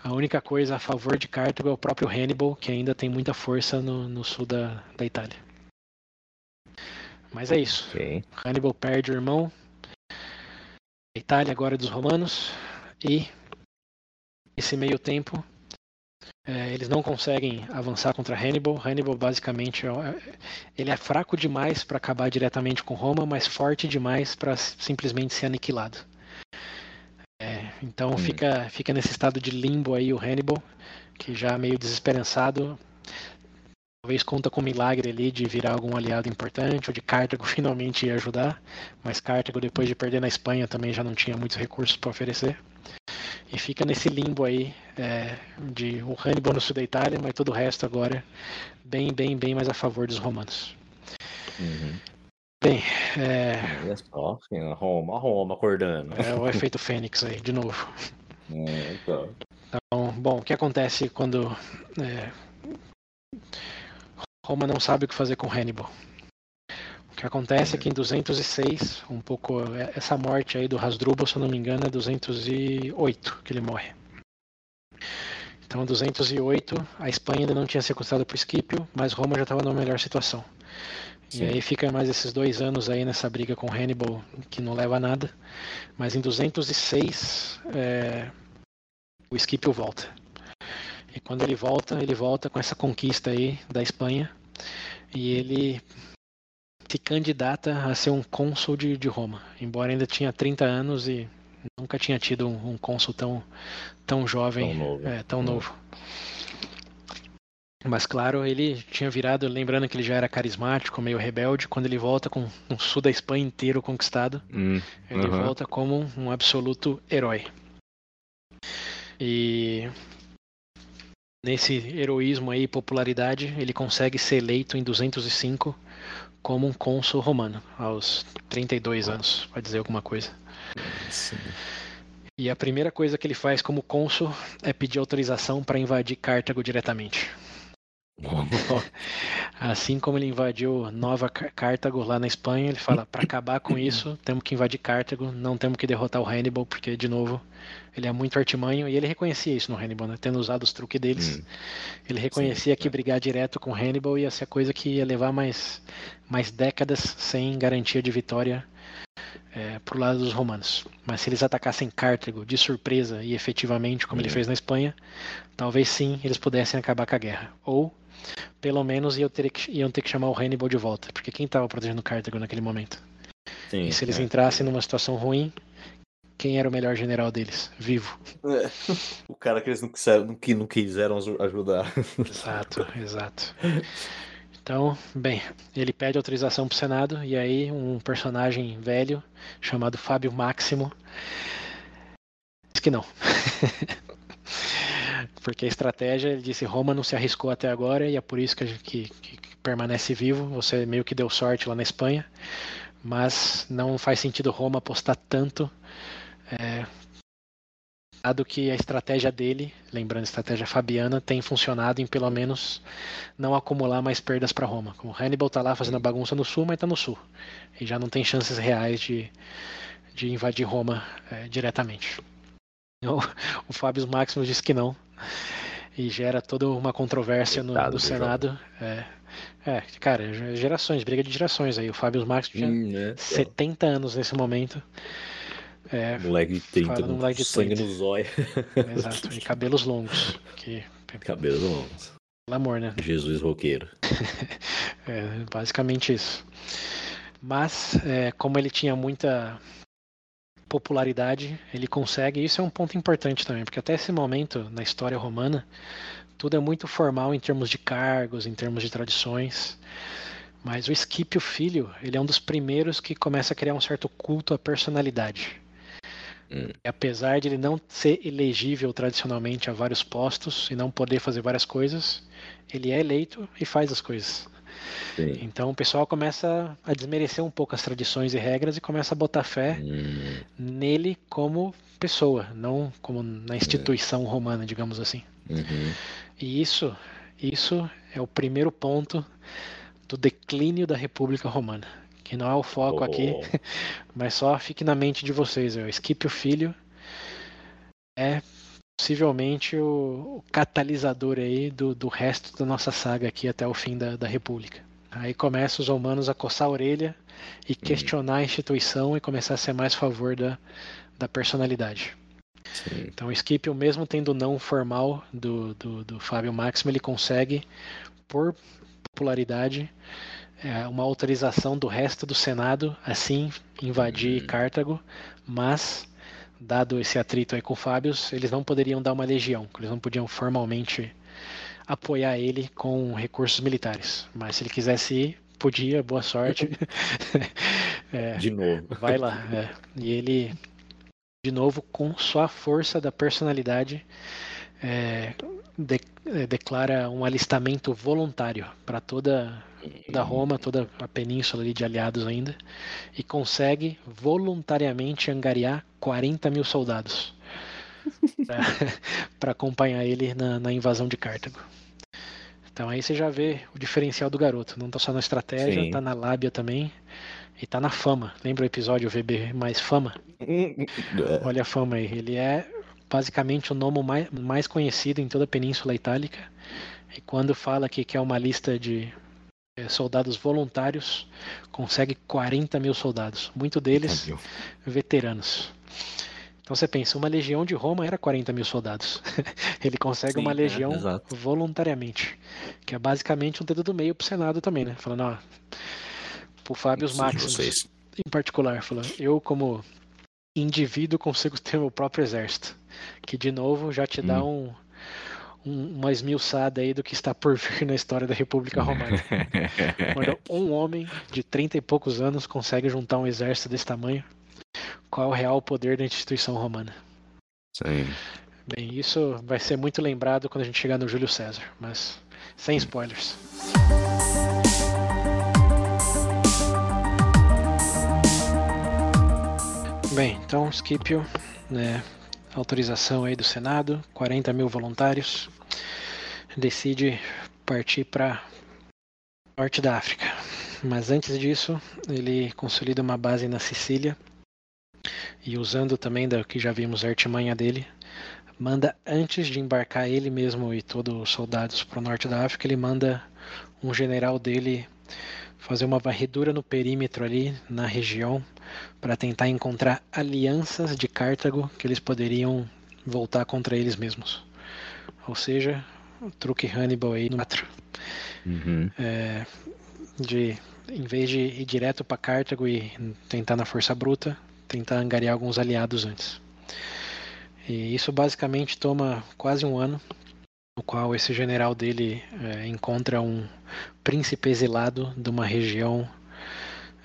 a única coisa a favor de Cartago é o próprio Hannibal, que ainda tem muita força no, no sul da, da Itália. Mas é isso. Okay. Hannibal perde o irmão. A Itália agora é dos romanos. E esse meio tempo é, eles não conseguem avançar contra Hannibal. Hannibal basicamente é, ele é fraco demais para acabar diretamente com Roma, mas forte demais para simplesmente ser aniquilado. Então hum. fica, fica nesse estado de limbo aí o Hannibal, que já meio desesperançado. Talvez conta com um milagre ali de virar algum aliado importante, ou de Cartago finalmente ir ajudar. Mas Cartago, depois de perder na Espanha, também já não tinha muitos recursos para oferecer e fica nesse limbo aí é, de o Hannibal no sul da Itália, mas todo o resto agora bem, bem, bem mais a favor dos romanos. Uhum. Bem, é... Olha só, Roma, Roma acordando. É o efeito Fênix aí, de novo. É, então. então, bom, o que acontece quando é, Roma não sabe o que fazer com Hannibal? O que acontece é que em 206, um pouco é, essa morte aí do Hasdrubal, se eu não me engano, é 208 que ele morre. Então, 208, a Espanha ainda não tinha sequestrado por Esquipio, mas Roma já estava numa melhor situação. Sim. E aí fica mais esses dois anos aí nessa briga com Hannibal, que não leva a nada. Mas em 206, é, o Esquipio volta. E quando ele volta, ele volta com essa conquista aí da Espanha e ele se candidata a ser um cônsul de, de Roma, embora ainda tinha 30 anos e nunca tinha tido um, um cônsul tão, tão jovem, tão novo. É, tão novo. Mas claro, ele tinha virado, lembrando que ele já era carismático, meio rebelde, quando ele volta com o sul da Espanha inteiro conquistado, hum, ele uh -huh. volta como um absoluto herói. E nesse heroísmo aí, popularidade, ele consegue ser eleito em 205 como um cônsul romano, aos 32 anos, vai dizer alguma coisa. Sim. E a primeira coisa que ele faz como cônsul é pedir autorização para invadir Cartago diretamente. assim como ele invadiu Nova Cartago lá na Espanha, ele fala: para acabar com isso, temos que invadir Cartago, não temos que derrotar o Hannibal, porque, de novo, ele é muito artimanho. E ele reconhecia isso no Hannibal, né? tendo usado os truques deles. Hum. Ele reconhecia Sim, que é. brigar direto com Hannibal ia ser coisa que ia levar mais, mais décadas sem garantia de vitória é, pro lado dos romanos. Mas se eles atacassem Cartago de surpresa e efetivamente, como ele hum. fez na Espanha, talvez sim eles pudessem acabar com a guerra. Ou pelo menos iam ter que, iam ter que chamar o Hannibal de volta, porque quem estava protegendo Cartago naquele momento? Sim, e se eles é. entrassem numa situação ruim, quem era o melhor general deles? Vivo. É. O cara que eles não quiseram, que não quiseram ajudar. Exato, exato. Então, bem, ele pede autorização para o Senado e aí um personagem velho chamado Fábio Máximo diz que não. porque a estratégia, ele disse, Roma não se arriscou até agora e é por isso que, que, que permanece vivo. Você meio que deu sorte lá na Espanha, mas não faz sentido Roma apostar tanto, é, dado que a estratégia dele, lembrando a estratégia fabiana, tem funcionado em pelo menos não acumular mais perdas para Roma. Como Hannibal está lá fazendo a bagunça no sul, mas está no sul e já não tem chances reais de, de invadir Roma é, diretamente. O, o Fábio Máximo disse que não. E gera toda uma controvérsia no, no Senado. É, é, cara, gerações, briga de gerações aí. O Fábio Máximo tinha hum, né? 70 anos nesse momento. É, moleque de 30, com moleque de sangue 30. no zóio. Exato, e cabelos longos. Que... Cabelos longos. Pelo amor, né? Jesus roqueiro. é, basicamente isso. Mas, é, como ele tinha muita popularidade, ele consegue. Isso é um ponto importante também, porque até esse momento na história romana, tudo é muito formal em termos de cargos, em termos de tradições. Mas o Scipio Filho, ele é um dos primeiros que começa a criar um certo culto à personalidade. Hum. Apesar de ele não ser elegível tradicionalmente a vários postos e não poder fazer várias coisas, ele é eleito e faz as coisas. Sim. Então o pessoal começa a desmerecer um pouco as tradições e regras e começa a botar fé hum. nele como pessoa, não como na instituição é. romana, digamos assim. Uhum. E isso, isso é o primeiro ponto do declínio da República Romana, que não é o foco oh. aqui, mas só fique na mente de vocês. O Esquipe o Filho é possivelmente o, o catalisador aí do, do resto da nossa saga aqui até o fim da, da República. Aí começam os romanos a coçar a orelha e uhum. questionar a instituição e começar a ser mais a favor da, da personalidade. Sim. Então o Scipio, mesmo tendo não formal do, do, do Fábio Máximo, ele consegue, por popularidade, é, uma autorização do resto do Senado, assim, invadir uhum. Cartago, mas, dado esse atrito aí com Fábios, eles não poderiam dar uma legião, eles não podiam formalmente apoiar ele com recursos militares. Mas se ele quisesse ir, podia, boa sorte. é, de novo. Vai lá. É. E ele, de novo, com sua força da personalidade, é, de, é, declara um alistamento voluntário para toda da Roma, toda a península ali de aliados ainda, e consegue voluntariamente angariar 40 mil soldados para acompanhar ele na, na, invasão de Cartago. Então aí você já vê o diferencial do garoto. Não tá só na estratégia, Sim. tá na lábia também. E tá na fama. Lembra o episódio VB mais fama? Olha a fama aí. Ele é basicamente o nome mais, mais conhecido em toda a Península Itálica. E quando fala que quer uma lista de soldados voluntários, consegue 40 mil soldados. Muito deles veteranos Então você pensa, uma legião de Roma era 40 mil soldados. Ele consegue Sim, uma é, legião é, voluntariamente, que é basicamente um dedo do meio pro Senado também, né? Falando, ó, pro Fábio Maximus, em particular, falando, eu como indivíduo consigo ter meu próprio exército, que de novo já te dá hum. um, um, uma esmiuçada aí do que está por vir na história da República Romana. Quando um homem de 30 e poucos anos consegue juntar um exército desse tamanho, qual é o real poder da instituição romana. Sim. Bem, isso vai ser muito lembrado quando a gente chegar no Júlio César, mas sem spoilers. Bem, então Scipio, né, autorização aí do Senado, 40 mil voluntários, decide partir para norte da África. Mas antes disso, ele consolida uma base na Sicília e usando também da que já vimos a artimanha dele, manda antes de embarcar ele mesmo e todos os soldados para o norte da África, ele manda um general dele fazer uma varredura no perímetro ali na região para tentar encontrar alianças de Cartago que eles poderiam voltar contra eles mesmos. Ou seja, o truque Hannibal aí no 4. Uhum. É, de em vez de ir direto para Cartago e tentar na força bruta, tentar angariar alguns aliados antes. E isso basicamente toma quase um ano, no qual esse general dele é, encontra um príncipe exilado de uma região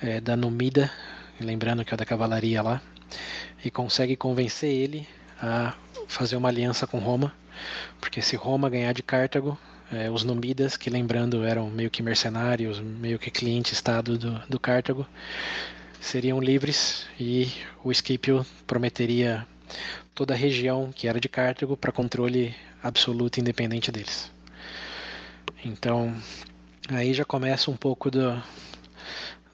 é, da Numida, lembrando que é da cavalaria lá, e consegue convencer ele a fazer uma aliança com Roma, porque se Roma ganhar de Cartago, é, os Numidas, que lembrando eram meio que mercenários, meio que cliente-estado do, do Cartago, seriam livres e o Scipio prometeria toda a região que era de Cartago para controle absoluto e independente deles. Então, aí já começa um pouco do,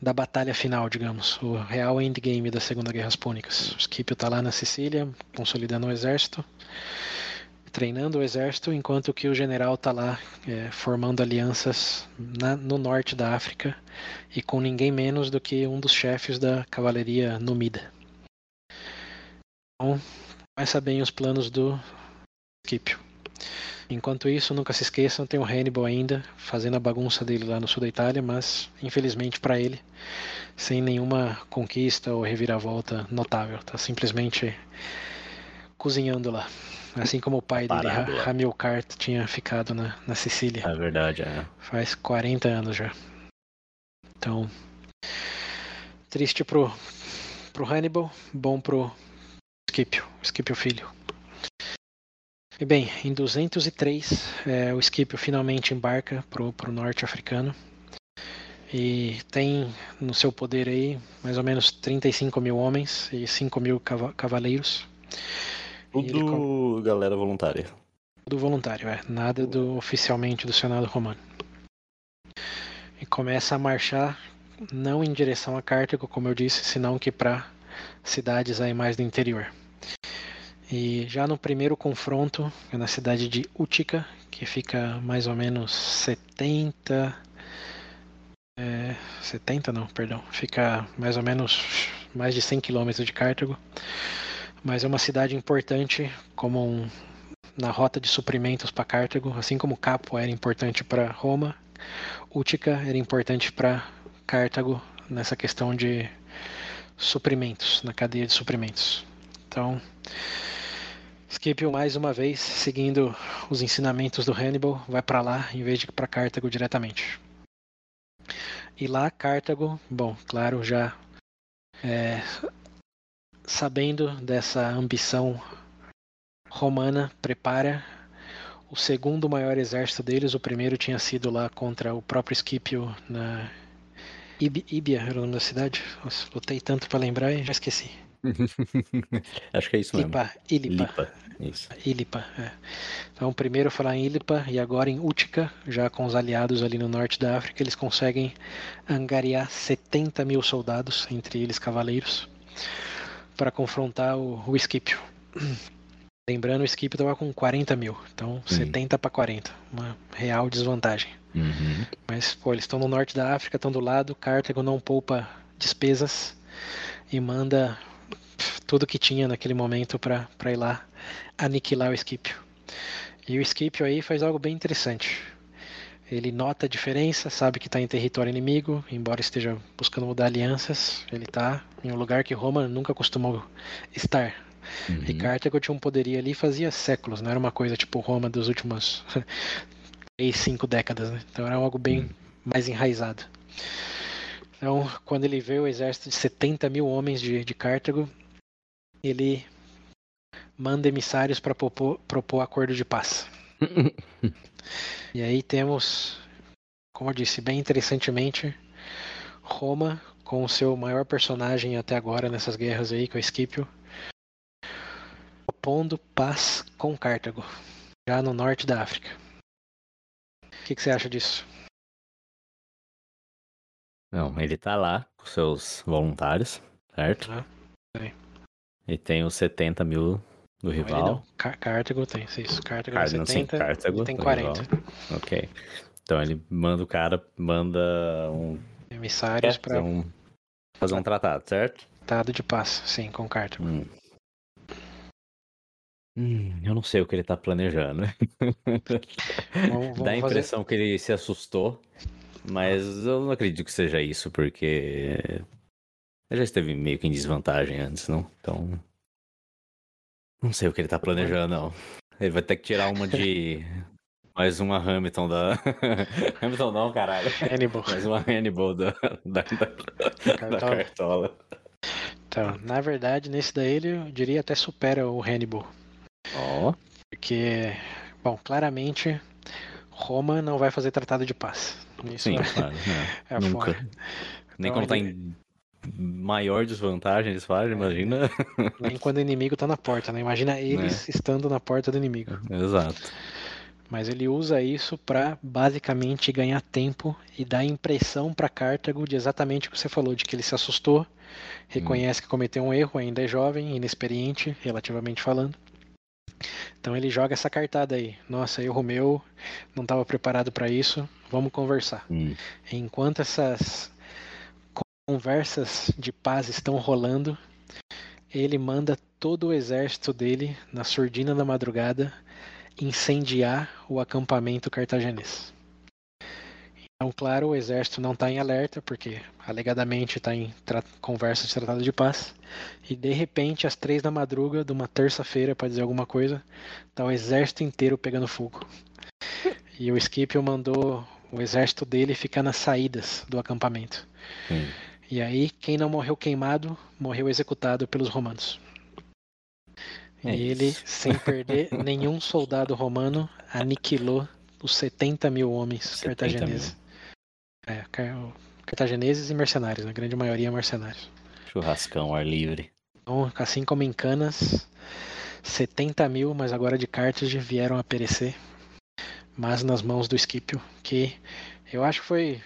da batalha final, digamos, o real endgame da Segunda Guerra Púnicas. O Scipio está lá na Sicília, consolidando o exército, treinando o exército, enquanto que o general está lá é, formando alianças na, no norte da África e com ninguém menos do que um dos chefes da cavalaria numida. Então, começa bem os planos do Scipio. Enquanto isso, nunca se esqueçam, tem o Hannibal ainda fazendo a bagunça dele lá no sul da Itália, mas infelizmente para ele, sem nenhuma conquista ou reviravolta notável, tá simplesmente cozinhando lá. Assim como o pai Parado, dele, Hamilcar, tinha ficado na, na Sicília. É verdade, é. Faz 40 anos já. Então, triste pro, pro Hannibal, bom pro Scipio, Scipio filho. E bem, em 203, é, o Scipio finalmente embarca pro, pro norte africano e tem no seu poder aí mais ou menos 35 mil homens e 5 mil cavaleiros. Tudo galera voluntária. Tudo voluntário, é. Nada do oficialmente do Senado Romano. E começa a marchar não em direção a Cartago, como eu disse, senão que para cidades aí mais do interior. E já no primeiro confronto, é na cidade de Utica, que fica mais ou menos 70. É, 70 não, perdão. Fica mais ou menos mais de 100 quilômetros de Cartago mas é uma cidade importante como um, na rota de suprimentos para Cartago, assim como Capo era importante para Roma, Útica era importante para Cartago nessa questão de suprimentos, na cadeia de suprimentos. Então, Scipio mais uma vez, seguindo os ensinamentos do Hannibal, vai para lá em vez de para Cartago diretamente. E lá Cartago, bom, claro, já é, sabendo dessa ambição romana, prepara o segundo maior exército deles. O primeiro tinha sido lá contra o próprio Scipio na Ibia, era o nome da cidade. Nossa, lutei tanto para lembrar e já esqueci. Acho que é isso mesmo. Ilipa, Ilipa. Isso. Ilipa, é. Então, primeiro falar em Ilipa e agora em Útica, já com os aliados ali no norte da África, eles conseguem angariar 70 mil soldados, entre eles cavaleiros para confrontar o, o Scipio. Lembrando, o Scipio estava com 40 mil, então Sim. 70 para 40, uma real desvantagem. Uhum. Mas, pô, eles estão no norte da África, estão do lado, Cartago não poupa despesas e manda tudo que tinha naquele momento para ir lá aniquilar o Scipio. E o Scipio aí faz algo bem interessante. Ele nota a diferença, sabe que está em território inimigo, embora esteja buscando mudar alianças, ele está em um lugar que Roma nunca costumou estar. Uhum. E Cartago tinha um poderio ali fazia séculos, não era uma coisa tipo Roma dos últimos 3, 5 décadas, né? Então era algo bem uhum. mais enraizado. Então, quando ele vê o exército de 70 mil homens de, de Cartago, ele manda emissários para propor, propor acordo de paz. e aí temos, como eu disse, bem interessantemente, Roma com o seu maior personagem até agora nessas guerras aí, que é o Esquipio, propondo paz com Cartago, já no norte da África. O que, que você acha disso? Não, ele tá lá com seus voluntários, certo? Ah, e tem os 70 mil do rival. Car Cartago tem, isso. Cartago Car 70, sim, Cartago tem 40. Ok. Então ele manda o cara, manda um... Emissários é, pra... Um, fazer um tratado, certo? Tratado de paz, sim, com Cartago. Hum. Hum, eu não sei o que ele tá planejando. Vamos, vamos Dá a impressão fazer... que ele se assustou mas eu não acredito que seja isso, porque ele já esteve meio que em desvantagem antes, não? Então. Não sei o que ele tá planejando, não. Ele vai ter que tirar uma de. Mais uma Hamilton da. Hamilton não, caralho. Hannibal. Mais uma Hannibal da, da, da, da cartola. Então, na verdade, nesse daí ele eu diria até supera o Hannibal. Ó. Oh. Porque, bom, claramente Roma não vai fazer tratado de paz. Isso Sim, é, claro. É, é Nunca. Fora. Nem então, quando tá em maior desvantagem eles fazem, imagina. Nem quando o inimigo tá na porta, né? Imagina eles é. estando na porta do inimigo. Exato. Mas ele usa isso para basicamente ganhar tempo e dar impressão para Cartago de exatamente o que você falou, de que ele se assustou, reconhece hum. que cometeu um erro, ainda é jovem, inexperiente, relativamente falando. Então ele joga essa cartada aí. Nossa, erro meu, não estava preparado para isso. Vamos conversar. Hum. Enquanto essas conversas de paz estão rolando, ele manda todo o exército dele na surdina da madrugada incendiar o acampamento cartaginês. Então, claro, o exército não está em alerta, porque alegadamente está em conversa de tratado de paz. E de repente, às três da madruga de uma terça-feira, para dizer alguma coisa, está o exército inteiro pegando fogo. E o Scipio mandou o exército dele ficar nas saídas do acampamento. Hum. E aí, quem não morreu queimado, morreu executado pelos romanos. É e ele, sem perder nenhum soldado romano, aniquilou os 70 mil homens 70 cartagineses. Mil. É, cartagineses e mercenários, a grande maioria mercenários. Churrascão, ar livre. Então, assim como em Canas, 70 mil, mas agora de Carthage, vieram a perecer. Mas nas mãos do Scipio, que eu acho que foi,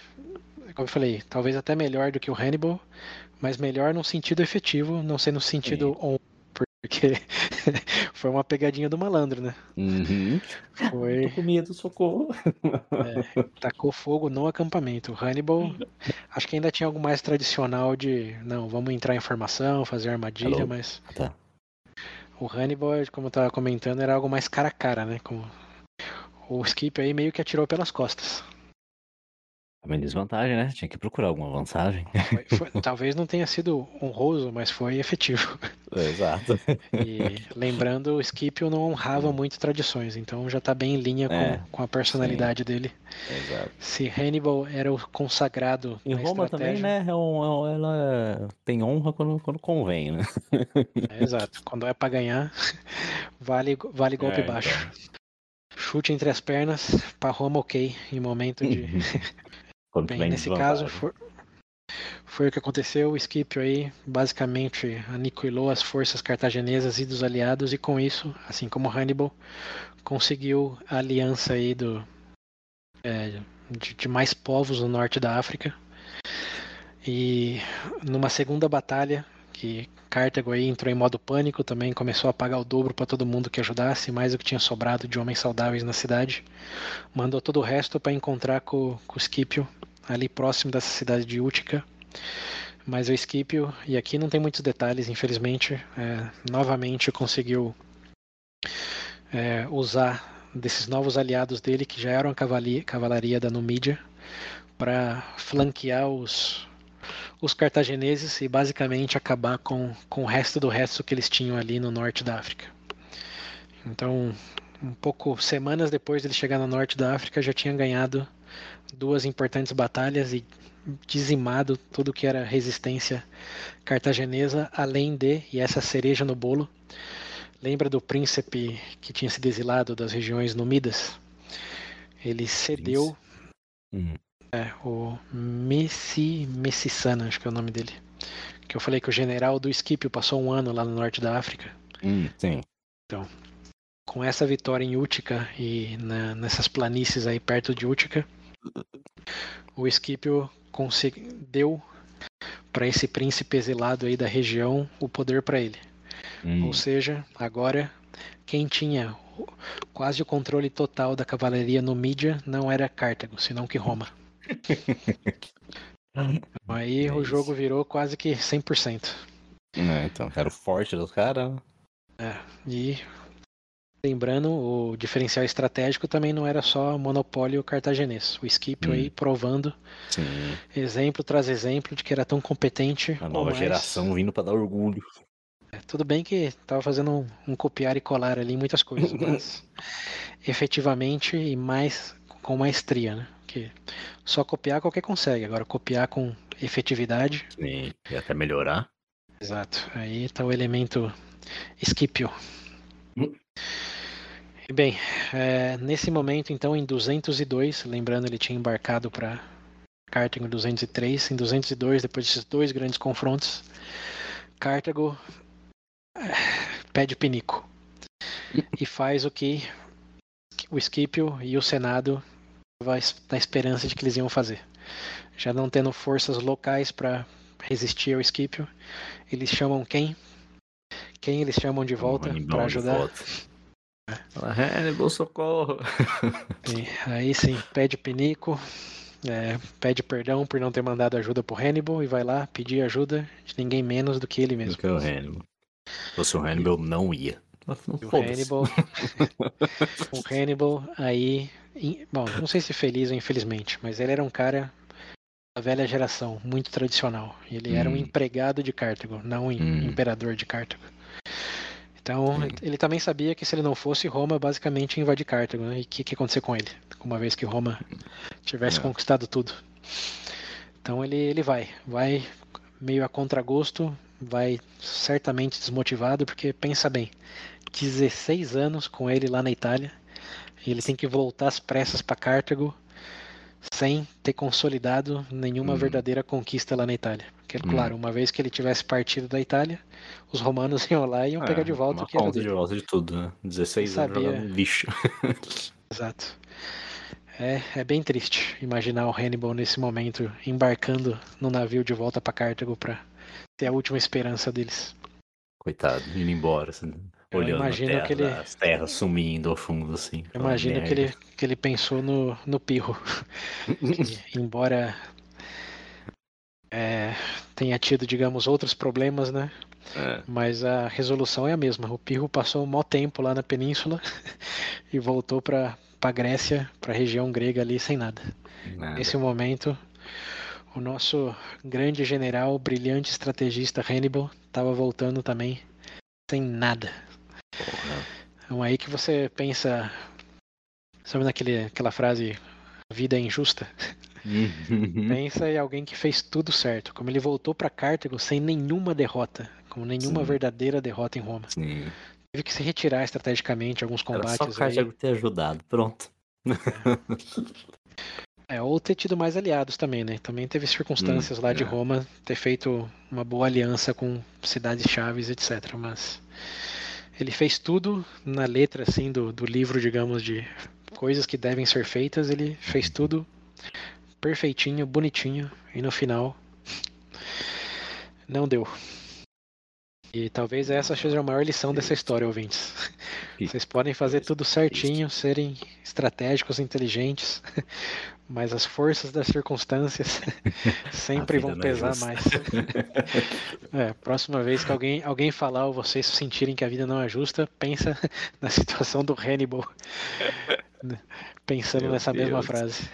como eu falei, talvez até melhor do que o Hannibal, mas melhor no sentido efetivo, não sei no sentido on, porque foi uma pegadinha do malandro, né? Uhum. Foi. Tô com medo, socorro. É, tacou fogo no acampamento. O Hannibal, acho que ainda tinha algo mais tradicional de, não, vamos entrar em formação, fazer armadilha, Hello. mas. Tá. O Hannibal, como eu tava comentando, era algo mais cara a cara, né? Como... O Skip aí meio que atirou pelas costas. Também desvantagem, né? Tinha que procurar alguma vantagem. Foi, foi, talvez não tenha sido honroso, mas foi efetivo. Exato. E lembrando, o Scipio não honrava muito tradições, então já está bem em linha com, é, com a personalidade sim. dele. Exato. Se Hannibal era o consagrado. Em Roma também, né? É é ela tem honra quando, quando convém, né? É, exato. Quando é para ganhar, vale, vale golpe é, baixo. Então. Chute entre as pernas, para Roma ok, em momento de. Quando Bem, nesse caso foi, foi, o que aconteceu. O Scipio aí basicamente aniquilou as forças cartaginesas e dos aliados e com isso, assim como Hannibal, conseguiu a aliança aí do é, de, de mais povos no norte da África. E numa segunda batalha que Cartago aí entrou em modo pânico, também começou a pagar o dobro para todo mundo que ajudasse, mais do que tinha sobrado de homens saudáveis na cidade. Mandou todo o resto para encontrar com, com o Scipio, ali próximo dessa cidade de Útica. Mas o Scipio, e aqui não tem muitos detalhes, infelizmente, é, novamente conseguiu é, usar desses novos aliados dele, que já eram a cavalaria, cavalaria da Numídia, para flanquear os, os cartagineses e basicamente acabar com, com o resto do resto que eles tinham ali no norte da África. Então, um pouco semanas depois dele chegar no norte da África, já tinha ganhado duas importantes batalhas e dizimado tudo que era resistência cartaginesa, além de, e essa cereja no bolo, lembra do príncipe que tinha sido exilado das regiões numidas? Ele cedeu. É, o Messi Messissana, acho que é o nome dele. Que eu falei que o general do Esquipio passou um ano lá no norte da África. Hum, sim. Então, com essa vitória em Utica e na, nessas planícies aí perto de Utica, o Esquipio deu para esse príncipe exilado aí da região o poder para ele. Hum. Ou seja, agora quem tinha quase o controle total da cavalaria no mídia não era Cartago, senão que Roma. aí é o jogo virou quase que 100%. É, então, era o forte dos caras. É, e Lembrando, o diferencial estratégico também não era só monopólio cartaginês. O Scipio hum. aí provando, Sim. exemplo traz exemplo de que era tão competente. A nova mais... geração vindo para dar orgulho. É, tudo bem que estava fazendo um, um, copiar e colar ali em muitas coisas, mas efetivamente e mais com maestria, né? Que só copiar qualquer consegue, agora copiar com efetividade. Sim, e até melhorar. Exato. Aí está o elemento Scipio. Hum. Bem, é, nesse momento, então, em 202, lembrando, ele tinha embarcado para Cartago em 203. Em 202, depois desses dois grandes confrontos, Cartago é, pede pinico e faz o que o Scipio e o Senado na esperança de que eles iam fazer. Já não tendo forças locais para resistir ao Scipio, eles chamam quem? Quem eles chamam de volta para ajudar? Volta. Fala, Hannibal, socorro. E aí sim, pede pinico, é, pede perdão por não ter mandado ajuda pro Hannibal e vai lá pedir ajuda de ninguém menos do que ele mesmo. Do que o Hannibal. Se fosse o Hannibal, não ia. O Hannibal, o Hannibal aí, bom, não sei se feliz ou infelizmente, mas ele era um cara da velha geração, muito tradicional. Ele hum. era um hum. empregado de Cartago, não um hum. imperador de Cartago. Então, Sim. ele também sabia que se ele não fosse, Roma basicamente ia invadir Cartago, né? E o que, que ia acontecer com ele? Uma vez que Roma tivesse é. conquistado tudo. Então ele, ele vai, vai meio a contragosto, vai certamente desmotivado, porque pensa bem, 16 anos com ele lá na Itália, e ele tem que voltar às pressas para Cartago sem ter consolidado nenhuma hum. verdadeira conquista lá na Itália. Porque, hum. claro, uma vez que ele tivesse partido da Itália, os romanos iam lá e iam é, pegar de volta o que era dele. de volta de tudo, né? 16 sabia... anos jogando lixo. Exato. É, é bem triste imaginar o Hannibal nesse momento embarcando no navio de volta para Cartago para ter a última esperança deles. Coitado, indo embora, assim, olhando imagino terra, que ele... as terras sumindo ao fundo, assim. Imagino que ele, que ele pensou no, no Pirro. que, embora é, tenha tido, digamos, outros problemas, né? É. Mas a resolução é a mesma. O Pirro passou um mau tempo lá na península e voltou para a Grécia, para a região grega ali, sem nada. nada. Nesse momento, o nosso grande general, brilhante estrategista Hannibal, estava voltando também sem nada. Porra. Então aí que você pensa, sabe naquele, aquela frase, a vida é injusta? Uhum. Pensa em alguém que fez tudo certo, como ele voltou para Cartago sem nenhuma derrota, com nenhuma Sim. verdadeira derrota em Roma. Sim. Teve que se retirar estrategicamente alguns combates. Era só Cartago aí. ter ajudado, pronto. É. ou ter tido mais aliados também, né? Também teve circunstâncias hum, lá é. de Roma ter feito uma boa aliança com cidades chaves, etc. Mas ele fez tudo na letra, assim, do, do livro, digamos, de coisas que devem ser feitas. Ele fez tudo perfeitinho, bonitinho, e no final não deu. E talvez essa seja a maior lição dessa história, ouvintes. Vocês podem fazer tudo certinho, serem estratégicos, inteligentes, mas as forças das circunstâncias sempre vão é pesar é mais. É, próxima vez que alguém, alguém falar ou vocês sentirem que a vida não é justa, pensa na situação do Hannibal. Pensando Meu nessa Deus. mesma frase.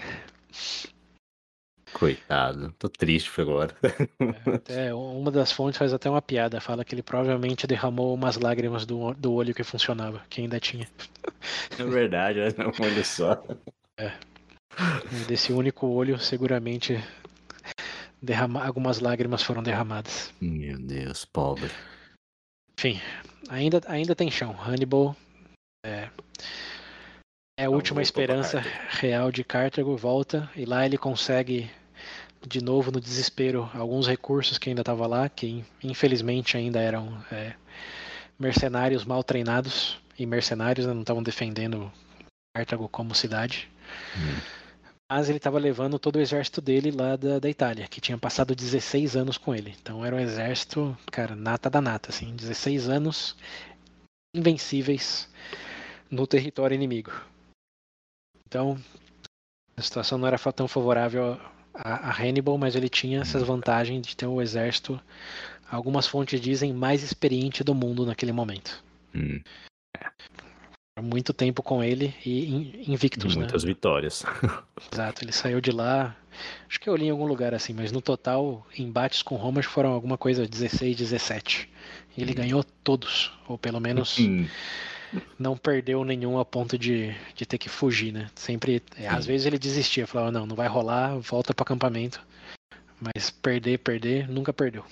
Coitado, tô triste agora. É, até uma das fontes faz até uma piada, fala que ele provavelmente derramou umas lágrimas do, do olho que funcionava, que ainda tinha. É verdade, é um olho só. É. Desse único olho, seguramente derrama... algumas lágrimas foram derramadas. Meu Deus, pobre. Enfim, ainda, ainda tem chão. Hannibal é, é a última esperança real de Cartago, volta e lá ele consegue de novo no desespero alguns recursos que ainda estavam lá, que infelizmente ainda eram é, mercenários mal treinados e mercenários né, não estavam defendendo Cartago como cidade. Hum. Mas ele estava levando todo o exército dele lá da, da Itália, que tinha passado 16 anos com ele. Então era um exército, cara, nata da nata, assim, 16 anos invencíveis no território inimigo. Então, a situação não era tão favorável a, a Hannibal, mas ele tinha essas vantagens de ter um exército, algumas fontes dizem, mais experiente do mundo naquele momento. Hum. Muito tempo com ele e invictus, né? Muitas vitórias. Exato, ele saiu de lá. Acho que eu li em algum lugar assim, mas no total, embates com Roma foram alguma coisa 16, 17. E ele hum. ganhou todos, ou pelo menos hum não perdeu nenhum a ponto de, de ter que fugir, né? Sempre, é, às vezes ele desistia, falava, não, não vai rolar, volta para acampamento. Mas perder, perder, nunca perdeu.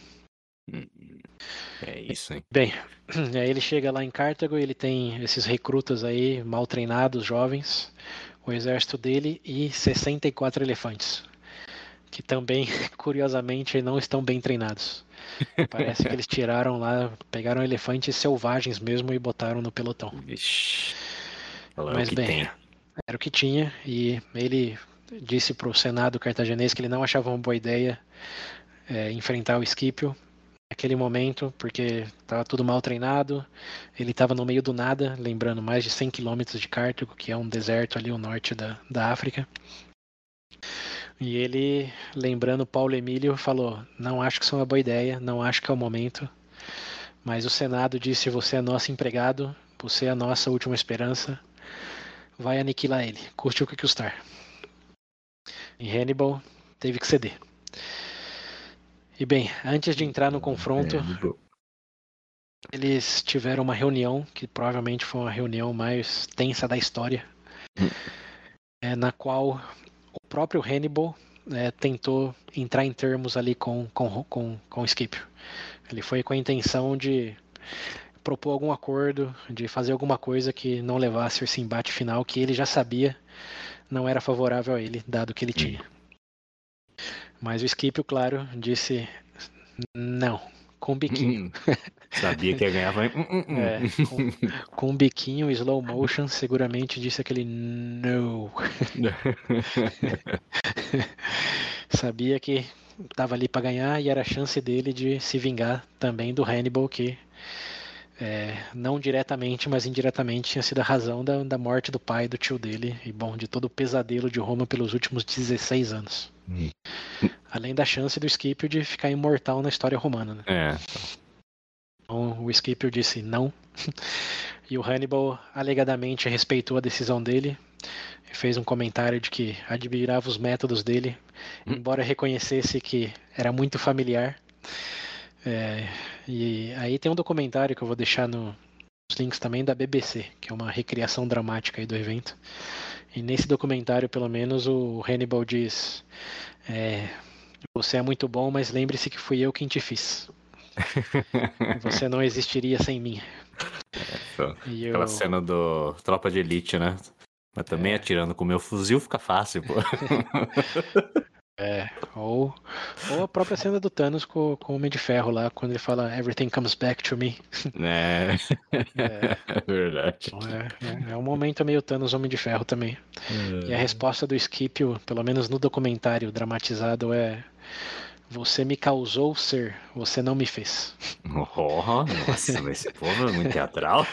É isso, hein? Bem, aí ele chega lá em Cartago, ele tem esses recrutas aí, mal treinados, jovens, o exército dele e 64 elefantes, que também, curiosamente, não estão bem treinados. Parece que eles tiraram lá, pegaram elefantes selvagens mesmo e botaram no pelotão. Vixe. Mas bem, tem. era o que tinha e ele disse para o Senado cartaginês que ele não achava uma boa ideia é, enfrentar o Esquipio naquele momento, porque estava tudo mal treinado, ele estava no meio do nada, lembrando mais de 100 quilômetros de Cartago, que é um deserto ali ao norte da, da África. E ele, lembrando Paulo Emílio, falou: Não acho que isso é uma boa ideia, não acho que é o momento. Mas o Senado disse: Você é nosso empregado, você é a nossa última esperança. Vai aniquilar ele, custe o que custar. E Hannibal teve que ceder. E bem, antes de entrar no confronto, eles tiveram uma reunião, que provavelmente foi uma reunião mais tensa da história, hum. é, na qual o próprio Hannibal é, tentou entrar em termos ali com, com, com, com o Scipio. Ele foi com a intenção de propor algum acordo, de fazer alguma coisa que não levasse esse embate final que ele já sabia não era favorável a ele, dado que ele tinha. Mas o Scipio, claro, disse não, com biquinho. Hum, sabia que ia ganhar. Hum, é, com, com um biquinho, slow motion, seguramente disse aquele no. sabia que estava ali para ganhar e era a chance dele de se vingar também do Hannibal, que é, não diretamente, mas indiretamente tinha sido a razão da, da morte do pai do tio dele e, bom, de todo o pesadelo de Roma pelos últimos 16 anos. Hum. Além da chance do Scipio de ficar imortal na história romana. Né? É. Então, o Scipio disse não. E o Hannibal alegadamente respeitou a decisão dele. Fez um comentário de que admirava os métodos dele, hum. embora reconhecesse que era muito familiar. É, e aí tem um documentário que eu vou deixar no, nos links também da BBC, que é uma recriação dramática aí do evento. E nesse documentário, pelo menos, o Hannibal diz: é, Você é muito bom, mas lembre-se que fui eu quem te fiz. Você não existiria sem mim. É, aquela eu... cena do Tropa de Elite, né? Mas também é. atirando com o meu fuzil fica fácil, pô. É, ou, ou a própria cena do Thanos com, com o Homem de Ferro lá, quando ele fala Everything comes back to me. É, é, é verdade. Então é, é, é, um momento meio Thanos Homem de Ferro também. É. E a resposta do Scipio, pelo menos no documentário dramatizado, é Você me causou ser, você não me fez. Oh, nossa, mas esse povo é muito teatral.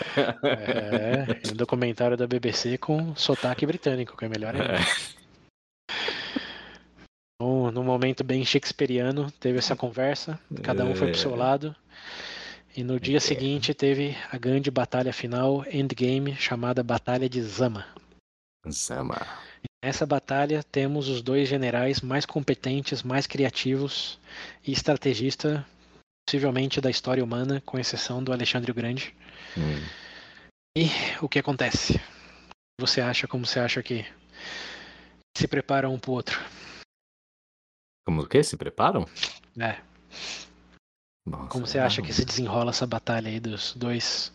É, um documentário da BBC com sotaque britânico, que é melhor ainda. Então, num momento bem shakespeariano, teve essa conversa, cada um foi pro seu É. lado. E no dia É. seguinte teve a grande batalha final, endgame, chamada Batalha de Zama. Zama. Nessa batalha temos os dois generais mais competentes, mais criativos e estrategista, possivelmente da história humana, com exceção do Alexandre o Grande. Hum. E o que acontece? Você acha como você acha que se preparam um pro outro? Como o quê? Se preparam? É, Nossa, como você acha que se desenrola essa batalha aí dos dois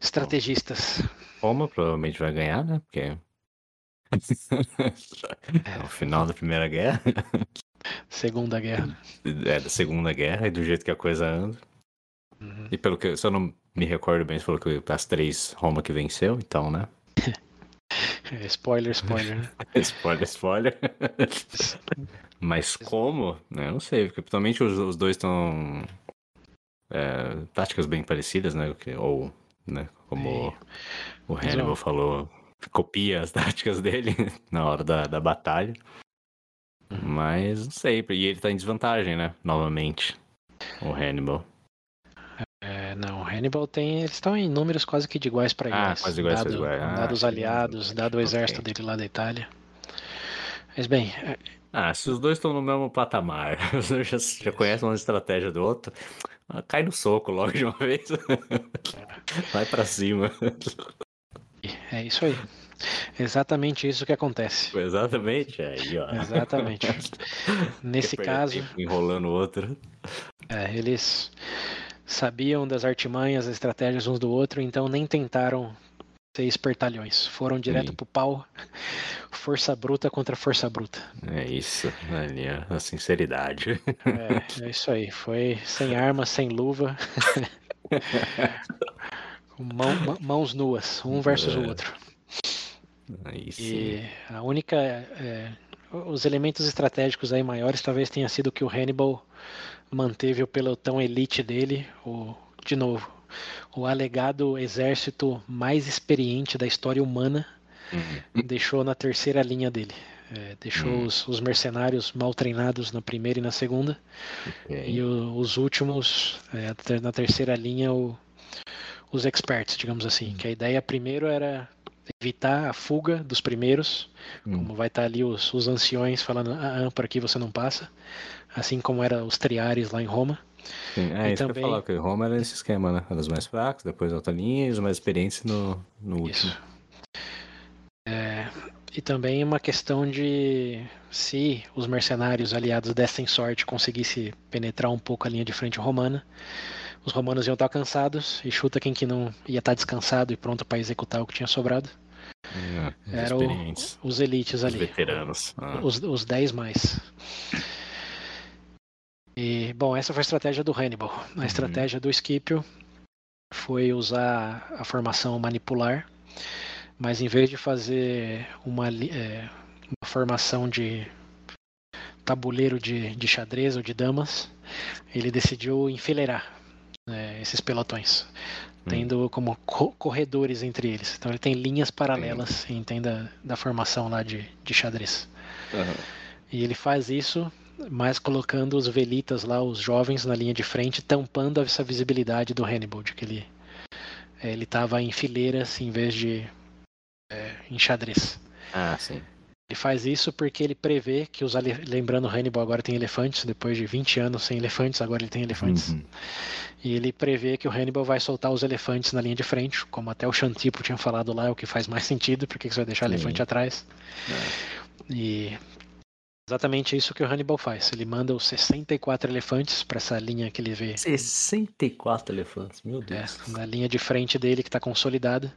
estrategistas? Roma provavelmente vai ganhar, né? Porque. é o final da Primeira Guerra. Segunda Guerra. É, da Segunda Guerra e do jeito que a coisa anda. Uhum. E pelo que. Se eu não me recordo bem, você falou que as três Roma que venceu, então, né? É, Spoiler, spoiler. spoiler, spoiler. Mas como? Eu não sei, porque principalmente os, os dois estão. É, táticas bem parecidas, né? Ou, né? Como o Mas, ó, Hannibal falou, copia as táticas dele na hora da, da batalha. Uhum. Mas não sei, e ele tá em desvantagem, né? Novamente. O Hannibal. Hannibal tem. Eles estão em números quase que de iguais para Ah, iguais. quase iguais dado, iguais. Ah, dado os aliados, dado o exército dele lá da Itália. Mas bem, é, Ah, se os dois estão no mesmo patamar, os dois já, já conhecem uma estratégia do outro, ah, cai no soco logo de uma vez. Vai pra cima. é isso aí. Exatamente isso que acontece. Exatamente, aí, ó. Exatamente. Nesse caso, Enrolando o outro. é, eles sabiam das artimanhas, das estratégias uns do outro, então nem tentaram ser espertalhões. Foram direto Sim. pro pau. Força bruta contra força bruta. É isso, ali, ó, a sinceridade. É, é isso aí. Foi sem arma, sem luva. Mão- mã- mãos nuas, um versus o É. outro. Aí sim. E a única. é, os elementos estratégicos aí maiores talvez tenha sido que o Hannibal manteve o pelotão elite dele, o, de novo, o alegado exército mais experiente da história humana, Uhum. deixou na terceira linha dele. É, deixou Hum. os, os mercenários mal treinados na primeira e na segunda. Ok. E o- os últimos, é, na terceira linha, o- os experts, digamos assim. Que a ideia primeiro era evitar a fuga dos primeiros, como vai estar ali os, os anciões falando, ah, ah, por aqui você não passa. Assim como era os triares lá em Roma. Sim, É, e isso que eu também- falar, que Roma era esse esquema, né? Era os mais fracos, depois a outra linha e os mais experientes no, no último. É, e também uma questão de se os mercenários aliados dessem sorte conseguisse penetrar um pouco a linha de frente romana, os romanos iam estar cansados e chuta quem que não ia estar descansado e pronto para executar o que tinha sobrado. É, os Era o- experientes, Os elites os ali. veteranos. Ah, Os, os 10 mais. E, bom, essa foi a estratégia do Hannibal. A Uhum. estratégia do Scipio foi usar a formação manipular, mas em vez de fazer uma, é, uma formação de tabuleiro de, de xadrez ou de damas, ele decidiu enfileirar né, esses pelotões, tendo como co- corredores entre eles. Então ele tem linhas paralelas, entenda da formação lá de, de xadrez. E ele faz isso, mas colocando os velitas lá, os jovens na linha de frente, tampando essa visibilidade do Hannibal, de que ele eh, ele estava em fileiras em vez de eh, em xadrez. Ah, sim. Ele faz isso porque ele prevê que os lembrando Hannibal agora tem elefantes, depois de 20 anos sem elefantes, agora ele tem elefantes. Uhum. E ele prevê que o Hannibal vai soltar os elefantes na linha de frente, como até o Xantipo tinha falado lá, é o que faz mais sentido, porque que você vai deixar Sim. elefante atrás. E exatamente isso que o Hannibal faz. Ele manda os 64 elefantes para essa linha que ele vê 64 elefantes, meu é, Deus. na linha de frente dele que está consolidada.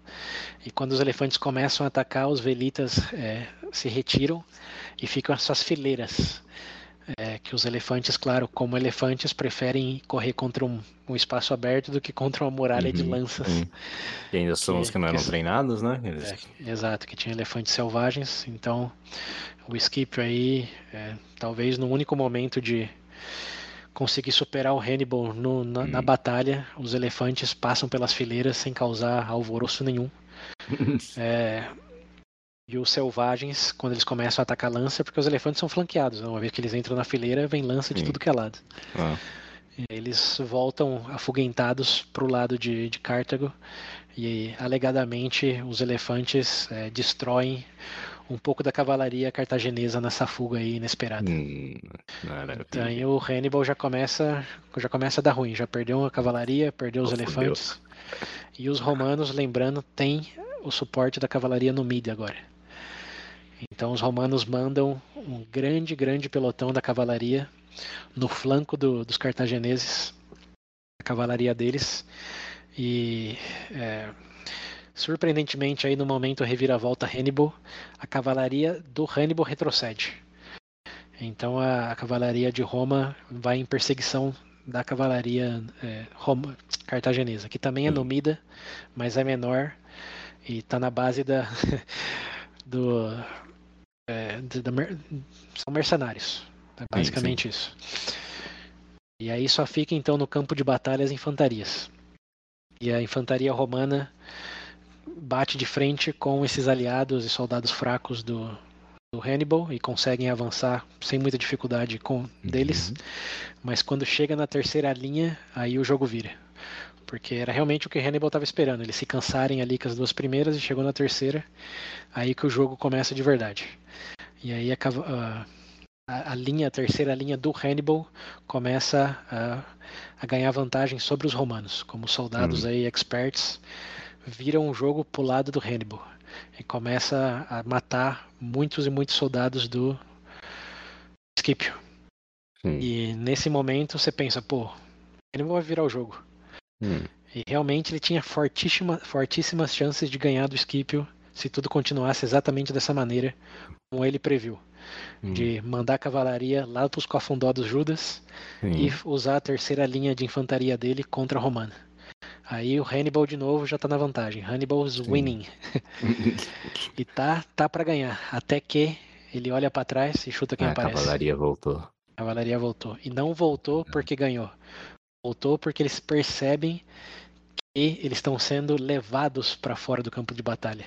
E quando os elefantes começam a atacar, os velitas é, se retiram e ficam essas fileiras. É, que os elefantes, claro, como elefantes, preferem correr contra um, um espaço aberto do que contra uma muralha de Uhum, lanças. sim. E ainda são Que- os que não eram que- treinados, né? Eles... É, exato, que tinha elefantes selvagens. Então, o Scipio aí, é, talvez no único momento de, conseguir superar o Hannibal no, na, hum. na, batalha, os elefantes passam pelas fileiras sem causar alvoroço nenhum. é, e os selvagens, quando eles começam a atacar lança, porque os elefantes são flanqueados. Né? Uma vez que eles entram na fileira, vem lança de Sim. tudo que é lado. Ah. Eles voltam afuguentados para o lado de, de Cartago e alegadamente os elefantes é, destroem um pouco da cavalaria cartaginesa nessa fuga aí inesperada. Hum, então aí o Hannibal já começa, já começa a dar ruim, já perdeu a cavalaria, perdeu os oh, elefantes. E os romanos, lembrando, têm o suporte da cavalaria no mid agora. Então os romanos mandam um grande, grande pelotão da cavalaria no flanco do, dos cartagineses, a cavalaria deles, e é, Surpreendentemente, aí no momento reviravolta Hannibal, a cavalaria do Hannibal retrocede. Então a, a cavalaria de Roma vai em perseguição da cavalaria é, Roma, cartaginesa, que também é numida, mas é menor e está na base da do é, de, de, são mercenários, é basicamente sim, sim. isso. E aí só fica então no campo de batalha as infantarias. E a infantaria romana bate de frente com esses aliados e soldados fracos do, do Hannibal e conseguem avançar sem muita dificuldade com uhum. deles. Mas quando chega na terceira linha, aí o jogo vira. Porque era realmente o que Hannibal estava esperando. Eles se cansarem ali com as duas primeiras e chegou na terceira, aí que o jogo começa de verdade. E aí a, a, a linha, a terceira linha do Hannibal começa a, a ganhar vantagem sobre os romanos, como soldados uhum. aí experts viram o jogo pro lado do Hannibal e começa a matar muitos e muitos soldados do Scipio. Sim. E nesse momento você pensa, pô, Hannibal vai virar o jogo. Hum. E realmente ele tinha fortíssima, fortíssimas chances de ganhar do Scipio se tudo continuasse exatamente dessa maneira como ele previu. Hum. De mandar a cavalaria lá para os cofundó dos Judas Sim. e usar a terceira linha de infantaria dele contra a romana. Aí o Hannibal de novo já tá na vantagem. Hannibal's Sim. winning. e tá, tá para ganhar. Até que ele olha para trás e chuta quem ah, aparece. A cavalaria voltou. A cavalaria voltou. E não voltou porque ganhou. Voltou porque eles percebem que eles estão sendo levados para fora do campo de batalha.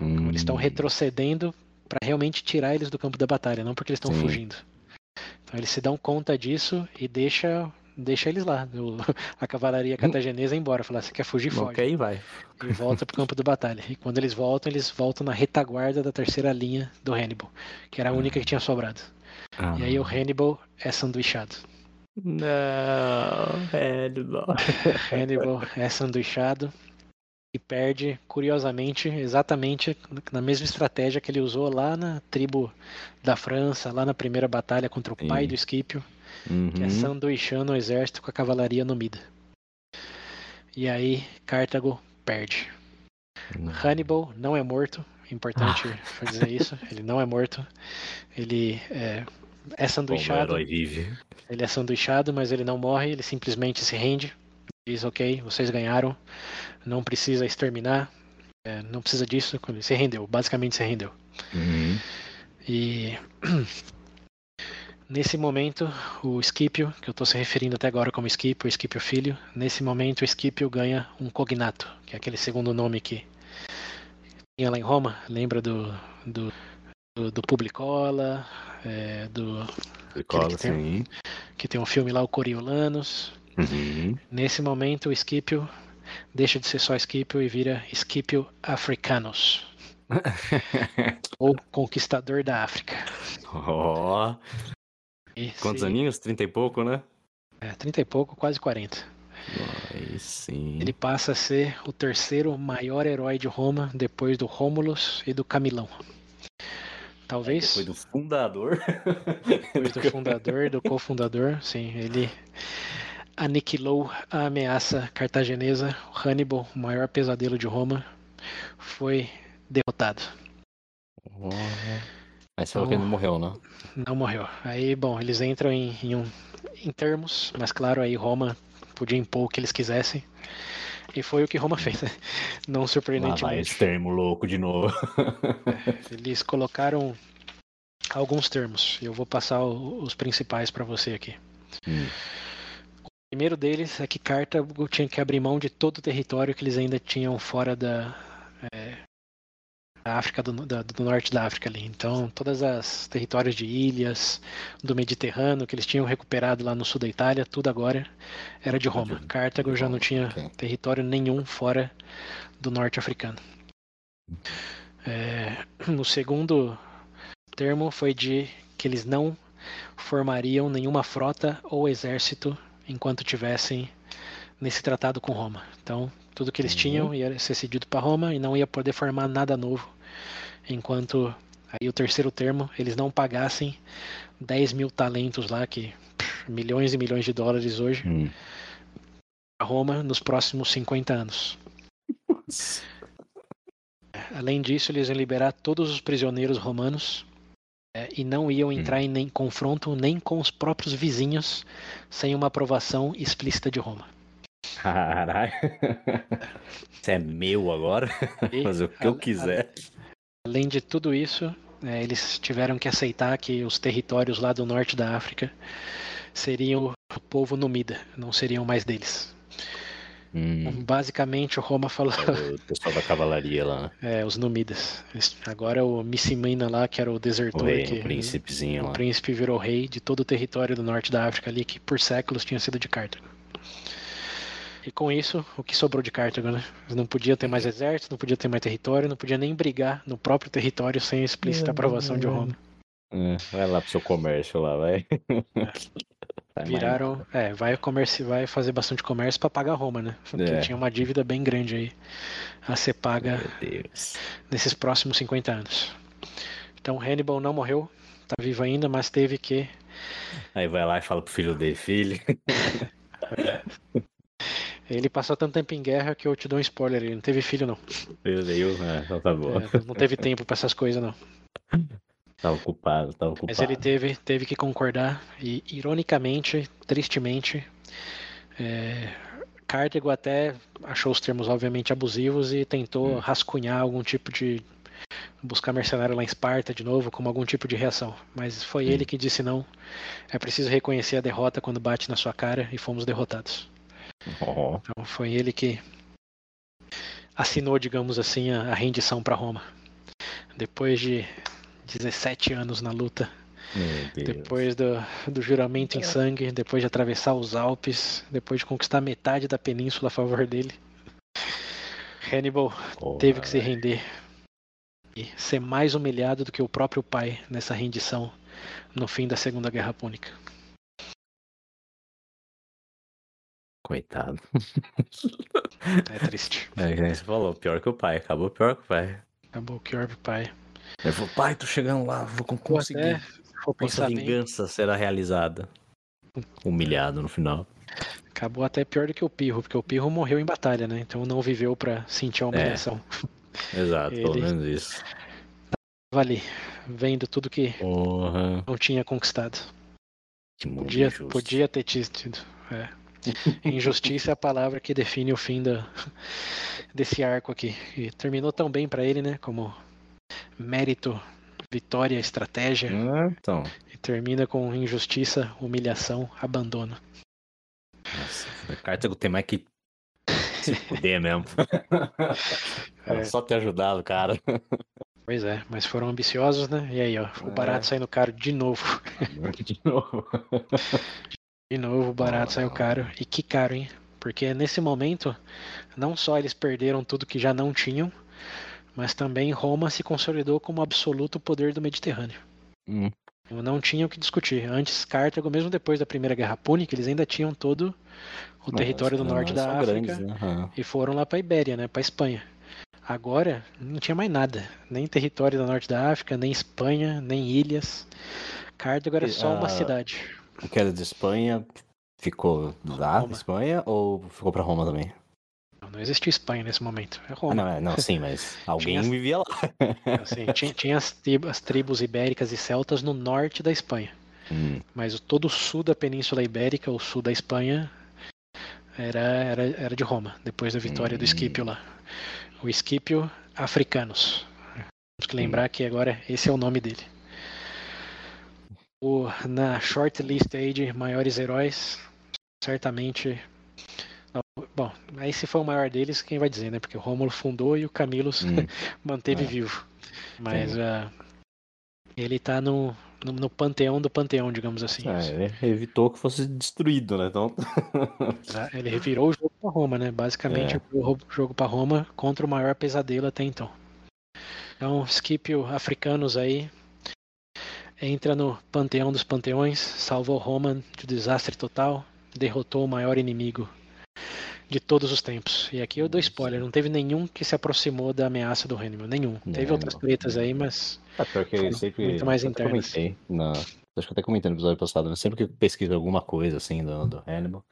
Hum. Eles estão retrocedendo para realmente tirar eles do campo da batalha, não porque eles estão fugindo. Então eles se dão conta disso e deixa deixa eles lá. a cavalaria cartaginesa embora. Falar, você quer fugir, foge. Ok, vai. E volta pro campo de batalha. E quando eles voltam, eles voltam na retaguarda da terceira linha do Hannibal, que era a única que tinha sobrado. Ah. E aí o Hannibal é sanduichado. Não, Hannibal. Hannibal é sanduichado e perde, curiosamente, exatamente na mesma estratégia que ele usou lá na tribo da França, lá na primeira batalha contra o Sim. pai do Scipio uhum. que é sanduichando o exército com a cavalaria numida. E aí Cartago perde. Uhum. Hannibal não é morto, importante ah. dizer isso, ele não é morto. Ele é, é sanduichado. Ele é sanduichado, mas ele não morre, ele simplesmente se rende. Diz, ok, vocês ganharam, não precisa exterminar, é, não precisa disso. Ele se rendeu, basicamente se rendeu. Uhum. E Nesse momento, o Scipio, que eu estou se referindo até agora como Scipio, Scipio Filho, nesse momento o Scipio ganha um cognato, que é aquele segundo nome que tinha lá em Roma, lembra do, do, do, do Publicola, é, do... Publicola, que tem, que tem um filme lá, o Coriolanos. Uhum. Nesse momento, o Scipio deixa de ser só Scipio e vira Scipio Africanos. ou Conquistador da África. Oh, esse... Quantos aninhos? Trinta e pouco, né? É, trinta e pouco, quase quarenta. Aí sim. Ele passa a ser o terceiro maior herói de Roma, depois do Rômulus e do Camilão. Talvez. Depois do fundador. Depois do fundador, do cofundador, sim. Ele aniquilou a ameaça cartaginesa. Hannibal, o maior pesadelo de Roma, foi derrotado. Oh. Mas falou então, que não morreu, não? Não morreu. Aí, bom, eles entram em, em, um, em termos, mas claro, aí Roma podia impor o que eles quisessem. E foi o que Roma fez, né? Não surpreendentemente. Lá vai esse termo louco de novo. É, eles colocaram alguns termos. Eu vou passar os principais para você aqui. Hum. O primeiro deles é que Cartago tinha que abrir mão de todo o território que eles ainda tinham fora da, é, África do, da, do, norte da África ali. Então, todas as territórios de ilhas do Mediterrâneo que eles tinham recuperado lá no sul da Itália, tudo agora era de Roma. Cartago já não tinha okay. território nenhum fora do norte africano. É, no segundo termo foi de que eles não formariam nenhuma frota ou exército enquanto tivessem nesse tratado com Roma. Então, tudo que eles uhum. tinham ia ser cedido para Roma e não ia poder formar nada novo, enquanto aí o terceiro termo eles não pagassem 10 mil talentos lá, que pff, milhões e milhões de dólares hoje, uhum. para Roma nos próximos 50 anos. Além disso, eles iam liberar todos os prisioneiros romanos é, e não iam entrar hum. em nem, confronto nem com os próprios vizinhos sem uma aprovação explícita de Roma. Caralho. Isso é meu agora? E, Fazer o que a, eu quiser. A, além de tudo isso, é, eles tiveram que aceitar que os territórios lá do norte da África seriam o povo numida, não seriam mais deles. Hum. Basicamente, o Roma falou. É o pessoal da cavalaria lá, né? É, os Numidas. Agora o Missimina lá, que era o desertor. O, rei, que, o príncipezinho o lá. O príncipe virou rei de todo o território do norte da África ali, que por séculos tinha sido de Cartago. E com isso, o que sobrou de Cartago, né? Não podia ter mais exército, não podia ter mais território, não podia nem brigar no próprio território sem explícita aprovação de Roma. É, vai lá pro seu comércio lá, vai. É. Viraram, é, vai comércio, vai fazer bastante comércio para pagar Roma, né? Porque é. tinha uma dívida bem grande aí a ser paga nesses próximos 50 anos. Então Hannibal não morreu, tá vivo ainda, mas teve que Aí vai lá e fala pro filho dele, filho. Ele passou tanto tempo em guerra que eu te dou um spoiler, ele não teve filho não. Meu Deus, é, então tá bom. É, não teve tempo para essas coisas não. Tava ocupado, tava ocupado. Mas ele teve, teve que concordar e, ironicamente, tristemente, é, Cartago até achou os termos obviamente abusivos e tentou hum. rascunhar algum tipo de buscar mercenário lá em Esparta de novo, como algum tipo de reação. Mas foi hum. ele que disse não. É preciso reconhecer a derrota quando bate na sua cara e fomos derrotados. Oh. Então foi ele que assinou, digamos assim, a, a rendição para Roma. Depois de 17 anos na luta. Depois do, do juramento em sangue, depois de atravessar os Alpes, depois de conquistar metade da península a favor dele, Hannibal teve que se render e ser mais humilhado do que o próprio pai nessa rendição no fim da Segunda Guerra Púnica. Coitado. É triste. É, você falou, pior que o pai, acabou pior que o pai. Acabou pior que o pai. Eu falou, pai, tô chegando lá, vou conseguir. Essa vingança bem. será realizada. Humilhado no final. Acabou até pior do que o Pirro, porque o Pirro morreu em batalha, né? Então não viveu para sentir a humilhação. É. Exato, Ele pelo menos isso. Tava ali, vendo tudo que Porra. não tinha conquistado. podia, podia ter tido. É. Injustiça é a palavra que define o fim da, desse arco aqui. E terminou tão bem para ele, né? Como mérito, vitória, estratégia. Ah, então. E termina com injustiça, humilhação, abandono. Nossa, Cartago tem mais que se fuder mesmo. É. Só ter ajudado, cara. Pois é, mas foram ambiciosos, né? E aí, ó, o barato é. saindo caro de novo. De novo. De novo, o barato saiu caro. E que caro, hein? Porque nesse momento, não só eles perderam tudo que já não tinham, mas também Roma se consolidou como absoluto poder do Mediterrâneo. Hum. Não tinha o que discutir. Antes, Cartago, mesmo depois da Primeira Guerra Púnica, eles ainda tinham todo o território do norte da África grandes, né? e foram lá para Ibéria, né, para Espanha. Agora não tinha mais nada, nem território do norte da África, nem Espanha, nem ilhas. Cartago era só uma cidade. O que era de Espanha ficou lá, Roma. Espanha, ou ficou para Roma também? Não existia Espanha nesse momento. É Roma. Ah, não, é, não, sim, mas alguém vivia lá. Assim, tinha, tinha as, tribos, as, tribos, ibéricas e celtas no norte da Espanha. Hum. Mas todo o sul da Península Ibérica, o sul da Espanha, era, era, era de Roma, depois da vitória hum. do Esquipio lá. O Esquipio Africanos. Temos que lembrar hum. que agora esse é o nome dele. O, na shortlist aí de maiores heróis, certamente. Bom, aí se for o maior deles, quem vai dizer, né? Porque o Rômulo fundou e o Camilus hum. manteve é. vivo. Mas uh, ele tá no, no, no, panteão do panteão, digamos assim. É, ele evitou que fosse destruído, né? Então... ele revirou o jogo para Roma, né? Basicamente, é. o jogo para Roma contra o maior pesadelo até então. Então, Scipio Africanos aí entra no panteão dos panteões, salvou Roma de desastre total, derrotou o maior inimigo de todos os tempos. E aqui eu dou spoiler, não teve nenhum que se aproximou da ameaça do Hannibal, nenhum. Não, teve outras tretas aí, mas é, porque eu sempre, muito mais internas. Comentei na, acho que até comentei no episódio passado, né? sempre que eu pesquiso alguma coisa assim do, do Hannibal,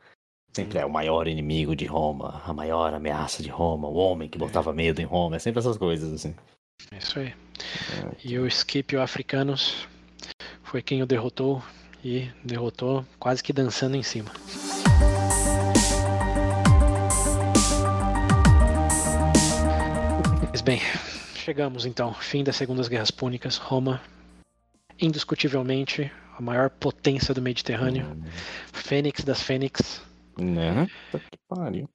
sempre é o maior inimigo de Roma, a maior ameaça de Roma, o homem que botava é. medo em Roma, é sempre essas coisas assim. É isso aí. É. E o Scipio Africanos foi quem o derrotou e derrotou quase que dançando em cima. Mas bem, chegamos então, fim das Segundas Guerras Púnicas, Roma, indiscutivelmente a maior potência do Mediterrâneo, hum. Fênix das Fênix. Né? que pariu.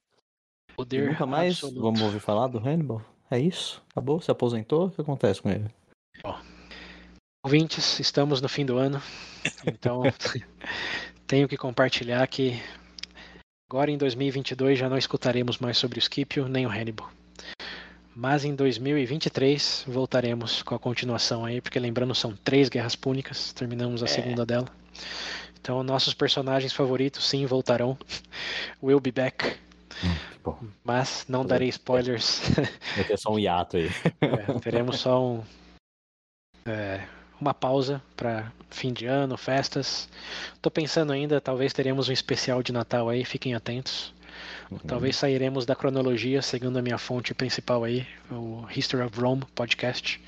Poder nunca mais absoluto. vamos ouvir falar do Hannibal? É isso? Acabou? Se aposentou? O que acontece com ele? Bom, ouvintes, estamos no fim do ano, então tenho que compartilhar que agora em 2022 já não escutaremos mais sobre o Scipio nem o Hannibal. Mas em 2023 voltaremos com a continuação aí, porque lembrando, são três guerras púnicas, terminamos a é. segunda dela. Então, nossos personagens favoritos sim voltarão. Will be back. Hum, Mas não darei spoilers. Vai ter só um hiato aí. É, teremos só um, é, uma pausa para fim de ano, festas. Tô pensando ainda, talvez teremos um especial de Natal aí, fiquem atentos. Uhum. Talvez sairemos da cronologia, seguindo a minha fonte principal aí, o History of Rome podcast.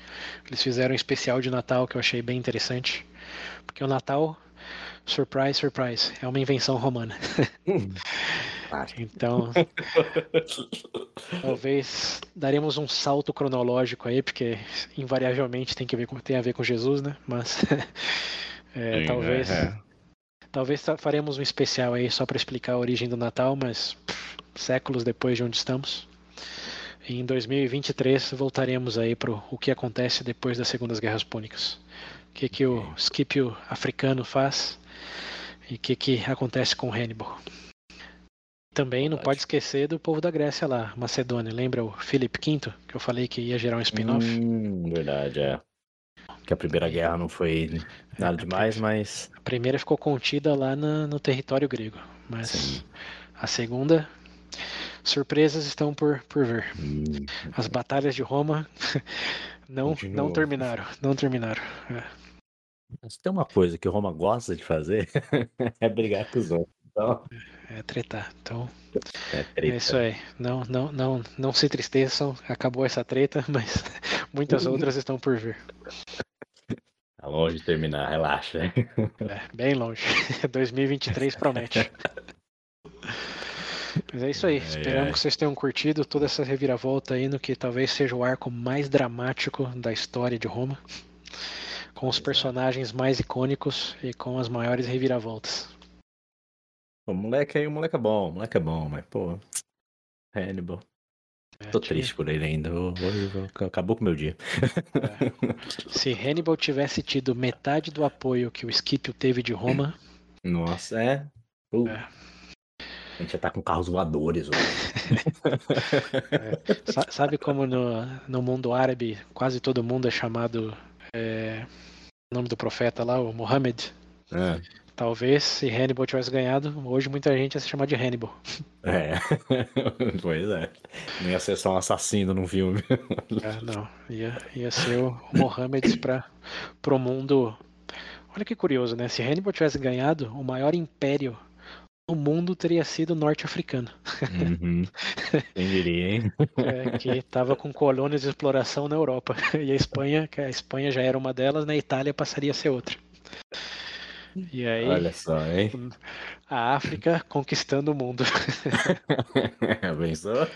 Eles fizeram um especial de Natal que eu achei bem interessante. Porque o Natal, surprise, surprise, é uma invenção romana. então, talvez daremos um salto cronológico aí, porque invariavelmente tem, que ver com, tem a ver com Jesus, né? Mas é, Sim, talvez. É. Talvez faremos um especial aí só para explicar a origem do Natal, mas pff, séculos depois de onde estamos. Em 2023 voltaremos aí para o que acontece depois das Segundas Guerras Púnicas. O que, que o Scipio africano faz e o que, que acontece com Hannibal. Também não pode esquecer do povo da Grécia lá, Macedônia. Lembra o Filipe V, que eu falei que ia gerar um spin-off? Hum, verdade, é. Que a Primeira Guerra não foi nada demais, mas. A primeira ficou contida lá na, no território grego. Mas Sim. a segunda, surpresas estão por, por vir. Hum. As batalhas de Roma não, não terminaram. Não terminaram. É. Mas tem uma coisa que Roma gosta de fazer é brigar com os outros. Então... É, é tretar. Então. É, é, isso aí. Não, não, não, não se tristeçam. Acabou essa treta, mas muitas outras estão por vir. Tá longe de terminar, relaxa. É, bem longe. 2023 promete. Mas é isso aí. Esperamos que vocês tenham curtido toda essa reviravolta aí no que talvez seja o arco mais dramático da história de Roma. Com os personagens mais icônicos e com as maiores reviravoltas. O moleque aí, o moleque é bom, o moleque é bom, mas, pô. Hannibal. É, Tô triste por ele ainda. Acabou com o meu dia. É. Se Hannibal tivesse tido metade do apoio que o Scipio teve de Roma. Nossa, é. Uh. é. A gente já tá com carros voadores é. Sabe como no, no mundo árabe quase todo mundo é chamado. É, o nome do profeta lá, o Mohammed? É. Talvez se Hannibal tivesse ganhado, hoje muita gente ia se chamar de Hannibal. É, pois é. Não ia ser só um assassino num filme. É, não, ia, ia ser o Mohammed para pro mundo. Olha que curioso, né? Se Hannibal tivesse ganhado, o maior império no mundo teria sido norte-africano. Uhum. Quem diria, hein? É, que estava com colônias de exploração na Europa. E a Espanha, que a Espanha já era uma delas, na Itália passaria a ser outra. E aí, Olha só, hein? A África conquistando o mundo. Pensou?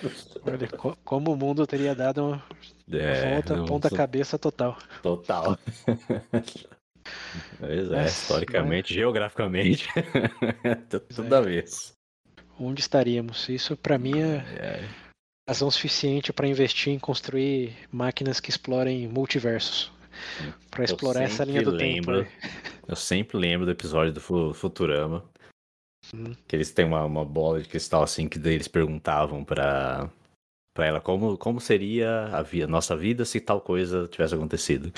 Olha, como o mundo teria dado uma é, volta, ponta cabeça total. Total. Pois é, historicamente, geograficamente, tudo a vez. Onde estaríamos? Isso para mim é, é razão suficiente para investir em construir máquinas que explorem multiversos. Para explorar essa linha do lembro, tempo. Eu sempre lembro do episódio do Futurama. Hum. Que eles têm uma, uma bola de cristal assim, que eles perguntavam para para ela como, como seria a vida, nossa vida se tal coisa tivesse acontecido.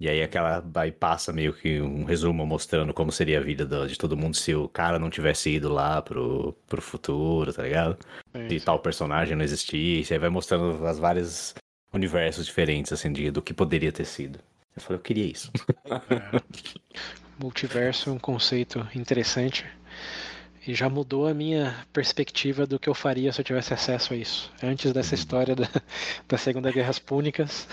E aí aquela aí passa meio que um resumo mostrando como seria a vida de todo mundo se o cara não tivesse ido lá pro, pro futuro, tá ligado? É se tal personagem não existisse, aí vai mostrando as vários universos diferentes, assim, de, do que poderia ter sido. Eu falei, eu queria isso. Multiverso é um conceito interessante. E já mudou a minha perspectiva do que eu faria se eu tivesse acesso a isso. Antes dessa uhum. história da, da Segunda Guerra Púnicas,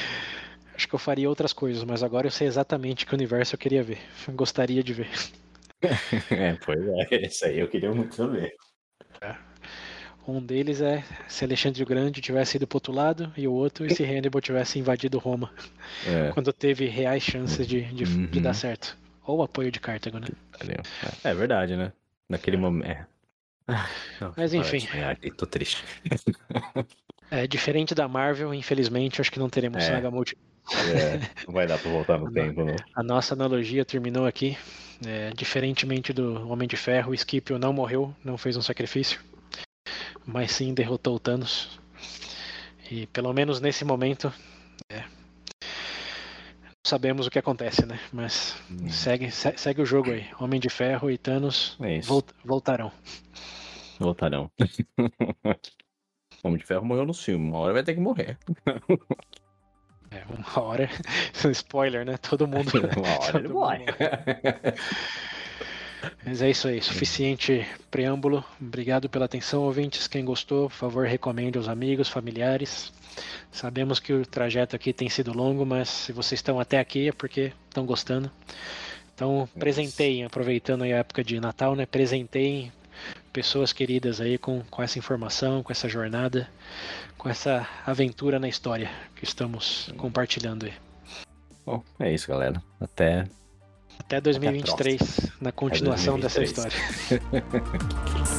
acho que eu faria outras coisas, mas agora eu sei exatamente que universo eu queria ver. Gostaria de ver. é, pois é, isso aí eu queria muito ver. É. Um deles é se Alexandre o Grande tivesse ido pro outro lado, e o outro se Hannibal tivesse invadido Roma. É. Quando teve reais chances de, de, uhum. de dar certo. Ou apoio de Cartago, né? É verdade, né? Naquele momento. É. Ah, Mas enfim. tô triste. É diferente da Marvel, infelizmente, acho que não teremos é. saga multi. É, não vai dar pra voltar no tempo, não. A nossa analogia terminou aqui. É, diferentemente do Homem de Ferro, o Scipio não morreu, não fez um sacrifício, mas sim derrotou o Thanos. E pelo menos nesse momento, é, sabemos o que acontece, né? Mas hum. segue, segue o jogo aí. Homem de Ferro e Thanos é volt, voltarão. Voltarão. Homem de Ferro morreu no filme, uma hora vai ter que morrer. É, uma hora. Spoiler, né? Todo mundo. uma hora ele morre. Mas é isso aí, suficiente preâmbulo. Obrigado pela atenção, ouvintes. Quem gostou, por favor, recomende aos amigos, familiares. Sabemos que o trajeto aqui tem sido longo, mas se vocês estão até aqui é porque estão gostando. Então, presenteiem, aproveitando a época de Natal, né? Presenteiem pessoas queridas aí com, com essa informação, com essa jornada, com essa aventura na história que estamos compartilhando aí. Bom, é isso, galera. Até até 2023, Até na continuação 2023. dessa história.